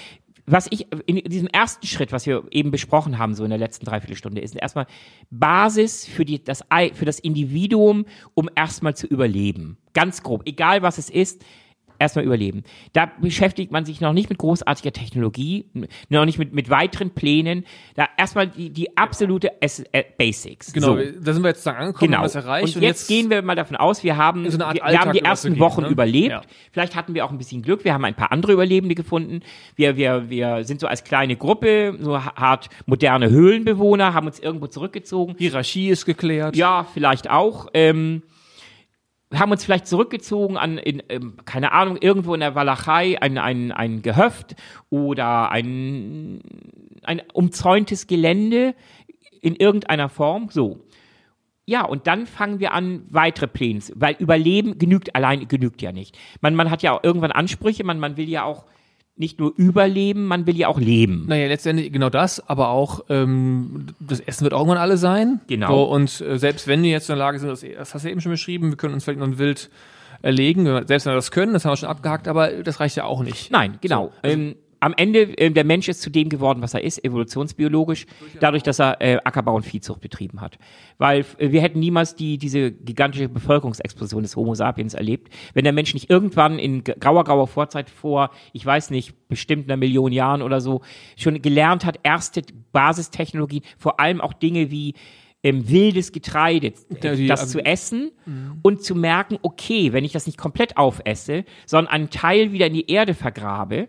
Was ich in diesem ersten Schritt, was wir eben besprochen haben, so in der letzten Dreiviertelstunde, ist erstmal Basis für, die, das, für das Individuum, um erstmal zu überleben. Ganz grob. Egal was es ist, erstmal überleben. Da beschäftigt man sich noch nicht mit großartiger Technologie, noch nicht mit, mit weiteren Plänen. Da erstmal die, die absolute S äh, Basics. Genau, So. da sind wir jetzt sozusagen angekommen, Genau. das erreicht. und, jetzt, gehen wir mal davon aus, wir haben, So wir, wir haben die ersten Wochen ne? überlebt. Ja. Vielleicht hatten wir auch ein bisschen Glück. Wir haben ein paar andere Überlebende gefunden. Wir, wir, wir sind so als kleine Gruppe, so hart moderne Höhlenbewohner, haben uns irgendwo zurückgezogen. Hierarchie ist geklärt. Ja, vielleicht auch. Ähm, haben uns vielleicht zurückgezogen an, in, ähm, keine Ahnung, irgendwo in der Walachei ein, ein, ein Gehöft oder ein, ein umzäuntes Gelände in irgendeiner Form. So. Ja, und dann fangen wir an, weitere Pläne, weil Überleben genügt allein, genügt ja nicht. Man, man hat ja auch irgendwann Ansprüche, man, man will ja auch nicht nur überleben, man will ja auch leben. Naja, letztendlich genau das, aber auch ähm, das Essen wird irgendwann alle sein. Genau. So, und äh, selbst wenn wir jetzt in der Lage sind, das, das hast du eben schon beschrieben, wir können uns vielleicht noch ein Wild erlegen, selbst wenn wir das können, das haben wir schon abgehakt, aber das reicht ja auch nicht. Nein, genau. ähm, am Ende, ähm, der Mensch ist zu dem geworden, was er ist, evolutionsbiologisch, dadurch, dass er äh, Ackerbau und Viehzucht betrieben hat. Weil äh, wir hätten niemals die, diese gigantische Bevölkerungsexplosion des Homo sapiens erlebt, wenn der Mensch nicht irgendwann in grauer, grauer Vorzeit vor, ich weiß nicht, bestimmt einer Million Jahren oder so, schon gelernt hat, erste Basistechnologien, vor allem auch Dinge wie ähm, wildes Getreide, die- das zu essen und zu merken, okay, wenn ich das nicht komplett aufesse, sondern einen Teil wieder in die Erde vergrabe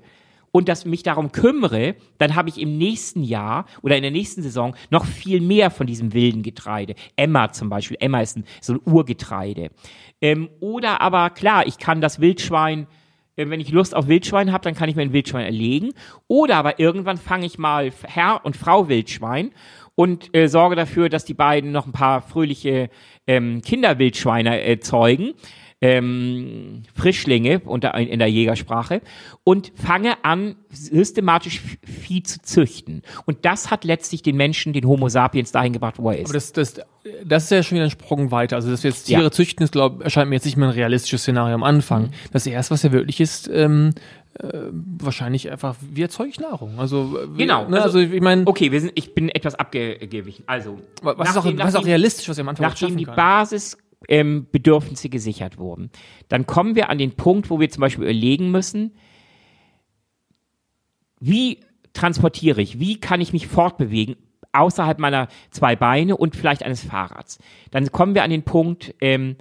und das mich darum kümmere, dann habe ich im nächsten Jahr oder in der nächsten Saison noch viel mehr von diesem wilden Getreide. Emma zum Beispiel, Emma ist ein, so ein Urgetreide. Ähm, oder aber klar, ich kann das Wildschwein äh, wenn ich Lust auf Wildschwein habe, dann kann ich mir ein Wildschwein erlegen. Oder aber irgendwann fange ich mal Herr und Frau Wildschwein und äh, sorge dafür, dass die beiden noch ein paar fröhliche ähm, Kinderwildschweine äh, zeugen. Ähm, Frischlinge unter, in der Jägersprache und fange an, systematisch Vieh zu züchten. Und das hat letztlich den Menschen, den Homo sapiens dahin gebracht, wo er ist. Aber das, das, das ist ja schon wieder ein Sprung weiter. Also, dass wir jetzt Tiere Ja. züchten, ist, glaub, erscheint mir jetzt nicht mehr ein realistisches Szenario am Anfang. Das erste, was ja wirklich ist, ähm, äh, wahrscheinlich einfach, wie erzeuge ich Nahrung? Also, Genau, Ne, also, also- ich meine, Okay, wir sind, ich bin etwas abgewichen. Also, was, ist auch, nachdem- was ist auch nachdem- realistisch, was ihr am Anfang nachdem die kann. Basisbedürfnisse ähm, Bedürfnisse gesichert wurden, dann kommen wir an den Punkt, wo wir zum Beispiel überlegen müssen, wie transportiere ich, wie kann ich mich fortbewegen außerhalb meiner zwei Beine und vielleicht eines Fahrrads. Dann kommen wir an den Punkt, ähm,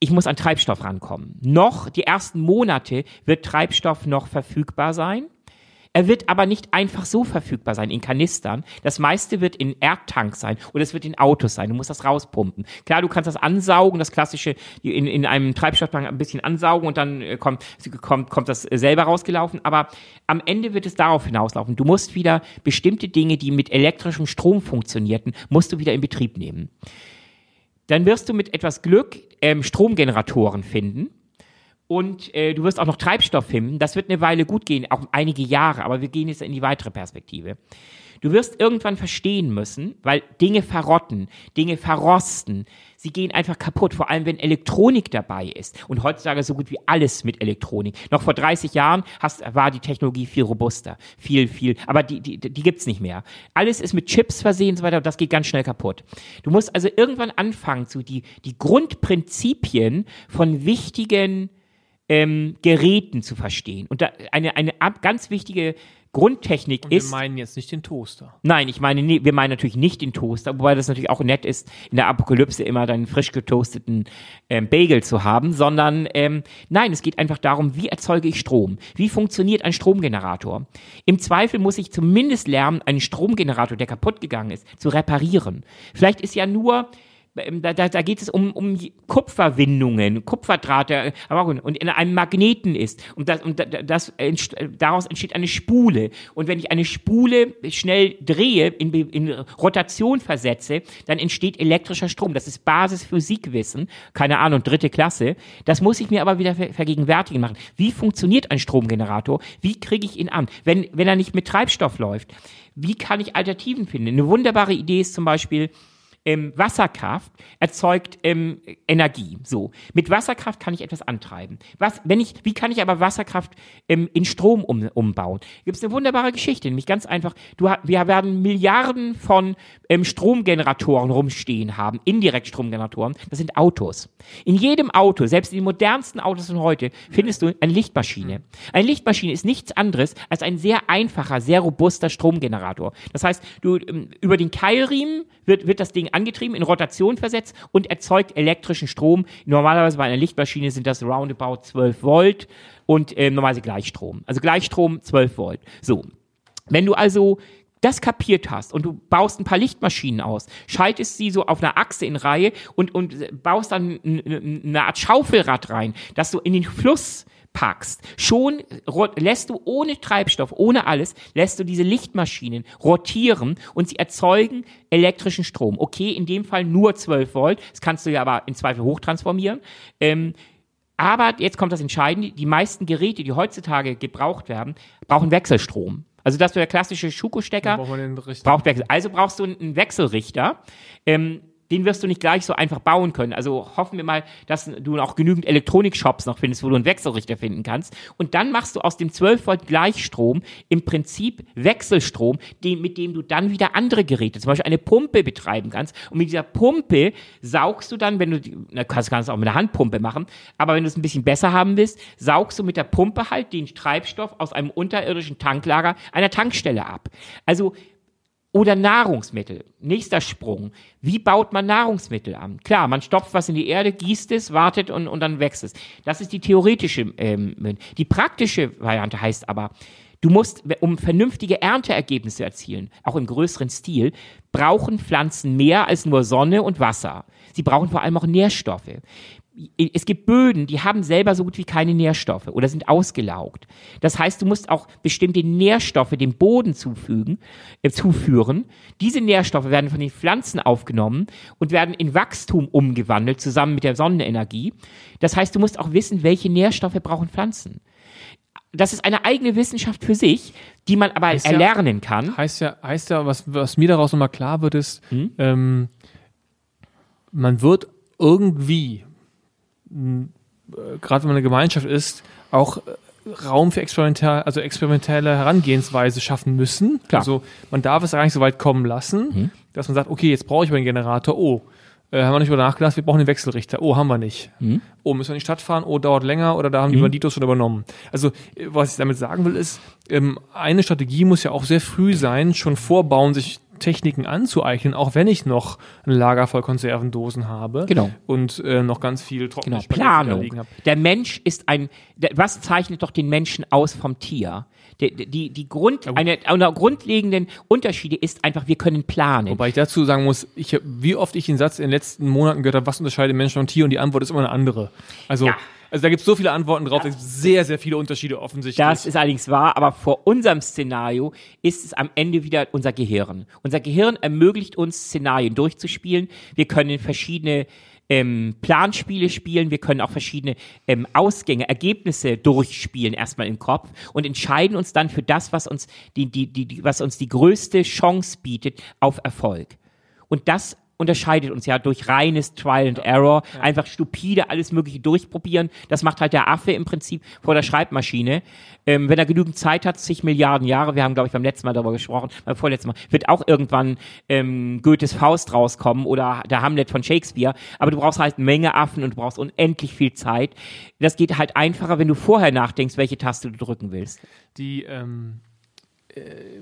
ich muss an Treibstoff rankommen. Noch die ersten Monate wird Treibstoff noch verfügbar sein. Er wird aber nicht einfach so verfügbar sein in Kanistern. Das meiste wird in Erdtanks sein oder es wird in Autos sein. Du musst das rauspumpen. Klar, du kannst das ansaugen, das klassische in, in einem Treibstofftank ein bisschen ansaugen und dann äh, kommt, kommt, kommt das selber rausgelaufen. Aber am Ende wird es darauf hinauslaufen. Du musst wieder bestimmte Dinge, die mit elektrischem Strom funktionierten, musst du wieder in Betrieb nehmen. Dann wirst du mit etwas Glück ähm, Stromgeneratoren finden. Und äh, du wirst auch noch Treibstoff finden. Das wird eine Weile gut gehen, auch einige Jahre, aber wir gehen jetzt in die weitere Perspektive. Du wirst irgendwann verstehen müssen, weil Dinge verrotten, Dinge verrosten, sie gehen einfach kaputt, vor allem wenn Elektronik dabei ist. Und heutzutage so gut wie alles mit Elektronik. Noch vor 30 Jahren hast, war die Technologie viel robuster, viel, viel, aber die, die, die gibt's nicht mehr. Alles ist mit Chips versehen und so weiter, das geht ganz schnell kaputt. Du musst also irgendwann anfangen, so die, die Grundprinzipien von wichtigen ähm, Geräten zu verstehen. Und da eine, eine ganz wichtige Grundtechnik Und wir ist. meinen jetzt nicht den Toaster. Nein, ich meine, nee, wir meinen natürlich nicht den Toaster, wobei das natürlich auch nett ist, in der Apokalypse immer deinen frisch getoasteten ähm, Bagel zu haben, sondern ähm, nein, es geht einfach darum, wie erzeuge ich Strom? Wie funktioniert ein Stromgenerator? Im Zweifel muss ich zumindest lernen, einen Stromgenerator, der kaputt gegangen ist, zu reparieren. Vielleicht ist ja nur da, da, da geht es um, um Kupferwindungen, Kupferdraht, der aber auch, und in einem Magneten ist. Und, das, und das, daraus entsteht eine Spule. Und wenn ich eine Spule schnell drehe, in, in Rotation versetze, dann entsteht elektrischer Strom. Das ist Basisphysikwissen, keine Ahnung, dritte Klasse. Das muss ich mir aber wieder ver vergegenwärtigen machen. Wie funktioniert ein Stromgenerator? Wie kriege ich ihn an? Wenn, wenn er nicht mit Treibstoff läuft, wie kann ich Alternativen finden? Eine wunderbare Idee ist zum Beispiel, ähm, Wasserkraft erzeugt ähm, Energie. So. Mit Wasserkraft kann ich etwas antreiben. Was, wenn ich, wie kann ich aber Wasserkraft ähm, in Strom um, umbauen? Gibt es eine wunderbare Geschichte, nämlich ganz einfach. Du, wir werden Milliarden von ähm, Stromgeneratoren rumstehen haben, Indirektstromgeneratoren. Das sind Autos. In jedem Auto, selbst in den modernsten Autos von heute, findest du eine Lichtmaschine. Eine Lichtmaschine ist nichts anderes als ein sehr einfacher, sehr robuster Stromgenerator. Das heißt, du ähm, über den Keilriemen wird, wird das Ding angetrieben, in Rotation versetzt und erzeugt elektrischen Strom. Normalerweise bei einer Lichtmaschine sind das roundabout 12 Volt und ähm, normalerweise Gleichstrom. Also Gleichstrom 12 Volt. So. Wenn du also das kapiert hast und du baust ein paar Lichtmaschinen aus, schaltest sie so auf einer Achse in Reihe und, und baust dann eine Art Schaufelrad rein, dass du in den Fluss packst, schon lässt du ohne Treibstoff, ohne alles, lässt du diese Lichtmaschinen rotieren und sie erzeugen elektrischen Strom. Okay, in dem Fall nur 12 Volt, das kannst du ja aber in Zweifel hochtransformieren. Ähm, aber jetzt kommt das Entscheidende, die meisten Geräte, die heutzutage gebraucht werden, brauchen Wechselstrom. Also das ist der klassische Schuko-Stecker, braucht Wechsel. Also brauchst du einen Wechselrichter. Ähm, den wirst du nicht gleich so einfach bauen können. Also hoffen wir mal, dass du auch genügend Elektronik-Shops noch findest, wo du einen Wechselrichter finden kannst. Und dann machst du aus dem 12 Volt Gleichstrom im Prinzip Wechselstrom, den, mit dem du dann wieder andere Geräte, zum Beispiel eine Pumpe betreiben kannst. Und mit dieser Pumpe saugst du dann, wenn du, na, kannst, kannst du auch mit der Handpumpe machen, aber wenn du es ein bisschen besser haben willst, saugst du mit der Pumpe halt den Treibstoff aus einem unterirdischen Tanklager einer Tankstelle ab. Also oder Nahrungsmittel. Nächster Sprung. Wie baut man Nahrungsmittel an? Klar, man stopft was in die Erde, gießt es, wartet und, und dann wächst es. Das ist die theoretische. Ähm, die praktische Variante heißt aber, du musst, um vernünftige Ernteergebnisse zu erzielen, auch im größeren Stil, brauchen Pflanzen mehr als nur Sonne und Wasser. Sie brauchen vor allem auch Nährstoffe es gibt Böden, die haben selber so gut wie keine Nährstoffe oder sind ausgelaugt. Das heißt, du musst auch bestimmte Nährstoffe dem Boden zufügen, äh, zuführen. Diese Nährstoffe werden von den Pflanzen aufgenommen und werden in Wachstum umgewandelt, zusammen mit der Sonnenenergie. Das heißt, du musst auch wissen, welche Nährstoffe brauchen Pflanzen. Das ist eine eigene Wissenschaft für sich, die man aber ja- erlernen kann. Heißt ja, heißt ja, was, was mir daraus nochmal klar wird, ist, Hm? ähm, man wird irgendwie, gerade wenn man eine Gemeinschaft ist, auch äh, Raum für experimentell, also experimentelle Herangehensweise schaffen müssen. Klar. Also man darf es gar nicht so weit kommen lassen, dass man sagt, okay, jetzt brauche ich aber einen Generator. Oh, äh, haben wir nicht über nachgedacht, wir brauchen den Wechselrichter. Oh, haben wir nicht. Oh, müssen wir in die Stadt fahren? Oh, dauert länger oder da haben die Banditos schon übernommen. Also, äh, was ich damit sagen will, ist, ähm, eine Strategie muss ja auch sehr früh sein, schon vorbauen, sich Techniken anzueignen, auch wenn ich noch ein Lager voll Konservendosen habe Genau. und äh, noch ganz viel trockene Genau, Planung. liegen habe. Der Mensch ist ein, der, was zeichnet doch den Menschen aus vom Tier? Die, die, die Grund, gut. eine, einer grundlegenden Unterschiede ist einfach, wir können planen. Wobei ich dazu sagen muss, ich, wie oft ich den Satz in den letzten Monaten gehört habe, was unterscheidet Mensch und Tier und die Antwort ist immer eine andere. Also, Ja. Also da gibt es so viele Antworten drauf, es gibt sehr, sehr viele Unterschiede offensichtlich. Das ist allerdings wahr, aber vor unserem Szenario ist es am Ende wieder unser Gehirn. Unser Gehirn ermöglicht uns, Szenarien durchzuspielen. Wir können verschiedene ähm, Planspiele spielen, wir können auch verschiedene ähm, Ausgänge, Ergebnisse durchspielen erstmal im Kopf und entscheiden uns dann für das, was uns die, die, die, die, was uns die größte Chance bietet auf Erfolg. Und das unterscheidet uns ja durch reines Trial and Error, einfach stupide alles Mögliche durchprobieren. Das macht halt der Affe im Prinzip vor der Schreibmaschine. Ähm, wenn er genügend Zeit hat, zig Milliarden Jahre, wir haben, glaube ich, beim letzten Mal darüber gesprochen, beim vorletzten Mal, wird auch irgendwann ähm, Goethes Faust rauskommen oder der Hamlet von Shakespeare. Aber du brauchst halt eine Menge Affen und du brauchst unendlich viel Zeit. Das geht halt einfacher, wenn du vorher nachdenkst, welche Taste du drücken willst. die, ähm, äh,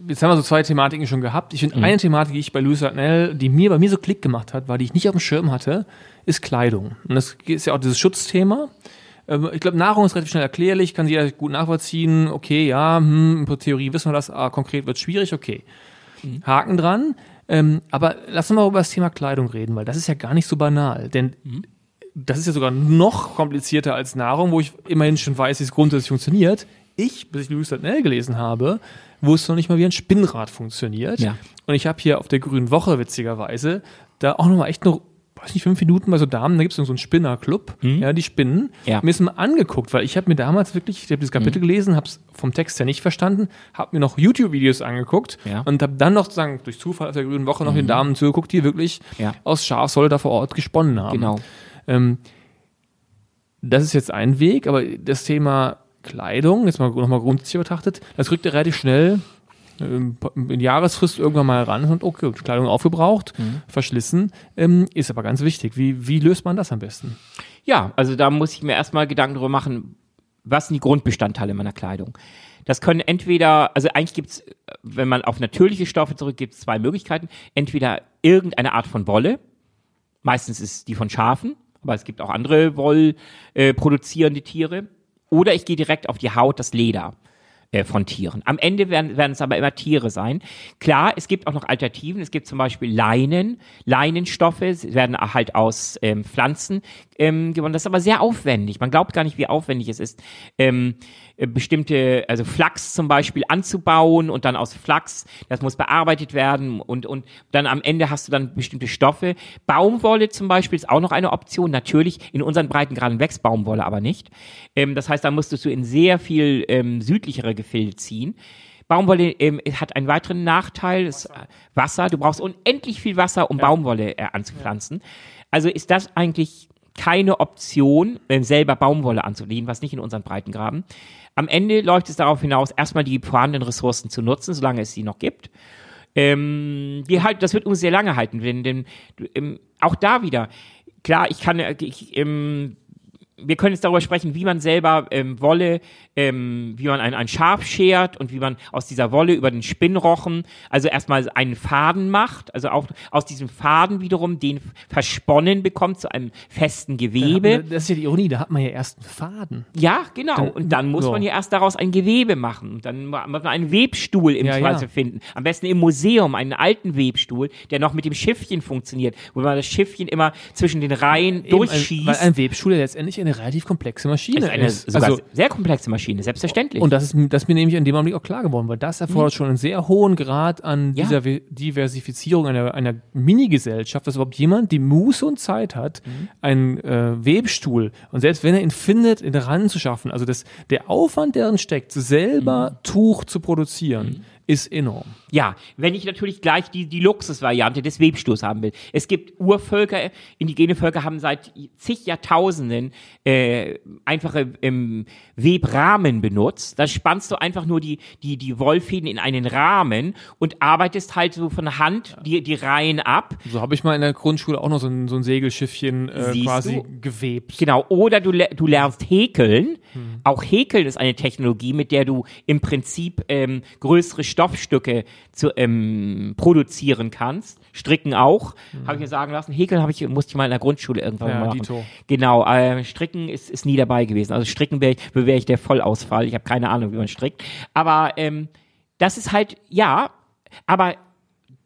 jetzt haben wir so zwei Thematiken schon gehabt. Ich finde Mhm. eine Thematik, die ich bei Louis Hartnell, die mir bei mir so Klick gemacht hat, war, die ich nicht auf dem Schirm hatte, ist Kleidung. Und das ist ja auch dieses Schutzthema. Ähm, Ich glaube, Nahrung ist relativ schnell erklärlich, kann jeder gut nachvollziehen. Okay, ja, hm, in Theorie wissen wir das, ah, konkret wird schwierig, okay. Mhm. Haken dran. Ähm, aber lass uns mal über das Thema Kleidung reden, weil das ist ja gar nicht so banal. Denn Mhm. das ist ja sogar noch komplizierter als Nahrung, wo ich immerhin schon weiß, wie es grundsätzlich funktioniert. Ich, bis ich Louis Hartnell gelesen habe, wusste noch nicht mal, wie ein Spinnrad funktioniert. Ja. Und ich habe hier auf der Grünen Woche, witzigerweise, da auch nochmal echt nur, weiß nicht, fünf Minuten bei so Damen, da gibt es so einen Spinnerclub, ja, die spinnen. Ja. Mir ist mal angeguckt, weil ich habe mir damals wirklich, ich habe dieses Kapitel gelesen, habe es vom Text her nicht verstanden, habe mir noch YouTube-Videos angeguckt Ja. und habe dann noch sozusagen durch Zufall auf der Grünen Woche noch den Damen zugeguckt, die wirklich Ja. aus Schafswolle da vor Ort gesponnen haben. Genau. Ähm, das ist jetzt ein Weg, aber das Thema Kleidung, jetzt mal nochmal grundsätzlich betrachtet, das rückt ja relativ schnell ähm, in Jahresfrist irgendwann mal ran und okay, Kleidung aufgebraucht, verschlissen, ähm, ist aber ganz wichtig. Wie, wie löst man das am besten? Ja, also da muss ich mir erstmal Gedanken darüber machen, was sind die Grundbestandteile meiner Kleidung. Das können entweder, also eigentlich gibt's, wenn man auf natürliche Stoffe zurückgeht, zwei Möglichkeiten. Entweder irgendeine Art von Wolle, meistens ist die von Schafen, aber es gibt auch andere Woll äh, produzierende Tiere. Oder ich gehe direkt auf die Haut, das Leder äh, von Tieren. Am Ende werden, werden es aber immer Tiere sein. Klar, es gibt auch noch Alternativen. Es gibt zum Beispiel Leinen, Leinenstoffe, werden halt aus ähm, Pflanzen ähm, gewonnen. Das ist aber sehr aufwendig. Man glaubt gar nicht, wie aufwendig es ist, ähm, äh, bestimmte, also Flachs zum Beispiel anzubauen und dann aus Flachs, das muss bearbeitet werden und, und dann am Ende hast du dann bestimmte Stoffe. Baumwolle zum Beispiel ist auch noch eine Option. Natürlich, in unseren Breitengraden wächst Baumwolle aber nicht. Ähm, das heißt, da musstest du in sehr viel ähm, südlichere Gefilde ziehen. Baumwolle ähm, hat einen weiteren Nachteil, ist Wasser. Wasser. Du brauchst unendlich viel Wasser, um Baumwolle äh, anzupflanzen. Also ist das eigentlich keine Option, ähm, selber Baumwolle anzulegen, was nicht in unseren Breitengraden. Am Ende läuft es darauf hinaus, erstmal die vorhandenen Ressourcen zu nutzen, solange es sie noch gibt. Ähm, die halt, das wird uns sehr lange halten, denn, denn ähm, auch da wieder, klar, ich kann, äh, ich, ähm, wir können jetzt darüber sprechen, wie man selber ähm, Wolle, ähm, wie man ein, ein Schaf schert und wie man aus dieser Wolle über den Spinnrochen, also erstmal einen Faden macht, also auch aus diesem Faden wiederum den versponnen bekommt zu einem festen Gewebe. Das ist ja die Ironie, da hat man ja erst einen Faden. Ja, genau. Und dann muss so. man ja erst daraus ein Gewebe machen. Und dann muss man einen Webstuhl im Ja, Zweifel ja. finden. Am besten im Museum, einen alten Webstuhl, der noch mit dem Schiffchen funktioniert, wo man das Schiffchen immer zwischen den Reihen Eben, durchschießt. Weil ein Webstuhl ja letztendlich eine relativ komplexe Maschine ist eine ist. sogar Also, sehr komplexe Maschine, selbstverständlich. und das ist, das ist mir nämlich in dem Augenblick auch klar geworden, weil das erfordert schon einen sehr hohen Grad an Mhm. Ja. dieser Diversifizierung einer, einer Mini-Gesellschaft, dass überhaupt jemand die Muße und Zeit hat, Mhm. einen äh, Webstuhl und selbst wenn er ihn findet, ihn ranzuschaffen, also das, der Aufwand, der darin steckt, selber Mhm. Tuch zu produzieren, ist enorm. Ja, wenn ich natürlich gleich die, die Luxusvariante des Webstuhls haben will. Es gibt Urvölker, indigene Völker haben seit zig Jahrtausenden äh, einfache ähm, Webrahmen benutzt. Da spannst du einfach nur die, die, die Wollfäden in einen Rahmen und arbeitest halt so von Hand die, die Reihen ab. So habe ich mal in der Grundschule auch noch so ein, so ein Segelschiffchen äh, Siehst quasi du? gewebt. Genau, oder du, du lernst häkeln. Auch häkeln ist eine Technologie, mit der du im Prinzip ähm, größere Stoffstücke zu, ähm, produzieren kannst. Stricken auch, habe ich mir sagen lassen. Häkeln habe ich, musste ich mal in der Grundschule irgendwann Ja, mal machen. dito. Genau, äh, Stricken ist, ist nie dabei gewesen. Also Stricken wäre ich, wär ich der Vollausfall. Ich habe keine Ahnung, wie man strickt. Aber ähm, das ist halt, ja, aber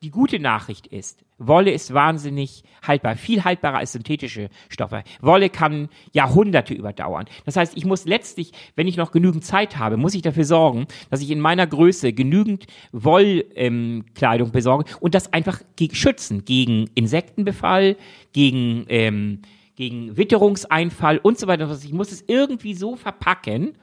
die gute Nachricht ist, Wolle ist wahnsinnig haltbar, viel haltbarer als synthetische Stoffe. Wolle kann Jahrhunderte überdauern. Das heißt, ich muss letztlich, wenn ich noch genügend Zeit habe, muss ich dafür sorgen, dass ich in meiner Größe genügend Wollkleidung ähm, besorge und das einfach gegen, schützen gegen Insektenbefall, gegen ähm, gegen Witterungseinfall und so weiter. Ich muss es irgendwie so verpacken,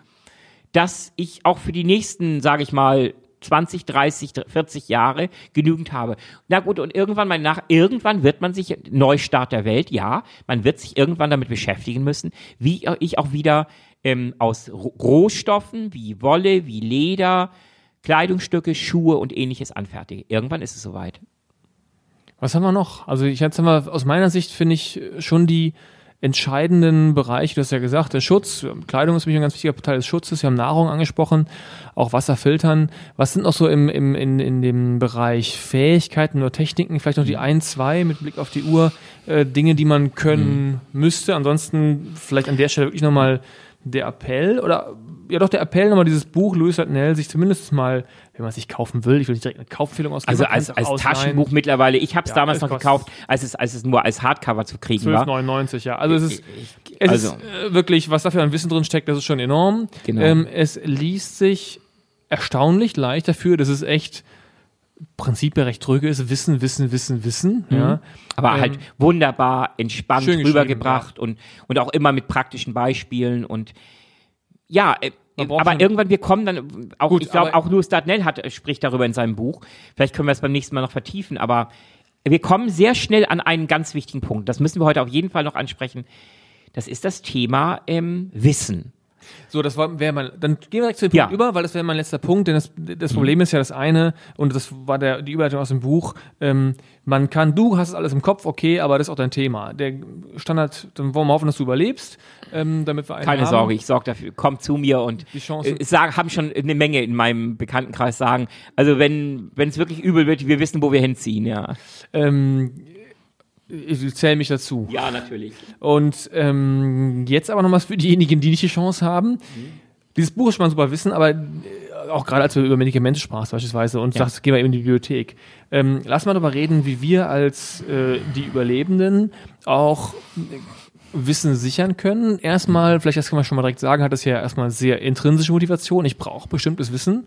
dass ich auch für die nächsten, sage ich mal, 20, 30, 40 Jahre genügend habe. Na gut, und irgendwann mal nach, irgendwann wird man sich, Neustart der Welt, ja, man wird sich irgendwann damit beschäftigen müssen, wie ich auch wieder ähm, aus Ro- Rohstoffen wie Wolle, wie Leder, Kleidungsstücke, Schuhe und ähnliches anfertige. Irgendwann ist es soweit. Was haben wir noch? Also ich jetzt haben wir aus meiner Sicht finde ich schon die entscheidenden Bereiche, du hast ja gesagt, der Schutz, Kleidung ist nämlich ein ganz wichtiger Teil des Schutzes, wir haben Nahrung angesprochen, auch Wasser filtern. Was sind noch so im, im, in, in dem Bereich Fähigkeiten oder Techniken, vielleicht noch die ein, zwei mit Blick auf die Uhr, äh, Dinge, die man können müsste? Ansonsten vielleicht an der Stelle wirklich nochmal der Appell oder ja doch der Appell nochmal dieses Buch Louis Ratnell sich zumindest mal, wenn man es sich kaufen will, ich will nicht direkt eine Kaufempfehlung ausgeben. Also als, als ausleihen. Taschenbuch mittlerweile. Ich habe es Ja, damals es noch gekauft, als es, als es nur als Hardcover zu kriegen war. 12,99, ja. Also es ist, Ich- es also- ist äh, wirklich, was dafür an Wissen drin steckt, das ist schon enorm. Genau. Ähm, es liest sich erstaunlich leicht dafür, dass es echt Prinzip recht drüge ist. Wissen, Wissen, Wissen, Wissen. Ja. Aber Ähm, halt wunderbar entspannt rübergebracht und, und auch immer mit praktischen Beispielen und ja, äh, aber irgendwann, wir kommen dann, auch, Gut, ich glaube, auch Louis Dartnell hat, äh, spricht darüber in seinem Buch. Vielleicht können wir es beim nächsten Mal noch vertiefen, aber wir kommen sehr schnell an einen ganz wichtigen Punkt. Das müssen wir heute auf jeden Fall noch ansprechen. Das ist das Thema ähm, Wissen. So, das wäre mein, dann gehen wir direkt zu dem Ja. Punkt über, weil das wäre mein letzter Punkt, denn das, das Problem ist ja das eine, und das war der, die Überleitung aus dem Buch, ähm, man kann, du hast es alles im Kopf, okay, aber das ist auch dein Thema. Der Standard, dann wollen wir hoffen, dass du überlebst, ähm, damit wir Keine haben. Sorge, ich sorge dafür. Komm zu mir und Die Chancen- äh, haben schon eine Menge in meinem Bekanntenkreis sagen. Also wenn wenn es wirklich übel wird, wir wissen, wo wir hinziehen. Ja. Ähm, ich zähle mich dazu. Ja, natürlich. Und ähm, jetzt aber noch was für diejenigen, die nicht die Chance haben. Dieses Buch ist schon mal super Wissen, aber äh, auch gerade als du über Medikamente sprachst beispielsweise und Ja. sagst, geh mal eben in die Bibliothek. Ähm, lass mal darüber reden, wie wir als äh, die Überlebenden auch Wissen sichern können. Erstmal, vielleicht das kann man schon mal direkt sagen, hat das ja erstmal sehr intrinsische Motivation. Ich brauche bestimmtes Wissen.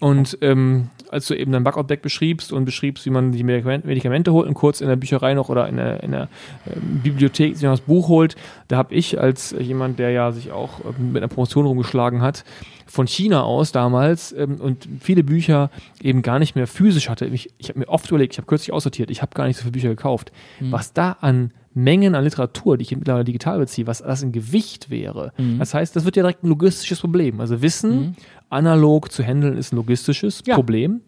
Und ähm, als du eben dein Backout-Deck beschriebst und beschriebst, wie man die Medikamente, holt und kurz in der Bücherei noch oder in der, in der ähm, Bibliothek sich noch das Buch holt, da habe ich als jemand, der ja sich auch ähm, mit einer Promotion rumgeschlagen hat, von China aus damals ähm, und viele Bücher eben gar nicht mehr physisch hatte. Ich, ich habe mir oft überlegt, ich habe kürzlich aussortiert, ich habe gar nicht so viele Bücher gekauft. Was da an Mengen an Literatur, die ich mittlerweile digital beziehe, was das in Gewicht wäre. Das heißt, das wird ja direkt ein logistisches Problem. Also Wissen analog zu handeln ist ein logistisches Ja. Problem.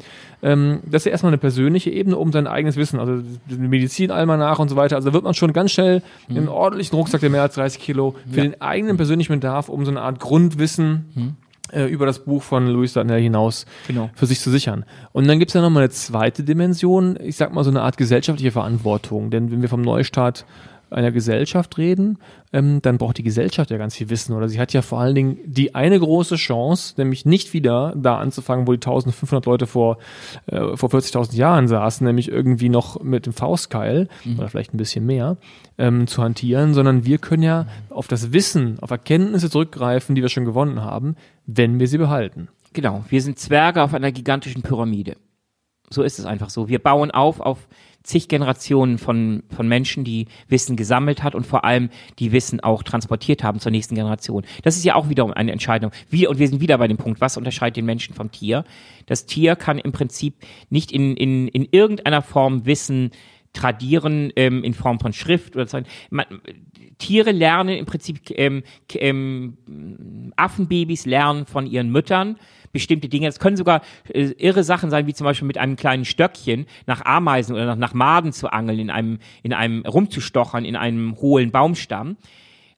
Ähm, das ist ja erstmal eine persönliche Ebene, um sein eigenes Wissen, also Medizin einmal nach und so weiter. Also da wird man schon ganz schnell einen ordentlichen Rucksack, der mehr als 30 Kilo, für den eigenen persönlichen Bedarf, um so eine Art Grundwissen äh, über das Buch von Louis Darnell hinaus Genau. für sich zu sichern. Und dann gibt es ja nochmal eine zweite Dimension, ich sag mal so eine Art gesellschaftliche Verantwortung. Denn wenn wir vom Neustart einer Gesellschaft reden, ähm, dann braucht die Gesellschaft ja ganz viel Wissen. Oder sie hat ja vor allen Dingen die eine große Chance, nämlich nicht wieder da anzufangen, wo die 1500 Leute vor, äh, vor 40.000 Jahren saßen, nämlich irgendwie noch mit dem Faustkeil oder vielleicht ein bisschen mehr ähm, zu hantieren, sondern wir können ja auf das Wissen, auf Erkenntnisse zurückgreifen, die wir schon gewonnen haben, wenn wir sie behalten. Genau. Wir sind Zwerge auf einer gigantischen Pyramide. So ist es einfach so. Wir bauen auf auf zig Generationen von, von Menschen, die Wissen gesammelt hat und vor allem die Wissen auch transportiert haben zur nächsten Generation. Das ist ja auch wiederum eine Entscheidung. Wir, und wir sind wieder bei dem Punkt, was unterscheidet den Menschen vom Tier? Das Tier kann im Prinzip nicht in, in, in irgendeiner Form Wissen tradieren ähm, in Form von Schrift oder so. Man, Tiere lernen im Prinzip, ähm, ähm, Affenbabys lernen von ihren Müttern bestimmte Dinge. Es können sogar äh, irre Sachen sein, wie zum Beispiel mit einem kleinen Stöckchen nach Ameisen oder nach, nach Maden zu angeln, in einem, in einem rumzustochern, in einem hohlen Baumstamm.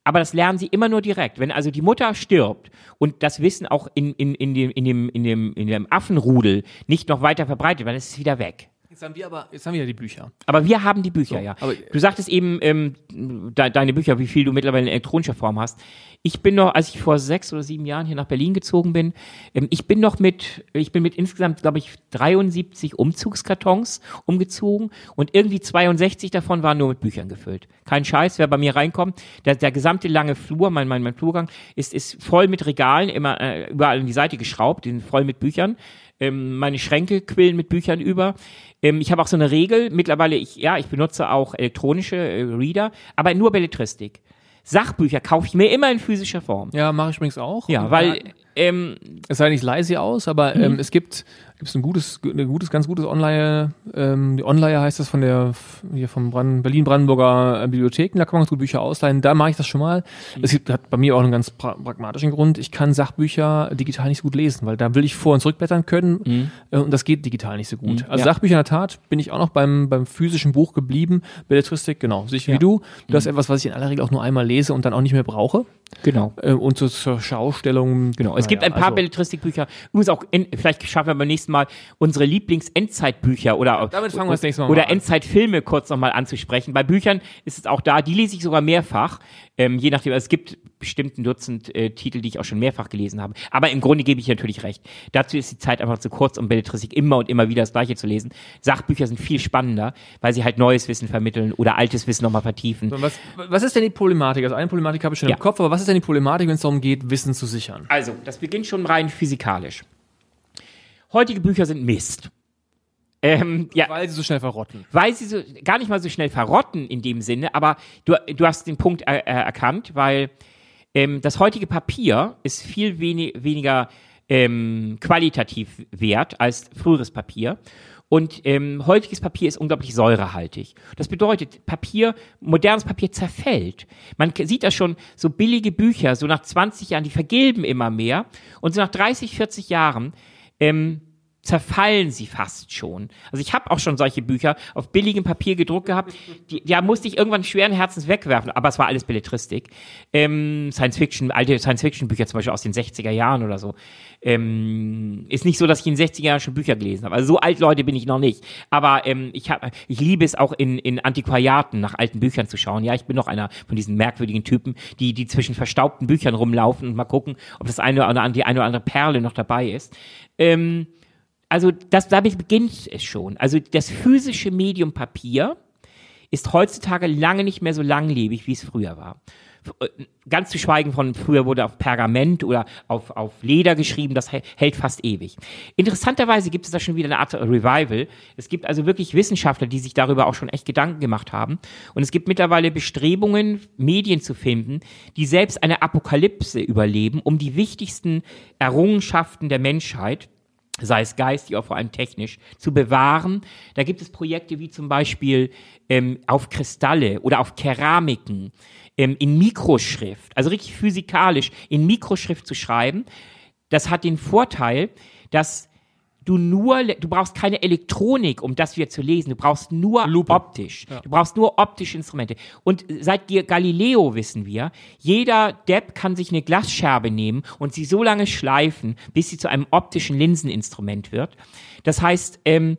Aber das lernen sie immer nur direkt. Wenn also die Mutter stirbt und das Wissen auch in, in, in, dem, in, dem, in, dem, in dem Affenrudel nicht noch weiter verbreitet, dann ist es wieder weg. Jetzt haben wir aber, jetzt haben wir ja die Bücher. Aber wir haben die Bücher, So, ja. du sagtest eben, ähm, de deine Bücher, wie viel du mittlerweile in elektronischer Form hast. Ich bin noch, als ich vor sechs oder sieben Jahren hier nach Berlin gezogen bin, ähm, ich bin noch mit, ich bin mit insgesamt, glaube ich, 73 Umzugskartons umgezogen und irgendwie 62 davon waren nur mit Büchern gefüllt. Kein Scheiß, wer bei mir reinkommt, der, der gesamte lange Flur, mein, mein, mein Flurgang, ist, ist voll mit Regalen, immer äh, überall an die Seite geschraubt, die sind voll mit Büchern. Ähm, meine Schränke quillen mit Büchern über. Ähm, ich habe auch so eine Regel. Mittlerweile, ich, ja, ich benutze auch elektronische äh, Reader, aber nur Belletristik. Sachbücher kaufe ich mir immer in physischer Form. Ja, mache ich übrigens auch. Ja, weil ähm, Es sei nicht leise aus, aber Mhm. ähm, es gibt gibt's ein gutes, ein gutes, ganz gutes Online, ähm, die Online heißt das von der hier vom Brand, Berlin-Brandenburger äh, Bibliotheken, da kann man ganz gut Bücher ausleihen. Da mache ich das schon mal. Mhm. Es gibt, hat bei mir auch einen ganz pra pragmatischen Grund. Ich kann Sachbücher digital nicht so gut lesen, weil da will ich vor und zurückblättern können äh, und das geht digital nicht so gut. Also Mhm. ja. Sachbücher in der Tat bin ich auch noch beim beim physischen Buch geblieben. Belletristik genau, sich wie Ja. Mhm. du. Das ist etwas, was ich in aller Regel auch nur einmal lese und dann auch nicht mehr brauche. Genau. Äh, und zur, zur Schaustellung. Genau. Es gibt ein paar also- Belletristikbücher. Übrigens auch, in, vielleicht schaffen wir beim nächsten Mal unsere Lieblings-Endzeitbücher oder, Damit fangen wir das nächste Mal oder. Endzeitfilme kurz nochmal anzusprechen. Bei Büchern ist es auch da, die lese ich sogar mehrfach. Ähm, je nachdem, also es gibt bestimmt ein Dutzend äh, Titel, die ich auch schon mehrfach gelesen habe. Aber im Grunde gebe ich natürlich recht. Dazu ist die Zeit einfach zu kurz, um Belletristik immer und immer wieder das Gleiche zu lesen. Sachbücher sind viel spannender, weil sie halt neues Wissen vermitteln oder altes Wissen nochmal vertiefen. Was, was ist denn die Problematik? Also eine Problematik habe ich schon Ja. im Kopf, aber was ist denn die Problematik, wenn es darum geht, Wissen zu sichern? Also, das beginnt schon rein physikalisch. Heutige Bücher sind Mist. Ähm, ja, Weil sie so schnell verrotten. weil sie so gar nicht mal so schnell verrotten in dem Sinne, aber du, du hast den Punkt äh, äh, erkannt, weil ähm, das heutige Papier ist viel wenig, weniger ähm, qualitativ wert als früheres Papier. Und ähm, heutiges Papier ist unglaublich säurehaltig. Das bedeutet, Papier, modernes Papier zerfällt. Man sieht das schon, so billige Bücher, so nach 20 Jahren, die vergilben immer mehr. Und so nach 30, 40 Jahren ähm, zerfallen sie fast schon. Also ich habe auch schon solche Bücher auf billigem Papier gedruckt gehabt, die, ja musste ich irgendwann schweren Herzens wegwerfen, aber es war alles Belletristik. Ähm, Science Fiction, alte Science Fiction Bücher zum Beispiel aus den 60er Jahren oder so. Ähm, ist nicht so, dass ich in den 60er Jahren schon Bücher gelesen habe. Also so alt Leute bin ich noch nicht. Aber ähm, ich hab, ich liebe es auch in, in Antiquariaten nach alten Büchern zu schauen. Ja, ich bin noch einer von diesen merkwürdigen Typen, die, die zwischen verstaubten Büchern rumlaufen und mal gucken, ob das eine oder andere, die eine oder andere Perle noch dabei ist. Ähm, also das, damit beginnt es schon. Also das physische Medium Papier ist heutzutage lange nicht mehr so langlebig, wie es früher war. Äh, Ganz zu schweigen von früher wurde auf Pergament oder auf, auf Leder geschrieben, das hä- hält fast ewig. Interessanterweise gibt es da schon wieder eine Art Revival. Es gibt also wirklich Wissenschaftler, die sich darüber auch schon echt Gedanken gemacht haben. Und es gibt mittlerweile Bestrebungen, Medien zu finden, die selbst eine Apokalypse überleben, um die wichtigsten Errungenschaften der Menschheit sei es geistig oder vor allem technisch, zu bewahren. Da gibt es Projekte wie zum Beispiel ähm, auf Kristalle oder auf Keramiken, ähm, in Mikroschrift, also richtig physikalisch in Mikroschrift zu schreiben. Das hat den Vorteil, dass du nur, du brauchst keine Elektronik, um das wieder zu lesen. Du brauchst nur optisch. Du brauchst nur optische Instrumente. Und seit Galileo wissen wir, jeder Depp kann sich eine Glasscherbe nehmen und sie so lange schleifen, bis sie zu einem optischen Linseninstrument wird. Das heißt, ähm,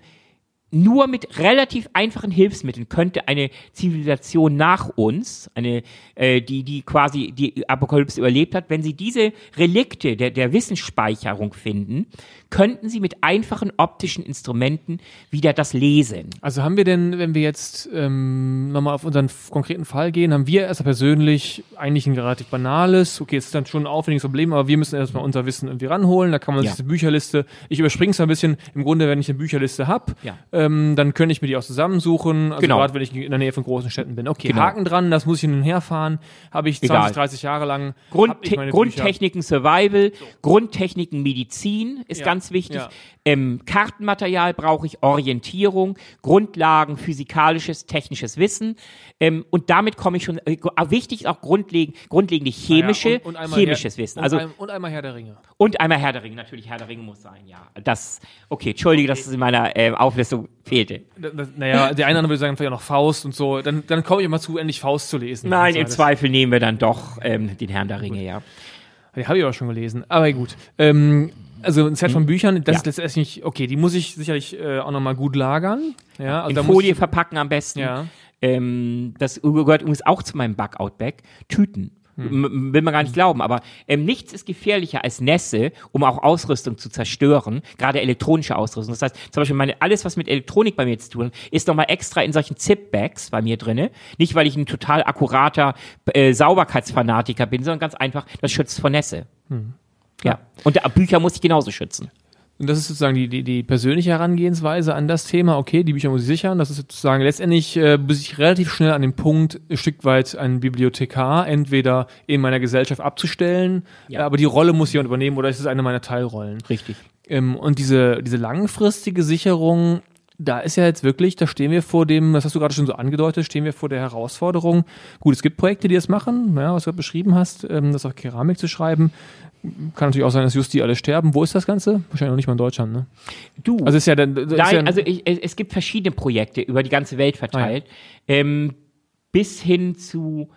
nur mit relativ einfachen Hilfsmitteln könnte eine Zivilisation nach uns, eine, äh, die, die quasi die Apokalypse überlebt hat, wenn sie diese Relikte der, der Wissensspeicherung finden, könnten sie mit einfachen optischen Instrumenten wieder das lesen. Also haben wir denn, wenn wir jetzt ähm, nochmal auf unseren konkreten Fall gehen, haben wir erstmal persönlich eigentlich ein relativ banales, okay, es ist dann schon ein aufwendiges Problem, aber wir müssen erstmal unser Wissen irgendwie ranholen, da kann man Ja. sich eine Bücherliste, ich überspringe es ein bisschen, im Grunde, wenn ich eine Bücherliste habe, Ja. Ähm, dann könnte ich mir die auch zusammensuchen, also Genau. gerade wenn ich in der Nähe von großen Städten bin. Okay, Genau. Haken dran, das muss ich hin und her fahren. Habe ich 20, Egal. 30 Jahre lang. Grund. Grundtechniken Survival, Grundtechniken Medizin ist Ja, ganz wichtig. ja. Ähm, Kartenmaterial brauche ich, Orientierung, Grundlagen, physikalisches, technisches Wissen. Ähm, und damit komme ich schon, äh, gr- wichtig ist auch grundlegend, grundlegende chemische, Ja, und- und chemisches Herr, Wissen. Und, Also, ein, und einmal Herr der Ringe. und einmal Herr der Ringe, natürlich Herr der Ringe muss sein, ja. Das, okay, entschuldige, dass es in meiner äh, Auflistung fehlte. Naja, der eine oder andere würde sagen, vielleicht auch noch Faust und so. Dann, dann komme ich immer zu, endlich Faust zu lesen. Nein, Also im Zweifel nehmen wir dann doch ähm, den Herrn der Ringe, ja. Die habe ich auch schon gelesen. Aber gut. Ähm, also ein Set von Büchern, das Ja. ist letztendlich, okay, die muss ich sicherlich äh, auch nochmal gut lagern. Ja, also In Folie verpacken am besten. Ja. Ähm, das gehört übrigens auch zu meinem Bug-Out-Bag. Tüten. Hm. Will man gar nicht glauben, aber ähm, nichts ist gefährlicher als Nässe, um auch Ausrüstung zu zerstören, gerade elektronische Ausrüstung. Das heißt, zum Beispiel meine, alles, was mit Elektronik bei mir zu tun hat, ist nochmal extra in solchen Zip-Bags bei mir drinne. Nicht, weil ich ein total akkurater äh, Sauberkeitsfanatiker bin, sondern ganz einfach, das schützt vor Nässe. Hm. Ja. Und äh, Bücher muss ich genauso schützen. Und das ist sozusagen die, die, die persönliche Herangehensweise an das Thema. Okay, die Bücher muss ich sichern. Das ist sozusagen letztendlich äh, bis ich relativ schnell an den Punkt, ein Stück weit einen Bibliothekar entweder in meiner Gesellschaft abzustellen, Ja. äh, aber die Rolle muss jemand übernehmen oder ist es eine meiner Teilrollen. Richtig. Ähm, und diese, diese langfristige Sicherung, da ist ja jetzt wirklich, da stehen wir vor dem, das hast du gerade schon so angedeutet, stehen wir vor der Herausforderung. Gut, es gibt Projekte, die das machen, ja, was du gerade beschrieben hast, ähm, das auf Keramik zu schreiben. Kann natürlich auch sein, dass just die alle sterben. Wo ist das Ganze? Wahrscheinlich noch nicht mal in Deutschland, ne? Du. Also ist ja dann. das ist Nein, ja, also ich, es gibt verschiedene Projekte über die ganze Welt verteilt, ähm, bis hin zu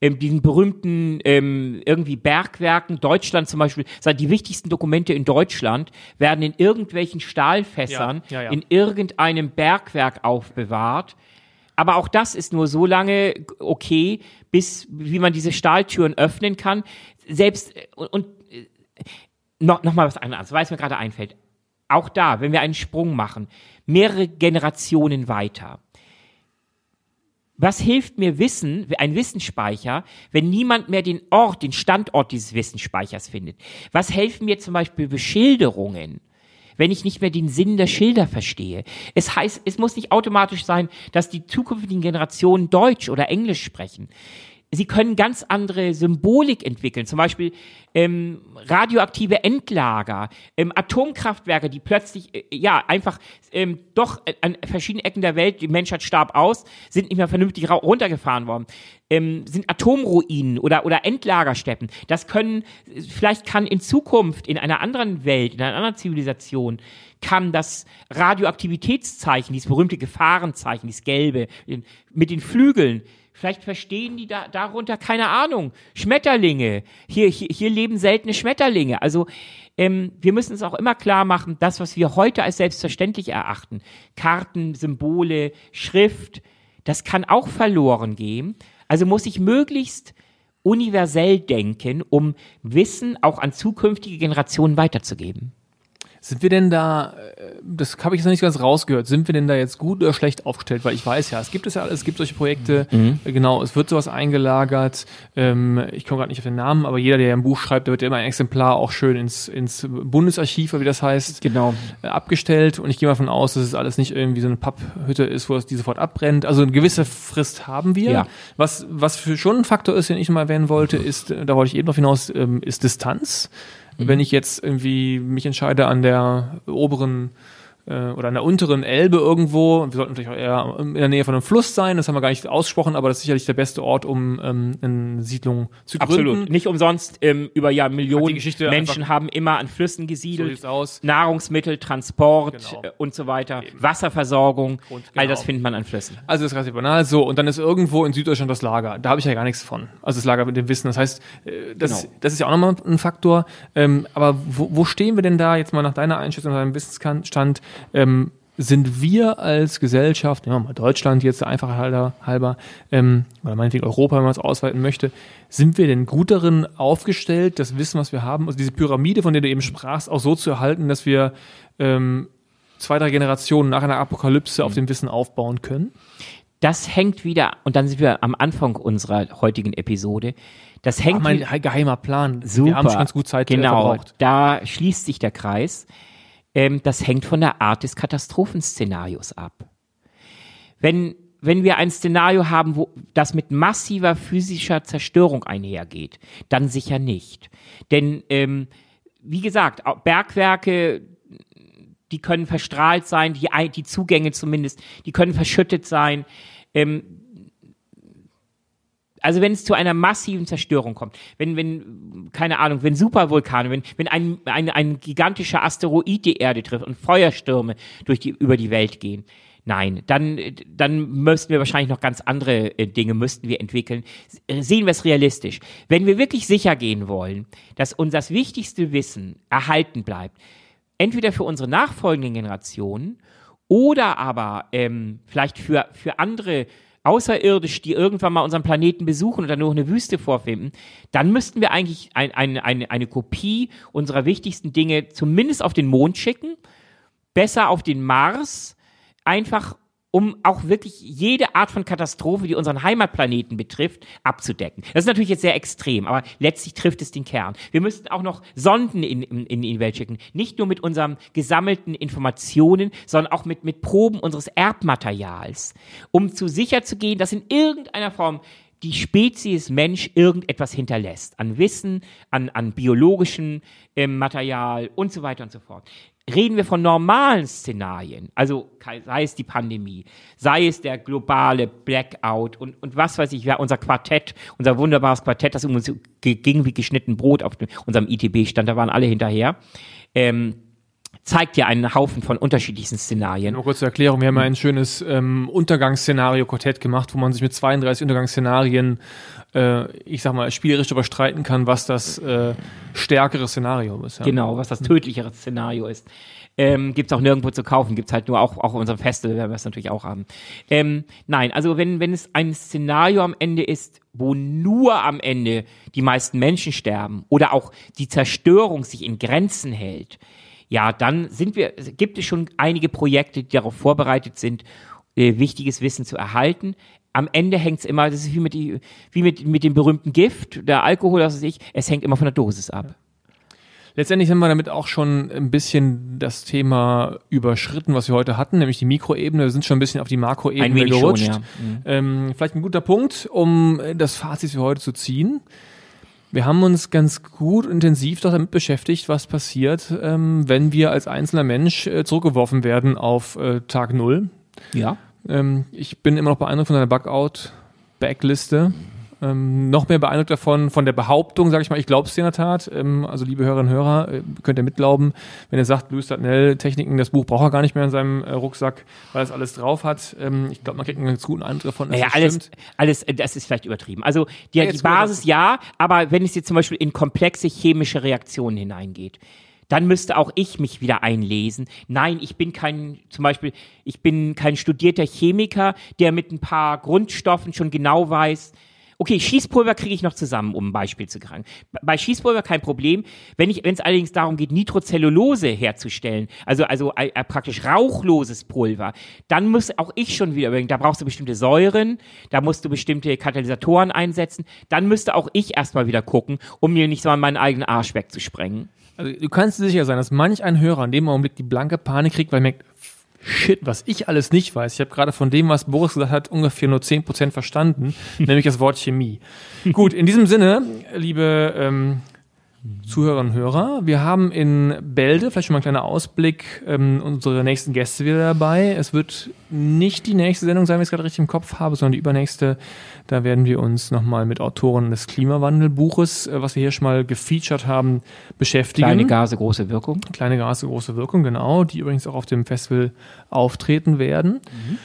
ähm, diesen berühmten ähm, irgendwie Bergwerken. Deutschland zum Beispiel, sagt, die wichtigsten Dokumente in Deutschland werden in irgendwelchen Stahlfässern Ja, ja, ja. in irgendeinem Bergwerk aufbewahrt. Aber auch das ist nur so lange okay, bis wie man diese Stahltüren öffnen kann. Selbst äh, und, und äh, noch, noch mal was anderes, weil es mir gerade einfällt. Auch da, wenn wir einen Sprung machen, mehrere Generationen weiter. Was hilft mir Wissen, ein Wissensspeicher, wenn niemand mehr den Ort, den Standort dieses Wissensspeichers findet? Was helfen mir zum Beispiel Beschilderungen? wenn ich nicht mehr den Sinn der Schilder verstehe. Es heißt, es muss nicht automatisch sein, dass die zukünftigen Generationen Deutsch oder Englisch sprechen. Sie können ganz andere Symbolik entwickeln, zum Beispiel ähm, radioaktive Endlager, ähm, Atomkraftwerke, die plötzlich äh, ja einfach ähm, doch äh, an verschiedenen Ecken der Welt, die Menschheit starb aus, sind nicht mehr vernünftig runtergefahren worden, ähm, sind Atomruinen oder oder Endlagerstätten. Das können vielleicht kann in Zukunft in einer anderen Welt, in einer anderen Zivilisation kann das Radioaktivitätszeichen, dieses berühmte Gefahrenzeichen, dieses gelbe, mit den Flügeln, vielleicht verstehen die da, darunter, keine Ahnung, Schmetterlinge. Hier, hier, hier leben seltene Schmetterlinge. Also ähm, wir müssen uns auch immer klar machen, das, was wir heute als selbstverständlich erachten, Karten, Symbole, Schrift, das kann auch verloren gehen. Also muss ich möglichst universell denken, um Wissen auch an zukünftige Generationen weiterzugeben. Sind wir denn da, äh, das habe ich jetzt noch nicht ganz rausgehört, sind wir denn da jetzt gut oder schlecht aufgestellt? Weil ich weiß ja, es gibt es ja alles, es gibt solche Projekte, Mhm. äh, genau, es wird sowas eingelagert. Ähm, ich komme gerade nicht auf den Namen, aber jeder, der ein Buch schreibt, der wird ja immer ein Exemplar auch schön ins, ins Bundesarchiv, wie das heißt, Genau. äh, abgestellt. Und ich gehe mal davon aus, dass es alles nicht irgendwie so eine Papphütte ist, wo es die sofort abbrennt. Also eine gewisse Frist haben wir. Ja. Was, was für schon ein Faktor ist, den ich mal erwähnen wollte, ist, da wollte ich eben noch hinaus, ähm, ist Distanz. Wenn ich jetzt irgendwie mich entscheide an der oberen äh, oder an der unteren Elbe irgendwo, wir sollten natürlich auch eher in der Nähe von einem Fluss sein, das haben wir gar nicht ausgesprochen, aber das ist sicherlich der beste Ort, um ähm, eine Siedlung zu Absolut. gründen. Nicht umsonst ähm, über ja Millionen Menschen haben immer an Flüssen So gesiedelt. sieht's aus. Nahrungsmittel, Transport Genau. äh, und so weiter, Wasserversorgung, Und all genau. das findet man an Flüssen. Also das ist relativ banal so und dann ist irgendwo in Süddeutschland das Lager. Da habe ich ja gar nichts von. Also das Lager mit dem Wissen. Das heißt, äh, das, Genau. das ist ja auch nochmal ein Faktor. Ähm, aber wo, wo stehen wir denn da jetzt mal nach deiner Einschätzung, nach deinem Wissensstand? Ähm, sind wir als Gesellschaft, nehmen wir mal Deutschland jetzt der Einfachheit halber, ähm, oder meinetwegen Europa, wenn man es ausweiten möchte, sind wir denn gut darin aufgestellt, das Wissen, was wir haben, also diese Pyramide, von der du eben sprachst, auch so zu erhalten, dass wir ähm, zwei, drei Generationen nach einer Apokalypse Mhm. auf dem Wissen aufbauen können? Das hängt wieder, und dann sind wir am Anfang unserer heutigen Episode, das hängt mein wieder, geheimer Plan. super, Wir haben schon ganz gut Zeit äh, genau, verbraucht. da schließt sich der Kreis. Ähm, das hängt von der Art des Katastrophenszenarios ab. Wenn, wenn wir ein Szenario haben, wo das mit massiver physischer Zerstörung einhergeht, dann sicher nicht. Denn, ähm, wie gesagt, Bergwerke, die können verstrahlt sein, die, die Zugänge zumindest, die können verschüttet sein. Ähm, also wenn es zu einer massiven Zerstörung kommt, wenn, wenn, keine Ahnung, wenn Supervulkane, wenn, wenn ein, ein, ein gigantischer Asteroid die Erde trifft und Feuerstürme durch die, über die Welt gehen, Nein, dann, dann müssten wir wahrscheinlich noch ganz andere äh, Dinge müssten wir entwickeln. Sehen wir es realistisch. Wenn wir wirklich sicher gehen wollen, dass uns das wichtigste Wissen erhalten bleibt, entweder für unsere nachfolgenden Generationen oder aber ähm, vielleicht für, für andere außerirdisch, die irgendwann mal unseren Planeten besuchen oder nur eine Wüste vorfinden, dann müssten wir eigentlich ein, ein, eine, eine Kopie unserer wichtigsten Dinge zumindest auf den Mond schicken, besser auf den Mars, einfach um auch wirklich jede Art von Katastrophe, die unseren Heimatplaneten betrifft, abzudecken. Das ist natürlich jetzt sehr extrem, aber letztlich trifft es den Kern. Wir müssten auch noch Sonden in, in, in die Welt schicken. Nicht nur mit unseren gesammelten Informationen, sondern auch mit, mit Proben unseres Erbmaterials, um zu sicher zu gehen, dass in irgendeiner Form die Spezies Mensch irgendetwas hinterlässt. An Wissen, an, an biologischem äh, Material und so weiter und so fort reden wir von normalen Szenarien, also sei es die Pandemie, sei es der globale Blackout und, und was weiß ich, ja, unser Quartett, unser wunderbares Quartett, das uns ging wie geschnitten Brot auf unserem ITB stand, da waren alle hinterher. Ähm, zeigt ja einen Haufen von unterschiedlichsten Szenarien. Nur kurze Erklärung, wir haben ja ein schönes ähm, Untergangsszenario-Quartett gemacht, wo man sich mit 32 Untergangsszenarien, äh, ich sag mal, spielerisch überstreiten kann, was das äh, stärkere Szenario ist. Ja. Genau, was das tödlichere Szenario ist. Ähm, gibt's auch nirgendwo zu kaufen, gibt's halt nur auch, auch auf unserem Festival, werden wir es natürlich auch haben. Ähm, nein, also wenn, wenn es ein Szenario am Ende ist, wo nur am Ende die meisten Menschen sterben oder auch die Zerstörung sich in Grenzen hält, ja, dann sind wir, gibt es schon einige Projekte, die darauf vorbereitet sind, äh, wichtiges Wissen zu erhalten. Am Ende hängt es immer, das ist wie mit, die, wie mit, mit dem berühmten Gift, der Alkohol, das weiß ich, es hängt immer von der Dosis ab. Letztendlich haben wir damit auch schon ein bisschen das Thema überschritten, was wir heute hatten, nämlich die Mikroebene. Wir sind schon ein bisschen auf die Makroebene gerutscht. Schon, ja. mhm. ähm, vielleicht ein guter Punkt, um das Fazit für heute zu ziehen. Wir haben uns ganz gut intensiv damit beschäftigt, was passiert, ähm, wenn wir als einzelner Mensch äh, zurückgeworfen werden auf äh, Tag Null. Ja. Ähm, ich bin immer noch beeindruckt von deiner Bugout-Backliste. Ähm, noch mehr beeindruckt davon, von der Behauptung, sage ich mal, ich glaube es dir in der Tat. Ähm, also liebe Hörerinnen und Hörer, äh, könnt ihr mitglauben, wenn er sagt, Louis Dartnell, Techniken, das Buch braucht er gar nicht mehr in seinem äh, Rucksack, weil es alles drauf hat. Ähm, ich glaube, man kriegt einen ganz guten Eindruck davon. Naja, alles, alles, äh, das ist vielleicht übertrieben. Also die, ja, die Basis ja, aber wenn es jetzt zum Beispiel in komplexe chemische Reaktionen hineingeht, dann müsste auch ich mich wieder einlesen. Nein, ich bin kein, zum Beispiel, ich bin kein studierter Chemiker, der mit ein paar Grundstoffen schon genau weiß, Okay, Schießpulver kriege ich noch zusammen, um ein Beispiel zu kriegen. Bei Schießpulver kein Problem. Wenn ich, wenn es allerdings darum geht, Nitrocellulose herzustellen, also also äh, äh, praktisch rauchloses Pulver, dann muss auch ich schon wieder überlegen, da brauchst du bestimmte Säuren, da musst du bestimmte Katalysatoren einsetzen. Dann müsste auch ich erstmal wieder gucken, um mir nicht so an meinen eigenen Arsch wegzusprengen. Also du kannst dir sicher sein, dass manch ein Hörer in dem Augenblick die blanke Panik kriegt, weil er merkt, Shit, was ich alles nicht weiß. Ich habe gerade von dem, was Boris gesagt hat, ungefähr nur zehn Prozent verstanden, nämlich das Wort Chemie. Gut, in diesem Sinne, liebe ähm, Zuhörerinnen und Hörer, wir haben in Bälde, vielleicht schon mal ein kleiner Ausblick, ähm, unsere nächsten Gäste wieder dabei. Es wird nicht die nächste Sendung sein, wenn ich es gerade richtig im Kopf habe, sondern die übernächste. Da werden wir uns nochmal mit Autoren des Klimawandelbuches, äh, was wir hier schon mal gefeatured haben, beschäftigen. Kleine Gase, große Wirkung. Kleine Gase, große Wirkung, genau, die übrigens auch auf dem Festival auftreten werden. Mhm.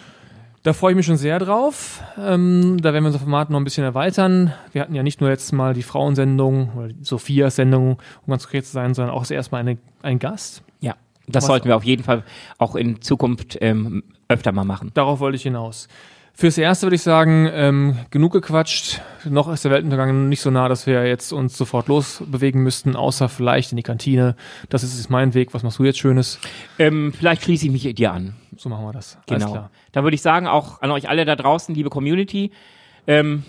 Da freue ich mich schon sehr drauf. Ähm, da werden wir unser Format noch ein bisschen erweitern. Wir hatten ja nicht nur jetzt mal die Frauensendung oder die Sophia-Sendung, um ganz konkret zu sein, sondern auch erstmal eine, ein Gast. Ja, das Was sollten wir auf jeden Fall auch in Zukunft ähm, öfter mal machen. Darauf wollte ich hinaus. Fürs Erste würde ich sagen, ähm, genug gequatscht. Noch ist der Weltuntergang nicht so nah, dass wir jetzt uns sofort losbewegen müssten, außer vielleicht in die Kantine. Das ist jetzt mein Weg. Was machst du jetzt Schönes? Ähm, vielleicht schließe ich mich dir an. So machen wir das. Genau. Da würde ich sagen, auch an euch alle da draußen, liebe Community, ähm,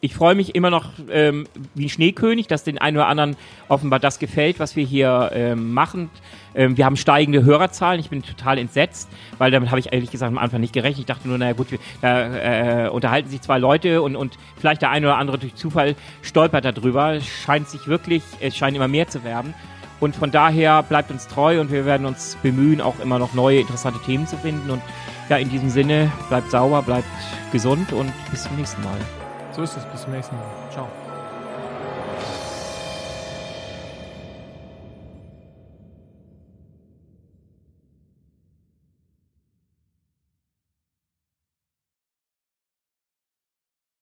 ich freue mich immer noch ähm, wie ein Schneekönig, dass den einen oder anderen offenbar das gefällt, was wir hier ähm, machen. Ähm, wir haben steigende Hörerzahlen. Ich bin total entsetzt, weil damit habe ich ehrlich gesagt am Anfang nicht gerechnet. Ich dachte nur, naja gut, da äh, unterhalten sich zwei Leute und, und vielleicht der eine oder andere durch Zufall stolpert darüber. Es scheint sich wirklich, es scheint immer mehr zu werden. Und von daher bleibt uns treu und wir werden uns bemühen, auch immer noch neue interessante Themen zu finden. Und ja, in diesem Sinne, bleibt sauber, bleibt gesund und bis zum nächsten Mal. So ist es. Bis zum nächsten Mal.